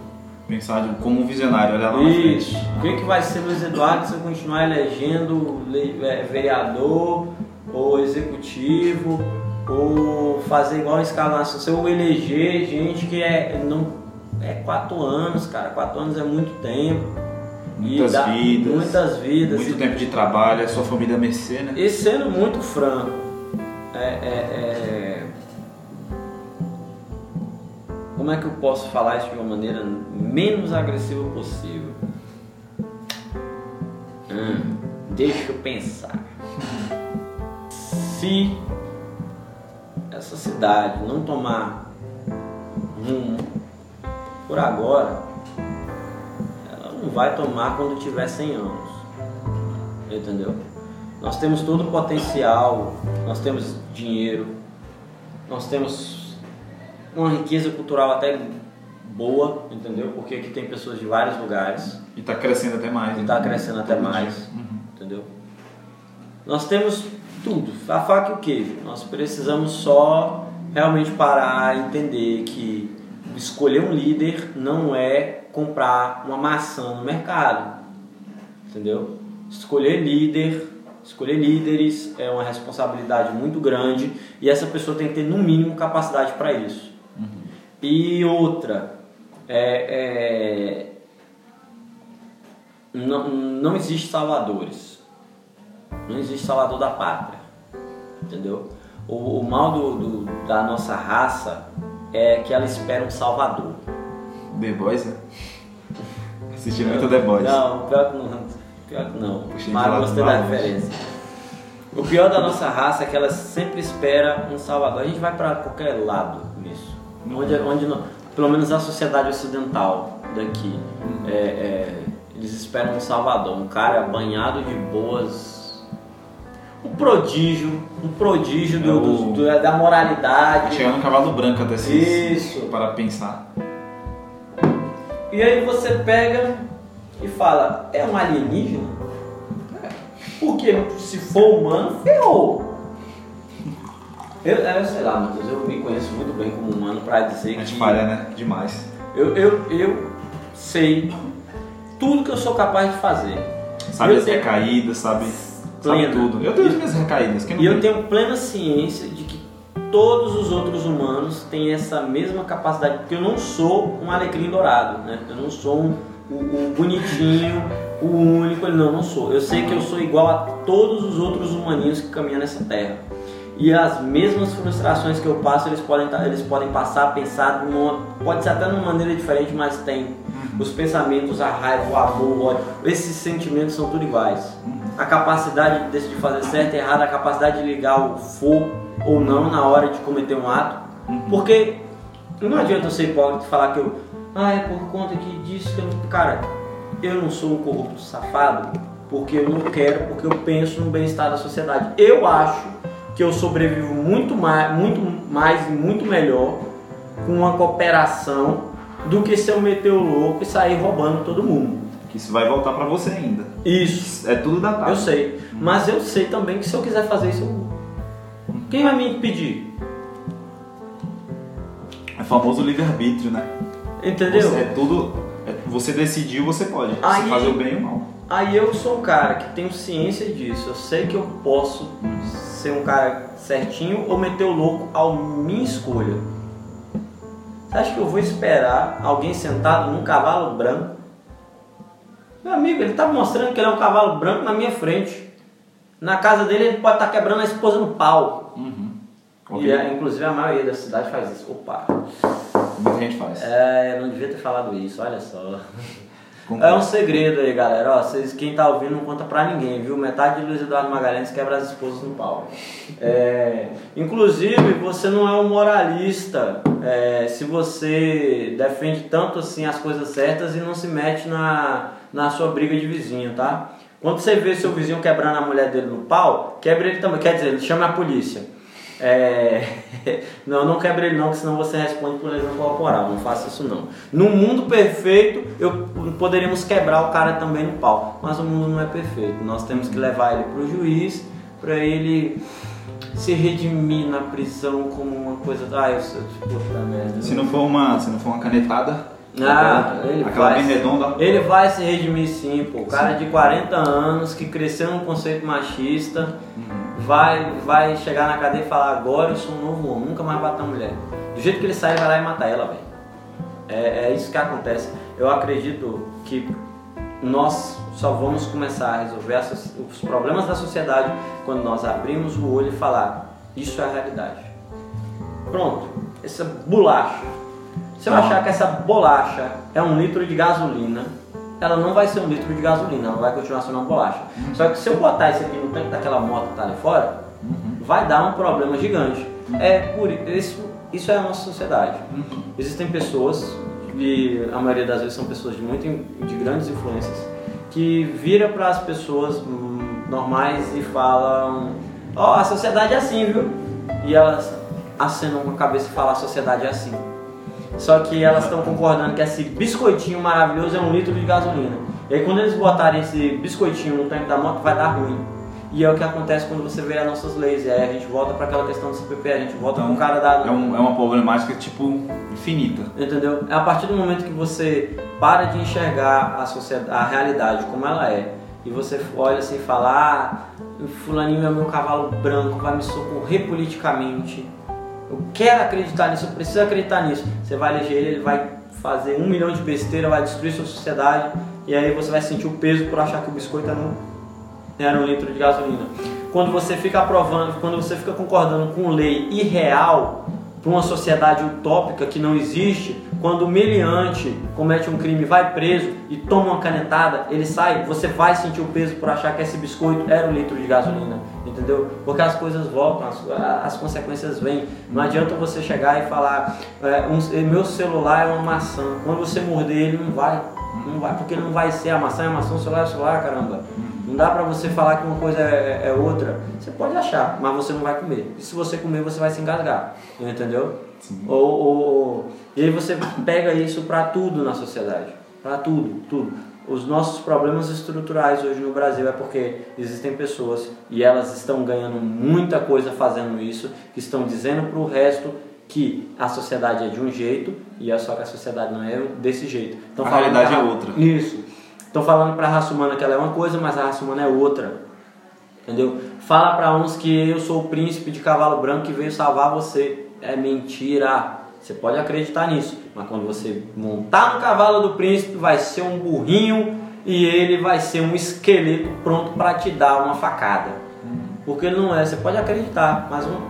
Pensar de- como um visionário, olhar lá. Isso. O que, que vai ser Luiz Eduardo se eu continuar elegendo le- é, vereador ou executivo ou fazer igual a escalação? Se eu eleger gente que é não é quatro anos, cara, quatro anos é muito tempo. Muitas dá vidas. Muitas vidas. Muito E- tempo de trabalho, a sua família a mercê, né? e sendo muito franco, é, é- é- como é que eu posso falar isso de uma maneira menos agressiva possível? Hum, deixa eu pensar. Se essa cidade não tomar rumo por agora, não vai tomar quando tiver 100 anos. Entendeu? Nós temos todo o potencial, nós temos dinheiro, nós temos uma riqueza cultural até boa, entendeu? Porque aqui tem pessoas de vários lugares E tá crescendo até mais. e né? está crescendo até Todo mais. Uhum. entendeu? Nós temos tudo, a faca e o queijo. Nós precisamos só realmente parar e entender que escolher um líder não é comprar uma maçã no mercado, entendeu? Escolher líder, escolher líderes é uma responsabilidade muito grande e essa pessoa tem que ter no mínimo capacidade para isso. E outra, é, é, não, não existe salvadores. Não existe salvador da pátria. Entendeu? O, o mal do, do- da nossa raça é que ela espera um salvador. The Boys, né? Assisti muito The Boys. Não, pior que não. Pior que não. Puxei Mas gostei da referência. O pior da nossa raça é que ela sempre espera um salvador. A gente vai para qualquer lado nisso. Onde, onde não- pelo menos a sociedade ocidental daqui, é, é, eles esperam um salvador, um cara banhado de boas. Um prodígio, um prodígio do, É o- do- do- da moralidade. Chegar no cavalo branco até se Isso. para pensar. E aí você pega e fala, é um alienígena? Porque se for humano, ferrou. Eu, eu sei lá, Matheus, eu me conheço muito bem como humano pra dizer A gente que falha, né? Demais. eu, eu, eu sei tudo que eu sou capaz de fazer. Sabe as tenho- recaídas, sabe, sabe Plena. tudo. Eu tenho as minhas recaídas. Quem não E eu tem? tenho plena ciência de que todos os outros humanos têm essa mesma capacidade, porque eu não sou um alecrim dourado, né? Eu não sou um, o, o bonitinho, o único, não, eu não sou. Eu sei que eu sou igual a todos os outros humaninhos que caminham nessa terra. E as mesmas frustrações que eu passo, eles podem, eles podem passar, pensar, de uma, pode ser até de uma maneira diferente, mas tem. Os pensamentos, a raiva, o amor, o ódio, esses sentimentos são tudo iguais. A capacidade de decidir fazer certo e errado, a capacidade de ligar o fogo ou não na hora de cometer um ato. Porque não adianta eu ser hipócrita e falar que eu, ah, é por conta que disso que eu. Cara, eu não sou um corrupto safado porque eu não quero, porque eu penso no bem-estar da sociedade. Eu acho que eu sobrevivo muito mais, muito mais e muito melhor com uma cooperação do que se eu meter o louco e sair roubando todo mundo. Que isso vai voltar pra você ainda. Isso, É tudo datado. eu sei. Mas eu sei também que se eu quiser fazer isso, eu vou. Quem vai me impedir? É famoso livre-arbítrio, né? Entendeu? Você, é tudo. é- você decidiu, você pode. Se Aí- fazer o bem ou o mal. Aí eu sou um cara que tenho ciência disso. Eu sei que eu posso ser um cara certinho ou meter o louco ao minha escolha. Você acha que eu vou esperar alguém sentado num cavalo branco? Meu amigo, ele tá mostrando que ele é um cavalo branco na minha frente. Na casa dele ele pode estar quebrando a esposa no pau. Ok. E, é, inclusive a maioria da cidade faz isso. Opa, Muita gente faz. é, eu não devia ter falado isso, olha só. Concordo. É um segredo aí, galera. Ó, vocês, quem tá ouvindo não conta pra ninguém, viu? Metade de Luiz Eduardo Magalhães quebra as esposas no pau. É, inclusive, você não é um moralista é, se você defende tanto assim as coisas certas e não se mete na, na sua briga de vizinho, tá? Quando você vê seu vizinho quebrando a mulher dele no pau, quebra ele também. Quer dizer, ele chama a polícia. É... Não, não quebre ele não, porque senão você responde por lesão corporal. Não faça isso não. No mundo perfeito, eu poderíamos quebrar o cara também no pau. Mas o mundo não é perfeito. Nós temos que levar ele pro juiz para ele se redimir na prisão como uma coisa. Ah, eu sou tipo merda. Se não for uma, se não for uma canetada, Ah, ele aquela vai, bem redonda. Ele vai se redimir sim, pô. O cara de 40 anos que cresceu num conceito machista vai, vai chegar na cadeia e falar agora eu sou um novo homem, nunca mais bater uma mulher. Do jeito que ele sai, vai lá e matar ela, velho. É, é isso que acontece. Eu acredito que nós só vamos começar a resolver a so- os problemas da sociedade quando nós abrimos o olho e falar isso é a realidade. Pronto, essa bolacha. Se eu achar que essa bolacha é um litro de gasolina, ela não vai ser um litro de gasolina, ela vai continuar sendo uma bolacha. Só que se eu botar isso aqui no tanque daquela moto que tá ali fora, vai dar um problema gigante. É por isso, isso é a nossa sociedade. Existem pessoas, e a maioria das vezes são pessoas de muito de grandes influências, que vira para as pessoas hum, normais e falam: "Ó, a sociedade é assim, viu?" E elas acenam com a cabeça e falam: "A sociedade é assim". Só que elas estão concordando que esse biscoitinho maravilhoso é um litro de gasolina. E aí quando eles botarem esse biscoitinho no tanque da moto vai dar ruim. E é o que acontece quando você vê as nossas leis. E aí a gente volta para aquela questão do CPP, a gente volta com o cara da. É, um- é uma problemática tipo infinita. Entendeu? É a partir do momento que você para de enxergar a, sociedade, a realidade como ela é e você olha assim e fala: ah, Fulaninho é meu cavalo branco, vai me socorrer politicamente. Eu quero acreditar nisso, eu preciso acreditar nisso. Você vai eleger ele, ele vai fazer um milhão de besteira, vai destruir sua sociedade e aí você vai sentir o peso por achar que o biscoito era um, era um litro de gasolina. Quando você fica aprovando, quando você fica concordando com lei irreal para uma sociedade utópica que não existe, quando o meliante comete um crime, vai preso e toma uma canetada, ele sai, você vai sentir o peso por achar que esse biscoito era um litro de gasolina, entendeu? Porque as coisas voltam, as, as consequências vêm. Não adianta você chegar e falar, é, um- meu celular é uma maçã, quando você morder ele não vai, não vai, porque não vai ser a maçã, é a maçã, o celular é o celular, caramba. Não dá pra você falar que uma coisa é, é outra. Você pode achar, mas você não vai comer. E se você comer, você vai se engasgar. Entendeu? Ou, ou- ou- e aí você pega isso pra tudo na sociedade. Pra tudo, tudo. Os nossos problemas estruturais hoje no Brasil é porque existem pessoas e elas estão ganhando muita coisa fazendo isso, que estão dizendo pro resto que a sociedade é de um jeito e é só que a sociedade não é desse jeito. Estão A realidade pra- é outra. Isso. Estão falando para a raça humana que ela é uma coisa, mas a raça humana é outra. Entendeu? Fala para uns que eu sou o príncipe de cavalo branco que veio salvar você. É mentira. Você pode acreditar nisso, mas quando você montar no cavalo do príncipe, vai ser um burrinho e ele vai ser um esqueleto pronto para te dar uma facada. Porque não é, você pode acreditar, mas um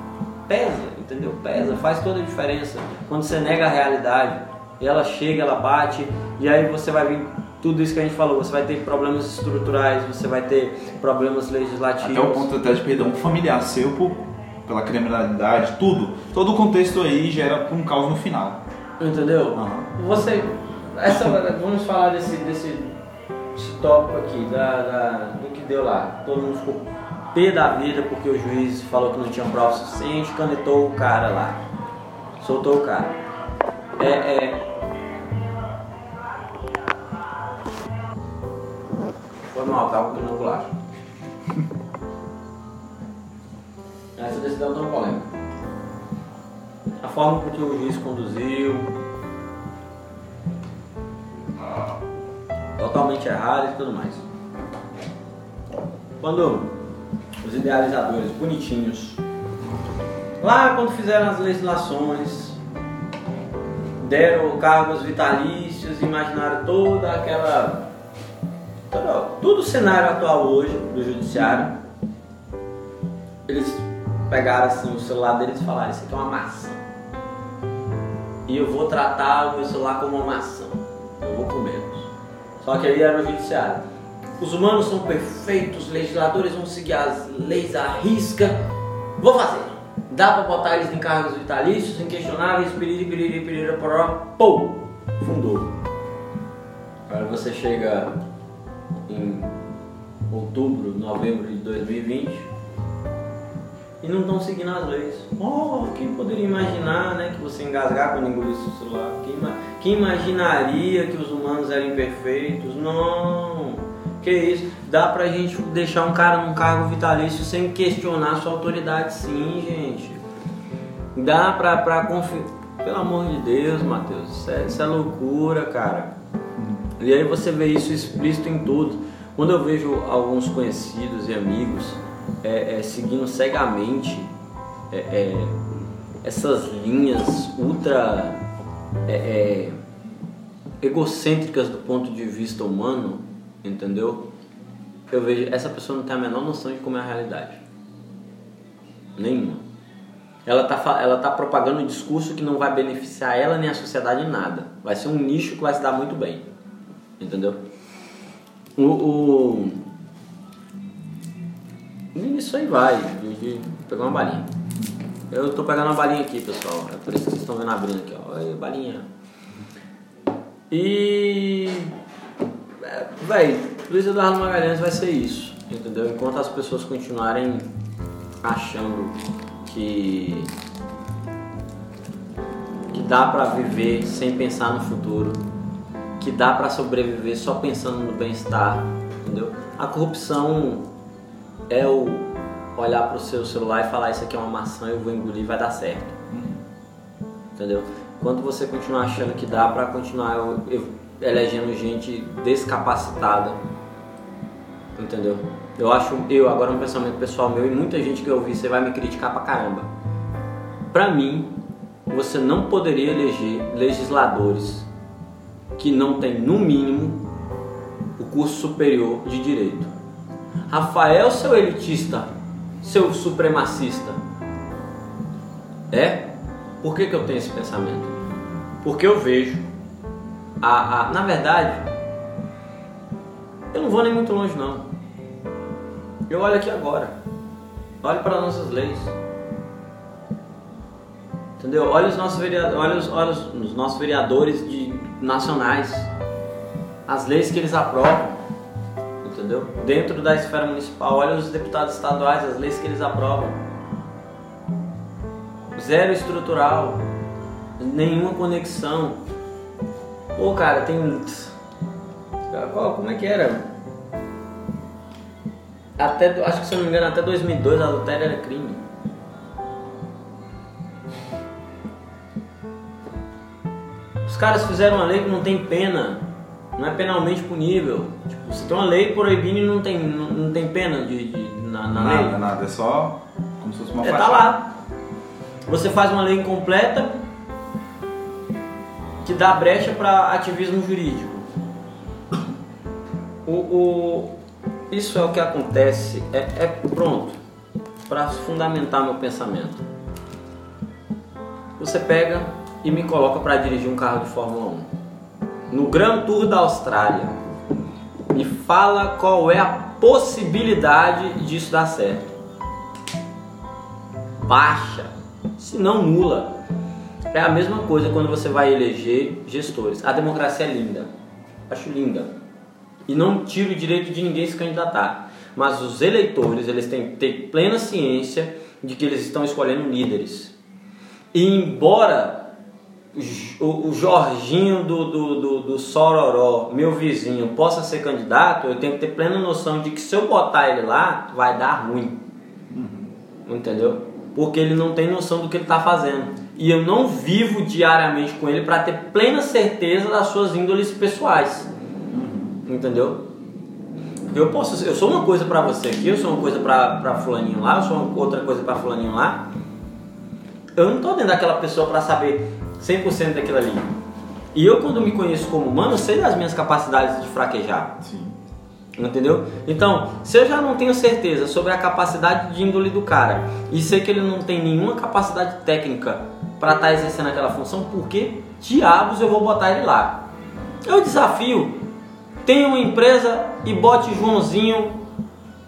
pesa, entendeu? Pesa, faz toda a diferença. Quando você nega a realidade, ela chega, ela bate, e aí você vai vir tudo isso que a gente falou, você vai ter problemas estruturais, você vai ter problemas legislativos. Até o ponto até de perder um familiar seu por, pela criminalidade, tudo. Todo o contexto aí gera um caos no final. Entendeu? Aham. Você. Essa, vamos falar desse, desse, desse tópico aqui, da, da- do que deu lá. Todo mundo ficou pé da vida porque o juiz falou que não tinha prova suficiente, canetou o cara lá. Soltou o cara. É. é... Foi mal, tava comendo bolacha. Essa decisão tão polêmica. A forma com que o juiz conduziu. Totalmente errado e tudo mais. Quando os idealizadores bonitinhos, lá quando fizeram as legislações, deram cargos vitalícios, imaginaram toda aquela. Toda- todo o cenário atual hoje do judiciário, eles pegaram assim o celular deles e falaram, isso aqui é uma maçã. E eu vou tratar o meu celular como uma maçã. Eu vou comê-los. Só que aí era o judiciário. Os humanos são perfeitos, os legisladores vão seguir as leis à risca. Vou fazer. Dá pra botar eles em cargos vitalícios, inquestionáveis, piriri, piriri, piriri, poró, pô! Fundou. Agora você chega em outubro, novembro de 2020 e não estão seguindo as leis. Oh, quem poderia imaginar né, que você engasgar quando engolisse o celular? Quem, quem imaginaria que os humanos eram imperfeitos? Não! Que isso? Dá pra gente deixar um cara num cargo vitalício sem questionar sua autoridade, sim, gente. Dá pra, pra confiar. Pelo amor de Deus, Matheus, isso é, isso é loucura, cara. E aí você vê isso explícito em tudo. Quando eu vejo alguns conhecidos e amigos é, é, seguindo cegamente é, é, essas linhas ultra é, é, egocêntricas do ponto de vista humano, entendeu? Eu vejo essa pessoa não tem a menor noção de como é a realidade. Nenhuma. Ela tá, ela tá propagando um discurso que não vai beneficiar ela nem a sociedade em nada. Vai ser um nicho que vai se dar muito bem. Entendeu? O, o... Isso aí vai, de, pegar uma balinha. Eu tô pegando uma balinha aqui, pessoal. É por isso que vocês estão vendo abrindo aqui, ó. Oi, balinha. E. É, véi, Luiz Eduardo Magalhães vai ser isso, entendeu? Enquanto as pessoas continuarem achando que. que dá pra viver sem pensar no futuro, que dá pra sobreviver só pensando no bem-estar, entendeu? A corrupção é o olhar pro seu celular e falar isso aqui é uma maçã, eu vou engolir, vai dar certo. Entendeu? Quando você continuar achando que dá pra continuar eu- eu- elegendo gente descapacitada, entendeu? Eu acho, eu agora um pensamento pessoal meu e muita gente que eu ouvi, você vai me criticar pra caramba. Pra mim, você não poderia eleger legisladores que não têm no mínimo o curso superior de direito. Rafael, seu elitista, seu supremacista, é? Por que, que eu tenho esse pensamento? Porque eu vejo, a, a, na verdade, eu não vou nem muito longe não. Eu olho aqui agora, olho para nossas leis, entendeu? Olha os nossos vereadores, os, os nossos vereadores de nacionais, as leis que eles aprovam, entendeu? Dentro da esfera municipal, olha os deputados estaduais, as leis que eles aprovam zero estrutural, nenhuma conexão. Pô, cara, tem. Como é que era? Até, acho que se eu não me engano, até 2002 adultério era crime. Caras fizeram uma lei que não tem pena, não é penalmente punível. Tipo, você tem uma lei proibindo e não tem, não, não tem pena de, de- na, na lei. Nada, nada. É só como se fosse uma É, tá lá. Você faz uma lei incompleta que dá brecha para ativismo jurídico. O, o- isso é o que acontece. É, é pronto para fundamentar meu pensamento. Você pega e me coloca para dirigir um carro de Fórmula 1. No Grand Tour da Austrália, me fala qual é a possibilidade disso dar certo. Baixa, se não nula. É a mesma coisa quando você vai eleger gestores. A democracia é linda, acho linda. E não tiro o direito de ninguém se candidatar. Mas os eleitores, eles têm que ter plena ciência de que eles estão escolhendo líderes. E embora o, o Jorginho do, do, do, do Sororó, meu vizinho, possa ser candidato, eu tenho que ter plena noção de que se eu botar ele lá, vai dar ruim. Entendeu? Porque ele não tem noção do que ele está fazendo. E eu não vivo diariamente com ele para ter plena certeza das suas índoles pessoais. Entendeu? Eu posso, eu sou uma coisa para você aqui, eu sou uma coisa para fulaninho lá, eu sou outra coisa para fulaninho lá. Eu não tô dentro daquela pessoa para saber 100% daquilo ali. E eu quando me conheço como humano, sei das minhas capacidades de fraquejar. Sim. Entendeu? Então, se eu já não tenho certeza sobre a capacidade de índole do cara e sei que ele não tem nenhuma capacidade técnica para estar tá exercendo aquela função, por que diabos eu vou botar ele lá? Eu desafio, tenha uma empresa e bote Joãozinho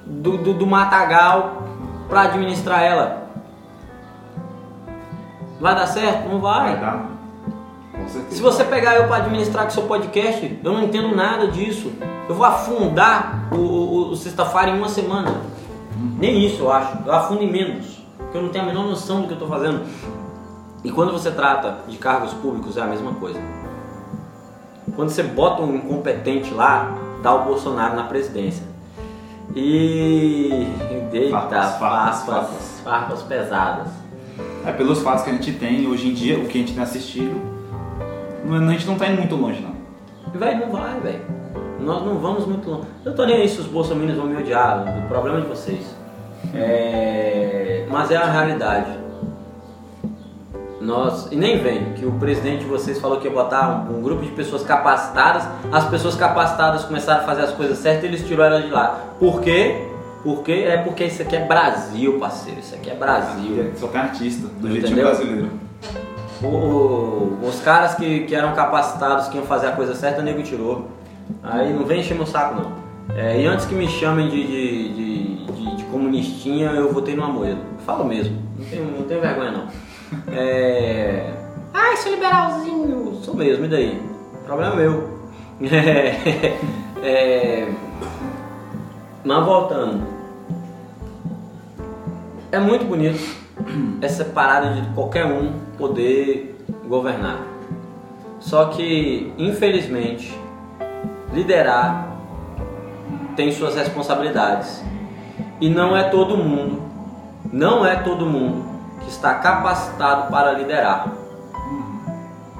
do, do, do Matagal para administrar ela. Vai dar certo? Não vai. Vai dar. Com certeza. Se você pegar eu para administrar com seu podcast, eu não entendo nada disso. Eu vou afundar o, o, o sexta-feira em uma semana. Nem isso eu acho. Eu afundo em menos. Porque eu não tenho a menor noção do que eu estou fazendo. E quando você trata de cargos públicos é a mesma coisa. Quando você bota um incompetente lá, dá o Bolsonaro na presidência. E. Eita, Farpas, farpas, farpas, farpas pesadas. É, pelos fatos que a gente tem hoje em dia, o que a gente tem assistido, é- a gente não tá indo muito longe, não. Velho, não vai, velho. Nós não vamos muito longe. Eu tô nem aí se os bolsominions vão me odiar, o problema é de vocês. É... Mas é a realidade. Nós, e nem vem, que o presidente de vocês falou que ia botar um, um grupo de pessoas capacitadas, as pessoas capacitadas começaram a fazer as coisas certas e eles tiraram elas de lá. Por quê? Porque é porque isso aqui é Brasil, parceiro. Isso aqui é Brasil. Só tem artista, do Entendeu? jeitinho brasileiro. O- o- os caras que, que eram capacitados, que iam fazer a coisa certa, o nego tirou. Aí não vem encher meu saco, não. É, e antes que me chamem de, de, de, de- de comunistinha, eu votei no Amoedo. Falo mesmo, não tenho, não tenho vergonha, não. É... Ai, seu liberalzinho! Sou mesmo, e daí? O problema é meu. É, é, Mas voltando. É muito bonito essa parada de qualquer um poder governar. Só que, infelizmente, liderar tem suas responsabilidades. E não é todo mundo, não é todo mundo que está capacitado para liderar.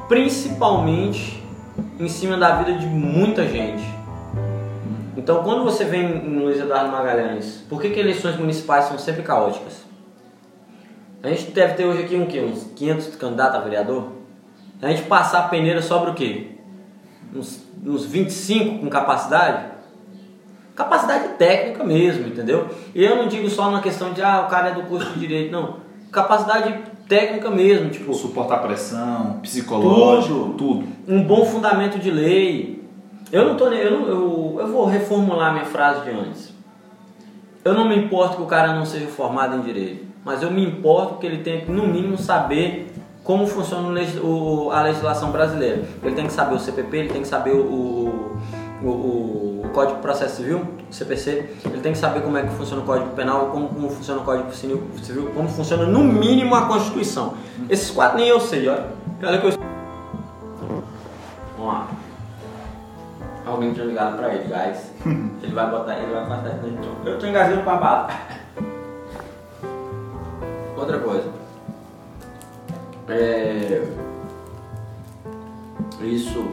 Principalmente em cima da vida de muita gente. Então, quando você vem em Luiz Eduardo Magalhães, por que, que eleições municipais são sempre caóticas? A gente deve ter hoje aqui um, quê? uns 500 candidatos a vereador. A gente passar a peneira sobra o quê? Uns, uns 25 com capacidade? Capacidade técnica mesmo, entendeu? E eu não digo só na questão de, ah, o cara é do curso de direito, não. Capacidade técnica mesmo, tipo, Suportar pressão, psicológico, tudo. um bom fundamento de lei. Eu não tô nem, eu, eu, eu vou reformular minha frase de antes. Eu não me importo que o cara não seja formado em direito, mas eu me importo que ele tenha que, no mínimo, saber como funciona o a legislação brasileira. Ele tem que saber o CPP, ele tem que saber o, o, o- o Código de Processo Civil, o CPC, ele tem que saber como é que funciona o Código Penal, como, como funciona o Código Civil, como funciona, no mínimo, a Constituição. Esses quatro nem eu sei, olha. Olha que eu Alguém tinha ligado pra ele, guys. ele vai botar, ele vai botar isso. Eu tô engasgando pra bala. Outra coisa. É... Isso.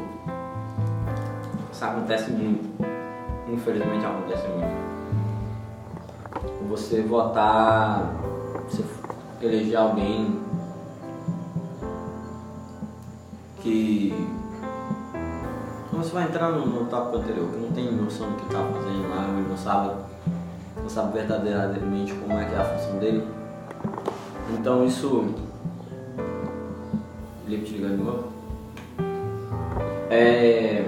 Isso acontece muito. Infelizmente acontece muito. Você votar. Você eleger alguém que você vai entrar no, no tópico anterior, que não tem noção do que está fazendo lá, ele não sabe, não sabe verdadeiramente como é que é a função dele. Então isso Felipe te ligando de novo? É.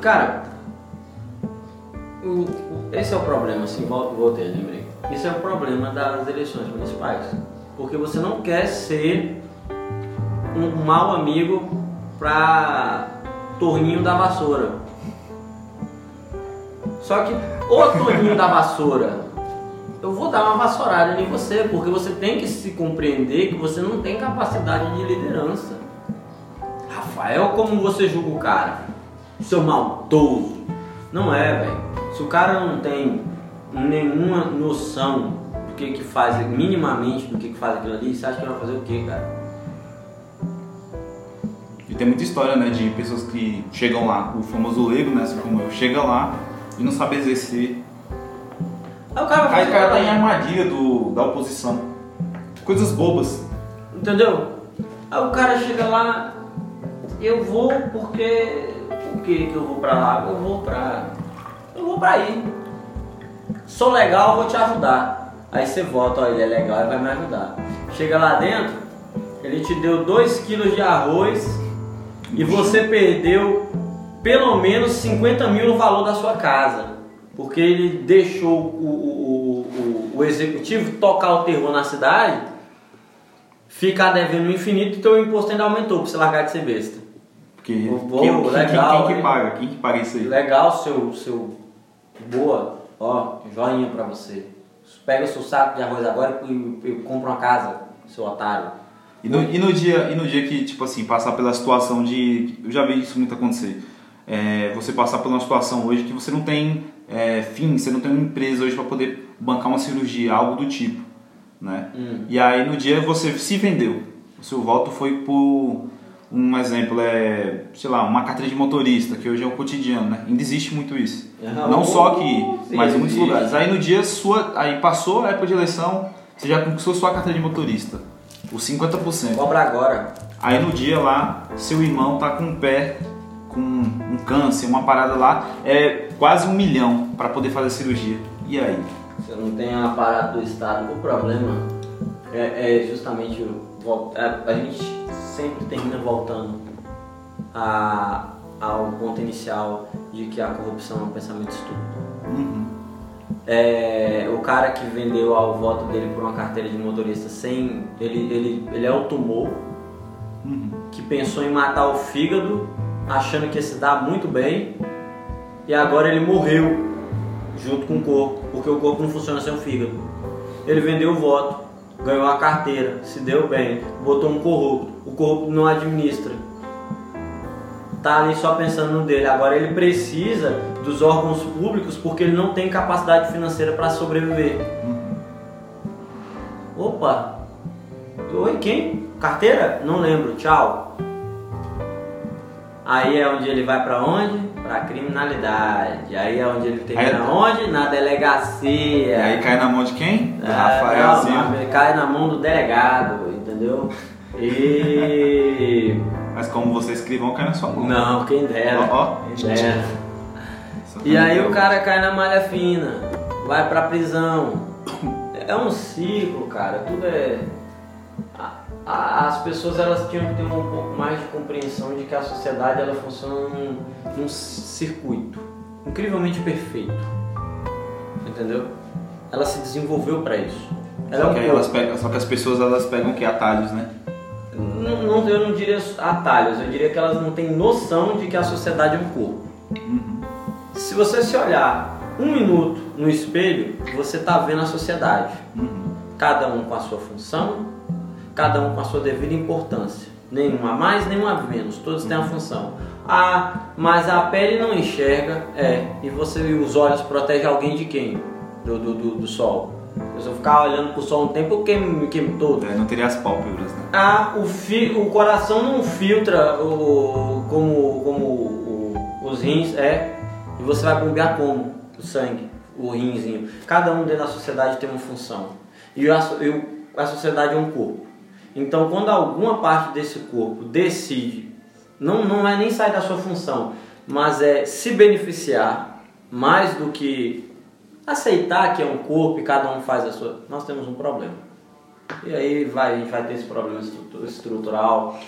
Cara, o- esse é o problema, assim, vol- voltei, lembrei. Esse é o problema das eleições municipais. Porque você não quer ser um mau amigo pra torninho da vassoura. Só que, ô torninho da vassoura, eu vou dar uma vassourada em você, porque você tem que se compreender que você não tem capacidade de liderança. Rafael, como você julga o cara? Seu maldoso. Não é, velho. Se o cara não tem nenhuma noção do que que faz, minimamente do que que faz aquilo ali, você acha que vai fazer o quê, cara? E tem muita história, né, de pessoas que chegam lá, o famoso leigo, né, assim como eu, chega lá e não sabe exercer. Aí o cara Aí o cara tá em armadilha do, da oposição. Coisas bobas. Entendeu? Aí o cara chega lá, eu vou porque. Por que que eu vou pra lá? Eu vou pra. Eu vou pra aí. Sou legal, vou te ajudar. Aí você volta, ó, ele é legal, ele vai me ajudar. Chega lá dentro, ele te deu 2 quilos de arroz e você perdeu pelo menos 50 mil no valor da sua casa. Porque ele deixou o, o, o, o executivo tocar o terror na cidade ficar devendo no infinito e teu imposto ainda aumentou pra você largar de ser besta. Porque Pô, quem, quem- legal, quem que hein? paga? Quem que paga isso aí? Legal seu, seu boa, ó, joinha pra você. Pega o seu saco de arroz agora e, e compra uma casa, seu otário. E no, e no dia, e no dia que, tipo assim, passar pela situação de. Eu já vi isso muito acontecer. É, você passar por uma situação hoje que você não tem é, fim, você não tem uma empresa hoje para poder bancar uma cirurgia, algo do tipo. Né? Hum. E aí no dia você se vendeu. O seu voto foi por um exemplo, é, sei lá, uma carteira de motorista, que hoje é o cotidiano, né? Ainda existe muito isso. Não só aqui, sim, mas em muitos existe. lugares. Aí no dia sua. Aí passou a época de eleição, você já conquistou sua carteira de motorista. Os 50%. Cobra agora. Aí no dia lá, seu irmão tá com um pé com um câncer, uma parada lá, é quase um milhão para poder fazer cirurgia. E aí? Você não tem um aparato do Estado. O problema é, é justamente o a, a gente sempre termina voltando a, ao ponto inicial de que a corrupção é um pensamento estúpido. Uhum. É, o cara que vendeu o voto dele por uma carteira de motorista sem. Ele, ele, ele automou, Uhum. que pensou em matar o fígado, achando que ia se dar muito bem, e agora ele morreu junto com o corpo, porque o corpo não funciona sem o fígado. Ele vendeu o voto, ganhou a carteira, se deu bem, botou um corrupto, o corrupto não administra. Tá ali só pensando no dele. Agora ele precisa dos órgãos públicos porque ele não tem capacidade financeira para sobreviver. Opa! Oi, quem? Carteira? Não lembro, tchau. Aí é onde ele vai pra onde? Pra criminalidade. Aí é onde ele termina Aí- onde? Na delegacia. E aí cai na mão de quem? Do É, Rafaelzinho. não, cai na mão do delegado, entendeu? E. Mas como você escrivão, cai na sua mão. Não, quem dera. Ó, ó. Quem dera. E aí o cara cai na malha fina, vai pra prisão. É um ciclo, cara. Tudo é. As pessoas elas tinham que ter um pouco mais de compreensão de que a sociedade ela funciona num, num circuito incrivelmente perfeito. Entendeu? Ela se desenvolveu pra isso. Ela Só é um que, elas pegam, só que as pessoas elas pegam que atalhos, né? Não, não- eu não diria atalhos, eu diria que elas não têm noção de que a sociedade é um corpo. Uhum. Se você se olhar um minuto no espelho, você está vendo a sociedade. Uhum. Cada um com a sua função, cada um com a sua devida importância. Nenhuma mais, nenhuma menos. Todos têm a função. Ah, mas a pele não enxerga. É. E você os olhos protegem alguém de quem? Do, do, do, do sol. Se eu ficar olhando pro sol um tempo, eu queimo, me queimo todo. É, não teria as pálpebras, né? Ah, o, fi, o coração não filtra o, como, como o- os rins, é. E você vai bombear como? O sangue, o rinzinho. Cada um dentro da sociedade tem uma função. E a, e o- a sociedade é um corpo. Então, quando alguma parte desse corpo decide, não, não é nem sair da sua função, mas é se beneficiar mais do que aceitar que é um corpo e cada um faz a sua. Nós temos um problema. E aí vai, a gente vai ter esse problema estrutu- estrutural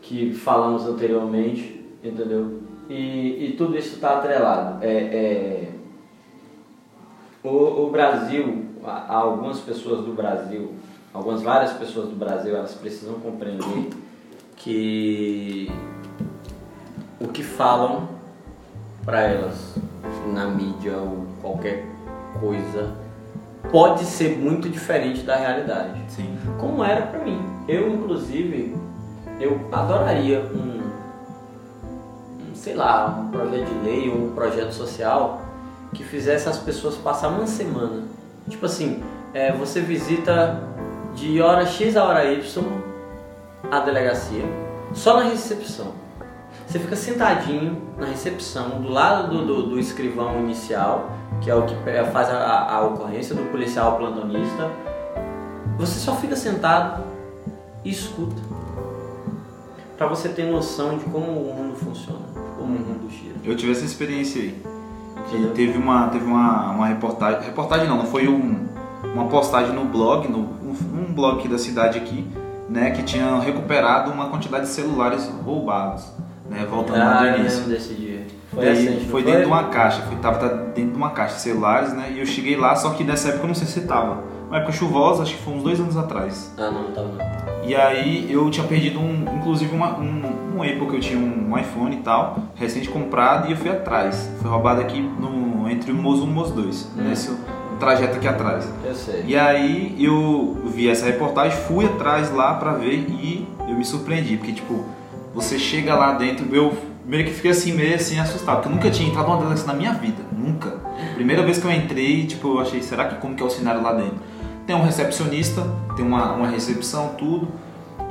que falamos anteriormente, entendeu? E, e tudo isso está atrelado. É, é, o, o Brasil, algumas pessoas do Brasil, algumas várias pessoas do Brasil, elas precisam compreender que o que falam para elas na mídia ou qualquer coisa pode ser muito diferente da realidade Sim. como era pra mim. Eu, inclusive, eu adoraria um, um, sei lá, um projeto de lei ou um projeto social que fizesse as pessoas passar uma semana. Tipo assim, é, você visita de hora X a hora Y a delegacia, só na recepção. Você fica sentadinho na recepção, do lado do, do, do escrivão inicial, que é o que faz a, a- ocorrência do policial plantonista. Você só fica sentado e escuta. Pra você ter noção de como o mundo funciona, como o mundo gira. Eu tive essa experiência aí. Que teve uma, teve uma, uma reportagem. Reportagem não, não foi um, uma postagem no blog, no, um, blog da cidade aqui, né? Que tinha recuperado uma quantidade de celulares roubados. Né, voltando lá Ah, do eu início. desse dia. Foi Daí recente, foi dentro de uma caixa, foi, tava dentro de uma caixa de celulares, né? E eu cheguei lá, só que nessa época eu não sei se tava. Uma época chuvosa, acho que foi uns dois anos atrás. Ah, não, não tava não. E aí eu tinha perdido um, inclusive uma, um, um Apple que eu tinha um, iPhone e tal, recente comprado, e eu fui atrás. Foi roubado aqui no, entre o Mozo 1 e o Mozo 2, Hum. nesse trajeto aqui atrás. Eu sei. E aí eu vi essa reportagem, fui atrás lá pra ver e eu me surpreendi, porque tipo, você chega lá dentro, eu meio que fiquei assim, meio assim assustado, porque eu nunca tinha entrado numa delegacia na minha vida, nunca. Primeira vez que eu entrei, tipo, eu achei, será que como que é o cenário lá dentro? Tem um recepcionista, tem uma, uma recepção, tudo.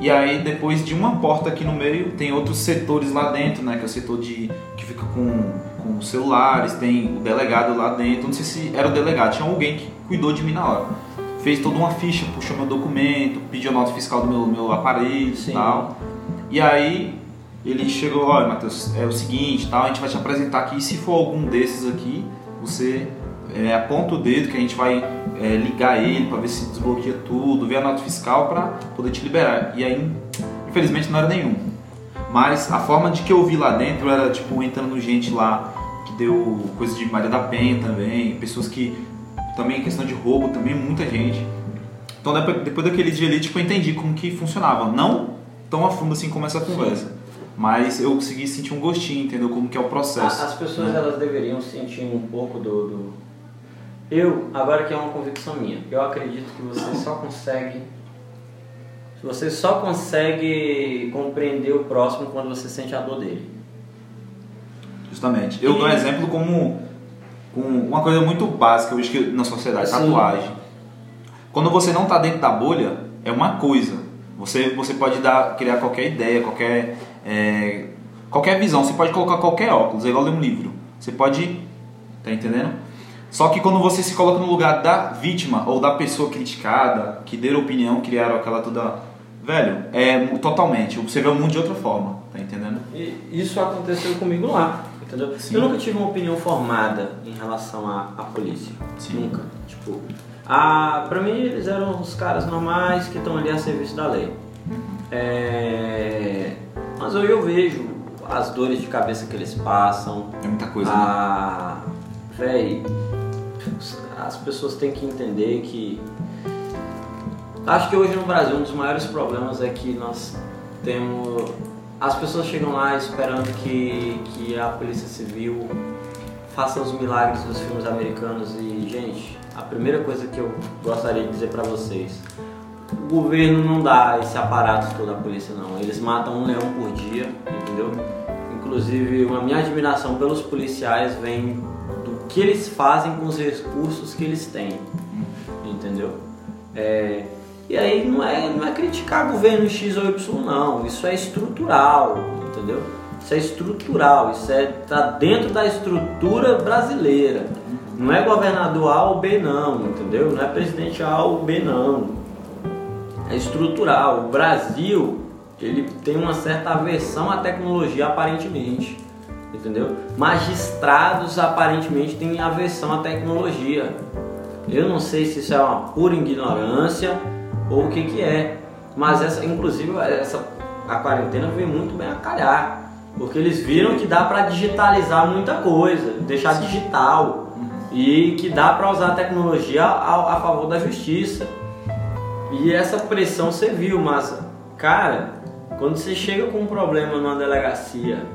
E aí depois de uma porta aqui no meio, tem outros setores lá dentro, né? Que é o setor de que fica com, com celulares, tem o delegado lá dentro. Não sei se era o delegado, tinha alguém que cuidou de mim na hora. Fez toda uma ficha, puxou meu documento, pediu a nota fiscal do meu, meu aparelho e tal. E aí ele chegou, olha Matheus, é o seguinte, tal, a gente vai te apresentar aqui, se for algum desses aqui, você é, aponta o dedo que a gente vai é, ligar ele para ver se desbloqueia tudo, ver a nota fiscal para poder te liberar. E aí, infelizmente, não era nenhum. Mas a forma de que eu vi lá dentro era tipo entrando gente lá que deu coisa de Maria da Penha também, pessoas que também questão de roubo também muita gente. Então depois, depois daquele dia ali, tipo, eu entendi como que funcionava. Não tão a fundo assim como essa conversa. Mas eu consegui sentir um gostinho, entendeu? Como que é o processo. As pessoas elas deveriam sentir um pouco do, do- Eu, agora que é uma convicção minha, eu acredito que você só consegue. Você só consegue compreender o próximo quando você sente a dor dele. Justamente. Eu dou um exemplo como com uma coisa muito básica hoje que na sociedade, Sim. tatuagem. Quando você não está dentro da bolha, é uma coisa. Você, você pode dar, criar qualquer ideia, qualquer, é, qualquer visão. Você pode colocar qualquer óculos, é igual ler um livro. Você pode. Tá entendendo? Só que quando você se coloca no lugar da vítima ou da pessoa criticada, que deram opinião, criaram aquela toda. Velho, é totalmente. Você vê o mundo de outra forma, tá entendendo? E isso aconteceu comigo lá, entendeu? Sim. Eu nunca tive uma opinião formada em relação à, à polícia. Sim. Nunca. Tipo, ah, pra mim eles eram os caras normais que estão ali a serviço da lei. É, Mas eu, eu vejo as dores de cabeça que eles passam. É muita coisa, né? Ah, véi, as pessoas têm que entender que. Acho que hoje no Brasil um dos maiores problemas é que nós temos. As pessoas chegam lá esperando que, que a Polícia Civil faça os milagres dos filmes americanos e, gente, a primeira coisa que eu gostaria de dizer pra vocês: o governo não dá esse aparato todo à polícia, não. Eles matam um leão por dia, entendeu? Inclusive, a minha admiração pelos policiais vem do que eles fazem com os recursos que eles têm, entendeu? É, e aí não é, não é criticar governo X ou Y, não. Isso é estrutural, entendeu? Isso é estrutural, isso é tá dentro da estrutura brasileira. Não é governador A ou B, não, entendeu? Não é presidente A ou B, não. É estrutural. O Brasil, ele tem uma certa aversão à tecnologia, aparentemente. Entendeu? Magistrados, aparentemente, têm aversão à tecnologia. Eu não sei se isso é uma pura ignorância ou o que que é. Mas essa, inclusive, essa a quarentena veio muito bem a calhar, porque eles viram que dá para digitalizar muita coisa, deixar digital e que dá para usar a tecnologia a, a favor da justiça. E essa pressão você viu, mas cara, quando você chega com um problema numa delegacia,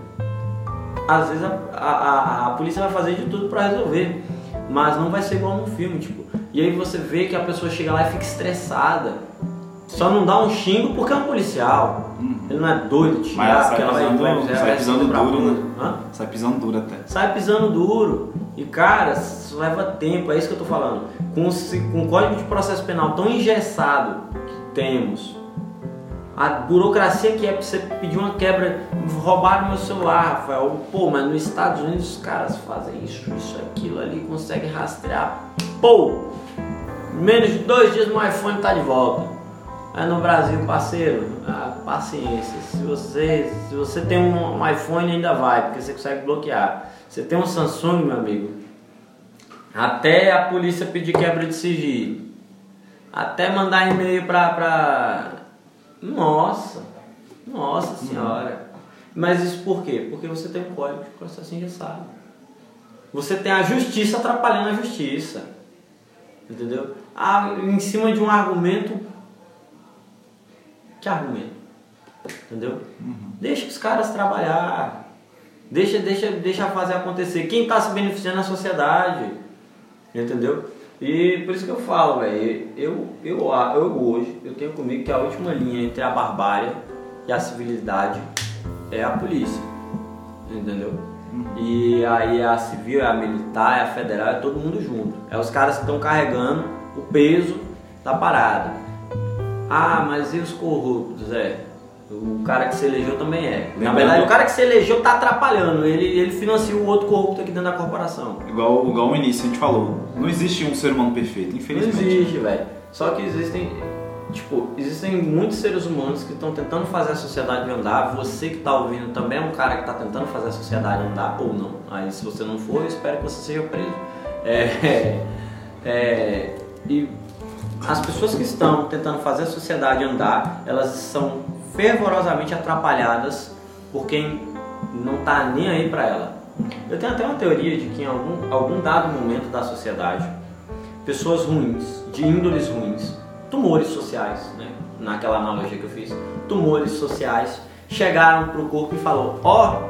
às vezes a, a, a, a polícia vai fazer de tudo para resolver, mas não vai ser igual no filme, tipo. E aí você vê que a pessoa chega lá e fica estressada. Só não dá um xingo porque é um policial. Ele não é doido de Mas xingar, sai porque ela pisando, vai, vai, sai vai pisando pra duro, né? Hã? Sai pisando duro até. sai pisando duro. E cara, isso leva tempo, é isso que eu tô falando. Com, com o código de processo penal tão engessado que temos, a burocracia que é pra você pedir uma quebra, roubaram meu celular, Rafael. Pô, mas nos Estados Unidos os caras fazem isso, isso, aquilo ali, conseguem rastrear. Pô! Menos de dois dias meu iPhone tá de volta. Aí no Brasil, parceiro, ah, paciência. Se você, se você tem um iPhone ainda vai, porque você consegue bloquear. Você tem um Samsung, meu amigo. Até a polícia pedir quebra de sigilo. Até mandar e-mail pra, pra. Nossa! Nossa senhora! Mas isso por quê? Porque você tem um código de processo engessado. Você tem a justiça atrapalhando a justiça. Entendeu? Ah, em cima de um argumento. Que argumento? Entendeu? Deixa os caras trabalhar. Deixa, deixa, deixa fazer acontecer. Quem está se beneficiando é a sociedade. Entendeu? E por isso que eu falo, velho. Eu, eu, eu hoje, eu tenho comigo que a última linha entre a barbárie e a civilidade é a polícia. Entendeu? E aí a civil, é a militar, é a federal, é todo mundo junto. É os caras que estão carregando o peso da parada. Ah, mas e os corruptos? É. O cara que se elegeu também é. Na Lembrando- verdade, o cara que se elegeu tá atrapalhando. Ele, ele financia o outro corrupto aqui dentro da corporação. Igual, igual no início a gente falou, não existe um ser humano perfeito, Não infelizmente. existe, velho. Só que existem, tipo, existem muitos seres humanos que estão tentando fazer a sociedade andar. Você que tá ouvindo também é um cara que está tentando fazer a sociedade andar ou não. Aí se você não for, eu espero que você seja preso. É, é, e as pessoas que estão tentando fazer a sociedade andar, elas são fervorosamente atrapalhadas por quem não tá nem aí para ela. Eu tenho até uma teoria de que em algum, algum dado momento da sociedade, pessoas ruins, de índoles ruins, tumores sociais, né? naquela analogia que eu fiz, tumores sociais, chegaram pro corpo e falou: ó,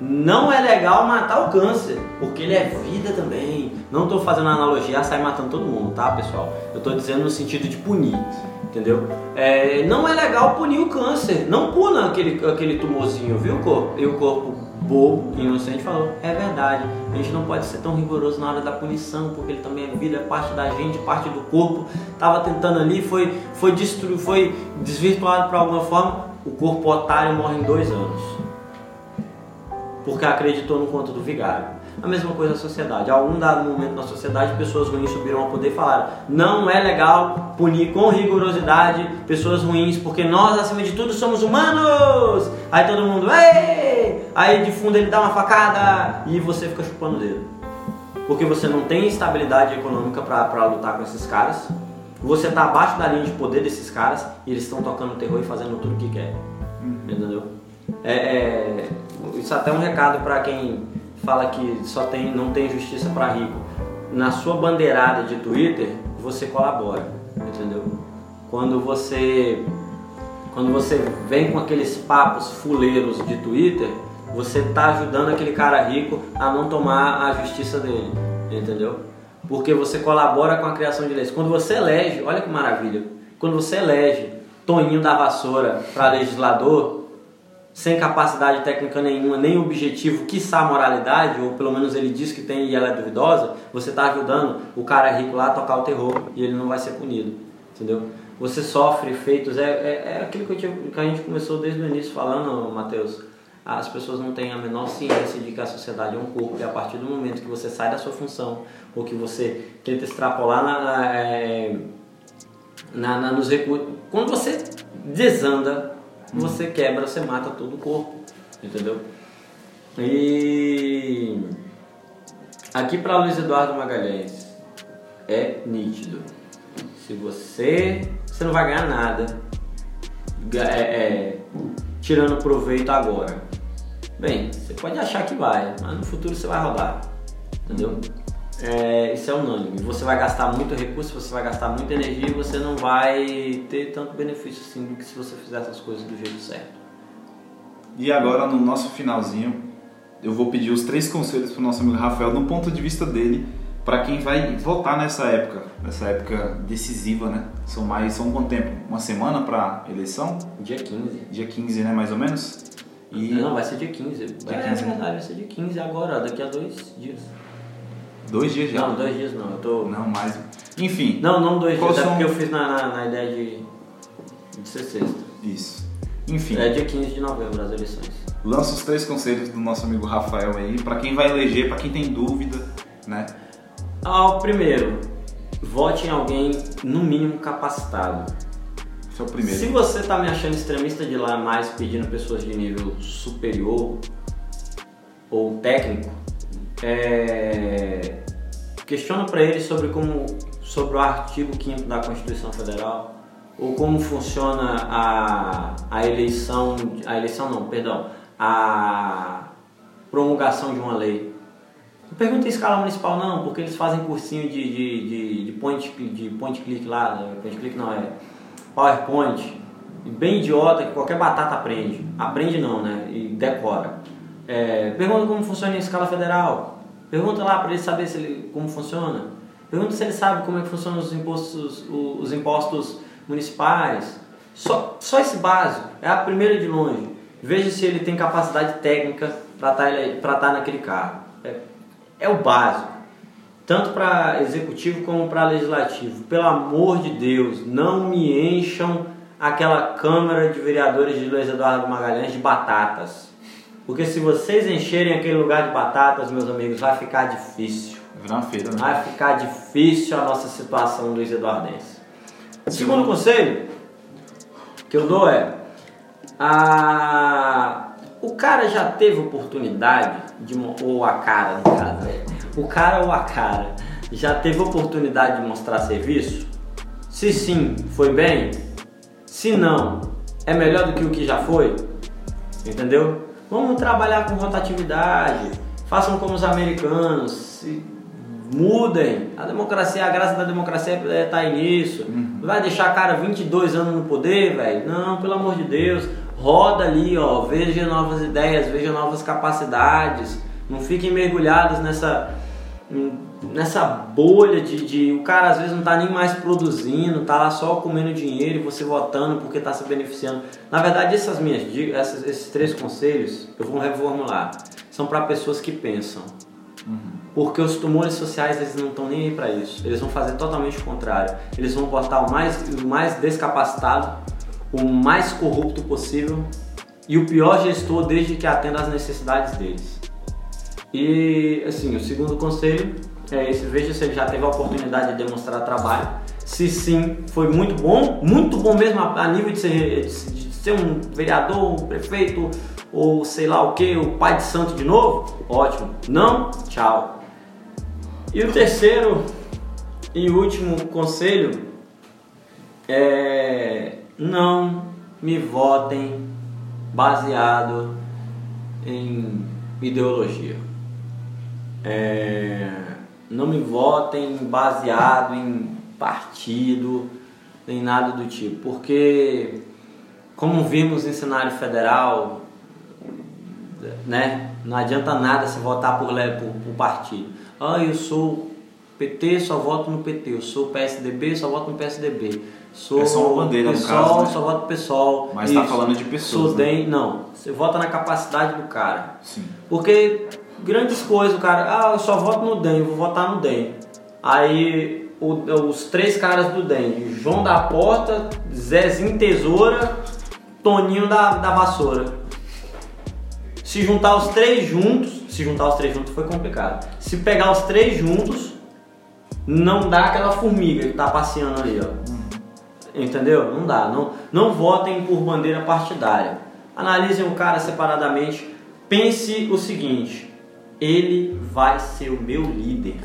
não é legal matar o câncer, porque ele é vida também. Não estou fazendo analogia a sair matando todo mundo, tá, pessoal? Eu estou dizendo no sentido de punir, entendeu? É, não é legal punir o câncer. Não puna aquele, aquele tumorzinho, viu, corpo? E o corpo bobo, inocente, falou: é verdade, a gente não pode ser tão rigoroso na hora da punição, porque ele também é vida, é parte da gente, parte do corpo. Tava tentando ali, foi, foi, destru, foi desvirtuado por alguma forma. O corpo otário morre em dois anos porque acreditou no conto do vigário. A mesma coisa na sociedade. A algum dado momento na sociedade, pessoas ruins subiram ao poder e falaram: não é legal punir com rigorosidade pessoas ruins, porque nós, acima de tudo, somos humanos. Aí todo mundo, ei! Aí de fundo ele dá uma facada e você fica chupando o dedo. Porque você não tem estabilidade econômica para lutar com esses caras. Você está abaixo da linha de poder desses caras e eles estão tocando terror e fazendo tudo o que quer. Entendeu? É, é, isso até é um recado para quem fala que só tem, não tem justiça para rico. Na sua bandeirada de Twitter, você colabora, entendeu? Quando você quando você vem com aqueles papos fuleiros de Twitter, você tá ajudando aquele cara rico a não tomar a justiça dele, entendeu? Porque você colabora com a criação de leis. Quando você elege, olha que maravilha, quando você elege Toninho da Vassoura para legislador, sem capacidade técnica nenhuma, nem objetivo, quiçá moralidade, ou pelo menos ele diz que tem e ela é duvidosa, você está ajudando o cara rico lá a tocar o terror e ele não vai ser punido, entendeu? Você sofre efeitos, é, é, é aquilo que, tinha- que a gente começou desde o início falando, Matheus. As pessoas não têm a menor ciência de que a sociedade é um corpo e a partir do momento que você sai da sua função ou que você tenta extrapolar na, na, é, na- nos recursos. Quando você desanda, você quebra, você mata todo o corpo, entendeu? E aqui para Luiz Eduardo Magalhães é nítido. Se você, você não vai ganhar nada é, é, tirando proveito agora. Bem, você pode achar que vai, mas no futuro você vai rodar. Entendeu? É, isso é unânime. Você vai gastar muito recurso, você vai gastar muita energia e você não vai ter tanto benefício assim do que se você fizer essas coisas do jeito certo. E agora, no nosso finalzinho, eu vou pedir os três conselhos para o nosso amigo Rafael, do ponto de vista dele, para quem vai votar nessa época, nessa época decisiva, né? São mais, são quanto tempo? Uma semana para eleição? Dia 15. Dia 15, né, mais ou menos? E Não, vai ser dia 15. Dia é 15. verdade, vai ser dia 15 agora, daqui a dois dias. Dois dias já. Não, dois dias não. Eu tô. Não, mais. Enfim, Não, não dois dias, é são- porque eu fiz na, na, na ideia de, de ser sexta. isso. Enfim, É dia 15 de novembro as eleições. lança os três conselhos do nosso amigo Rafael aí, para quem vai eleger, para quem tem dúvida, né? Ah, primeiro, vote em alguém no mínimo capacitado. Esse é o primeiro. Se você tá me achando extremista de lá mais pedindo pessoas de nível superior ou técnico, é... questiona para ele sobre como sobre o artigo 5 da Constituição Federal ou como funciona a, a eleição, a eleição não, perdão, a promulgação de uma lei. Não pergunta em escala municipal não, porque eles fazem cursinho de, de, de, de point, de point click lá, né? point click não é PowerPoint, bem idiota que qualquer batata aprende. Aprende não, né? E decora. É, pergunta como funciona em escala federal. Pergunta lá para ele saber se ele, como funciona. Pergunta se ele sabe como é que funcionam os impostos, os impostos municipais. Só, só esse básico. É a primeira de longe. Veja se ele tem capacidade técnica para estar naquele cargo. É, é o básico tanto para executivo como para legislativo. Pelo amor de Deus, não me encham aquela Câmara de Vereadores de Luiz Eduardo Magalhães de batatas. Porque se vocês encherem aquele lugar de batatas, meus amigos, vai ficar difícil. Vai feira, né? Vai ficar difícil a nossa situação Luiz Eduardense. O segundo conselho que eu dou é a o cara já teve oportunidade de ou a cara no caso, né? o cara ou a cara já teve oportunidade de mostrar serviço? Se sim, foi bem? Se não, é melhor do que o que já foi? Entendeu? Vamos trabalhar com rotatividade. Façam como os americanos. Se mudem. A democracia, a graça da democracia é estar aí nisso. Vai deixar cara 22 anos no poder, velho? Não, pelo amor de Deus. Roda ali, ó. Veja novas ideias, veja novas capacidades. Não fiquem mergulhados nessa nessa bolha de, de o cara às vezes não tá nem mais produzindo, tá lá só comendo dinheiro e você votando porque tá se beneficiando. Na verdade, essas minhas dicas, essas- esses três conselhos, eu vou reformular. São para pessoas que pensam. Porque os tumores sociais eles não estão nem aí para isso. Eles vão fazer totalmente o contrário. Eles vão botar o mais, o mais descapacitado, o mais corrupto possível e o pior gestor desde que atenda às necessidades deles. E assim, o segundo conselho é esse: veja se ele já teve a oportunidade de demonstrar trabalho. Se sim, foi muito bom, muito bom mesmo a, nível de ser, de ser um vereador, um prefeito ou sei lá o que, o pai de santo de novo, ótimo. Não, tchau. E o terceiro e último conselho é não me votem baseado em ideologia. É, não me votem baseado em partido, nem nada do tipo, porque como vimos em cenário federal, né, não adianta nada se votar por, le- por, por partido. Ah, eu sou PT, só voto no PT. Eu sou PSDB, só voto no PSDB. Sou É só uma bandeira, no PSOL, caso, né? só voto PSOL. Mas tá Isso. falando de pessoas, Sou né? DEM, não. Você vota na capacidade do cara. Sim. Porque grandes coisas, o cara, ah, eu só voto no DEM, vou votar no DEM. Aí o- os três caras do DEM, João da Porta, Zezinho Tesoura, Toninho da, da Vassoura. Se juntar os três juntos, se juntar os três juntos foi complicado. Se pegar os três juntos, não dá aquela formiga que tá passeando ali, ó. Entendeu? Não dá. Não, não votem por bandeira partidária. Analisem o cara separadamente. Pense o seguinte: ele vai ser o meu líder.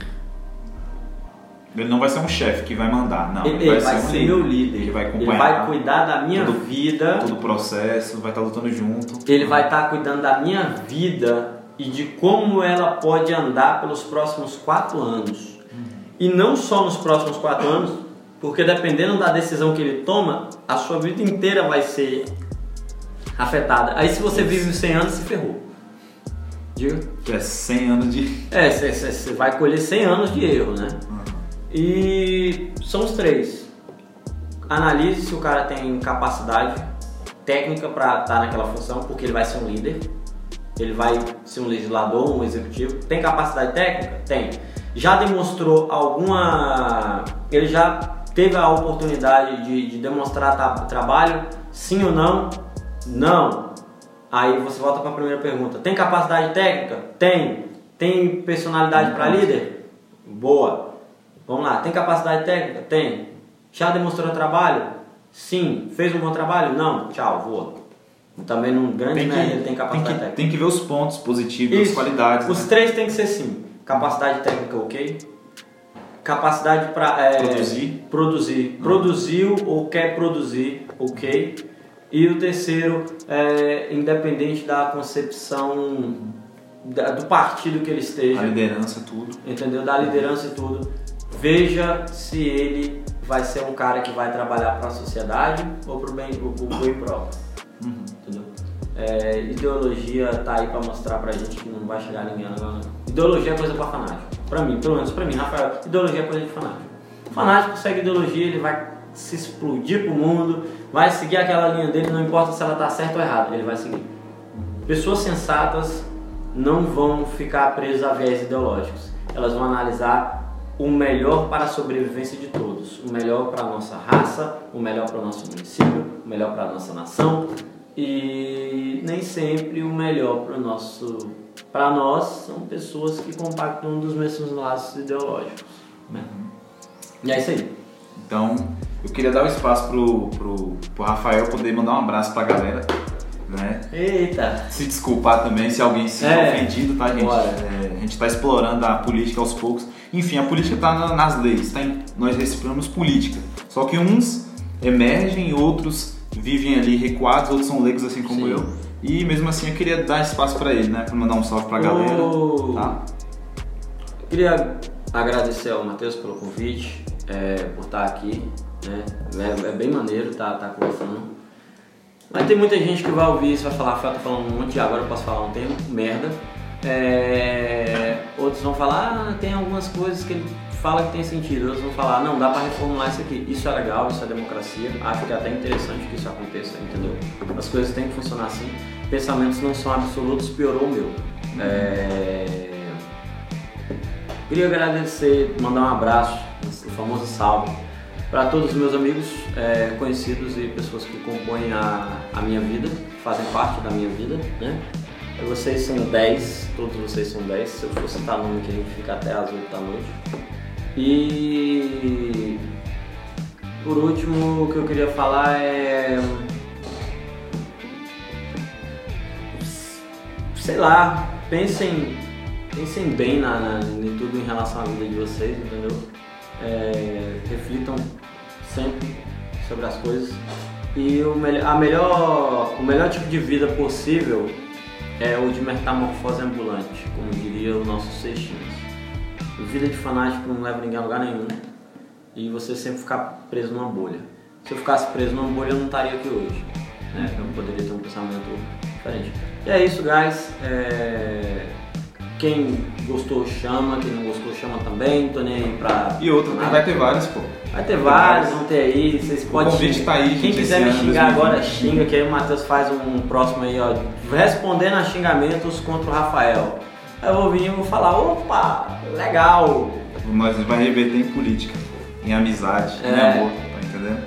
Ele não vai ser um chefe que vai mandar, não. ele, ele vai, um ser meu líder. Ele vai Ele acompanhar vai cuidar da minha todo- vida. todo o processo, vai estar lutando junto. Ele vai estar cuidando da minha vida e de como ela pode andar pelos próximos quatro anos. E não só nos próximos quatro anos, porque dependendo da decisão que ele toma, a sua vida inteira vai ser afetada. Aí se você vive 100 anos, se ferrou. Diga. Que é 100 anos de. É, você vai colher 100 anos de erro, né? E são os três. Analise se o cara tem capacidade técnica para estar naquela função, porque ele vai ser um líder. Ele vai ser um legislador, um executivo. Tem capacidade técnica? Tem. Já demonstrou alguma. Ele já teve a oportunidade de, de demonstrar tra- trabalho? Sim ou não? Não. Aí você volta para a primeira pergunta. Tem capacidade técnica? Tem. Tem personalidade para líder? Boa. Vamos lá. Tem capacidade técnica? Tem. Já demonstrou trabalho? Sim. Fez um bom trabalho? Não. Tchau, voa. Também num grande Tem que, tem tem, capacidade que, técnica. tem que ver os pontos positivos, as Isso. qualidades. Os né? três tem que ser sim. Capacidade técnica, ok. Capacidade para Produzir. Produzir. Produziu ou quer produzir, ok. E o terceiro, é, independente da concepção da- do partido que ele A esteja, liderança, tudo. entendeu? Da liderança e tudo. Veja se ele vai ser um cara que vai trabalhar para a sociedade ou para o bem, o, o bem próprio. Entendeu? É, ideologia tá aí para mostrar pra gente que não vai chegar ninguém agora. Ideologia é coisa pra fanático. Pra mim, pelo menos pra mim, Rafael, ideologia é coisa de fanático. O fanático segue ideologia, ele vai se explodir pro mundo, vai seguir aquela linha dele, não importa se ela tá certa ou errada, ele vai seguir. Pessoas sensatas não vão ficar presas a viés ideológicos. Elas vão analisar o melhor para a sobrevivência de todos, o melhor para a nossa raça, o melhor para o nosso município, o melhor para a nossa nação e nem sempre o melhor para o nosso para nós são pessoas que compactam dos mesmos laços ideológicos. né? E é isso aí. Então, eu queria dar o espaço pro, pro, pro Rafael poder mandar um abraço pra galera, né? Eita! Se desculpar também se alguém se É. ofendido, tá, gente? Bora. É, a gente tá explorando a política aos poucos. Enfim, a política tá na- nas leis, tá em- nós respiramos política. Só que uns emergem, outros vivem ali recuados, outros são leigos assim como Sim. eu. E mesmo assim eu queria dar espaço pra ele, né? Pra mandar um salve pra galera. Ô. Tá? Queria agradecer ao Matheus pelo convite, é, por estar aqui. Né? É, é bem maneiro estar tá, conversando. Mas tem muita gente que vai ouvir isso vai falar, tá falando um monte agora eu posso falar um termo, merda. É, outros vão falar, ah, tem algumas coisas que ele fala que tem sentido. Outros vão falar, não, dá pra reformular isso aqui. Isso é legal, isso é democracia. Acho que é até interessante que isso aconteça, entendeu? As coisas têm que funcionar assim. Pensamentos não são absolutos, piorou o meu. É, Queria agradecer, mandar um abraço, o famoso salve, para todos os meus amigos, é, conhecidos e pessoas que compõem a, a minha vida, fazem parte da minha vida, né? Vocês são 10, todos vocês são 10, se eu for citar nome que a gente fica até às 8 da noite. E por último, o que eu queria falar é. Sei lá, pensem, pensem bem na, na, em tudo em relação à vida de vocês, entendeu? É, reflitam sempre sobre as coisas. E o, a melhor, o melhor tipo de vida possível é o de metamorfose ambulante, como diria o nosso Seixinhos. Vida de fanático não leva ninguém a lugar nenhum e você sempre ficar preso numa bolha. Se eu ficasse preso numa bolha, eu não estaria aqui hoje. Né? Eu poderia ter um pensamento diferente. E é isso, guys. É, Quem gostou, chama. Quem não gostou, chama também. Tô nem aí pra. E outro, nada. vai ter vários, pô. Vai ter vários, vão ter aí. Vocês podem. convite xingar. tá aí, Quem quiser me xingar 2020. agora, xinga, que aí o Matheus faz um próximo aí, ó. Respondendo a xingamentos contra o Rafael. Aí eu vou vir e vou falar, opa, legal. Nós vai reverter em política, em amizade, em É. amor, tá entendendo?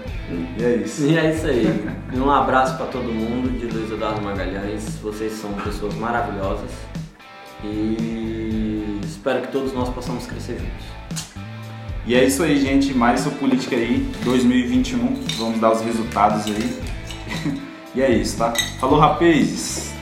E é isso. E é isso aí. Um abraço pra todo mundo de Luiz Eduardo Magalhães. Vocês são pessoas maravilhosas. E espero que todos nós possamos crescer juntos. E é isso aí, gente. Mais sobre política aí, 2021. Vamos dar os resultados aí. e é isso, tá? Falou, rapazes!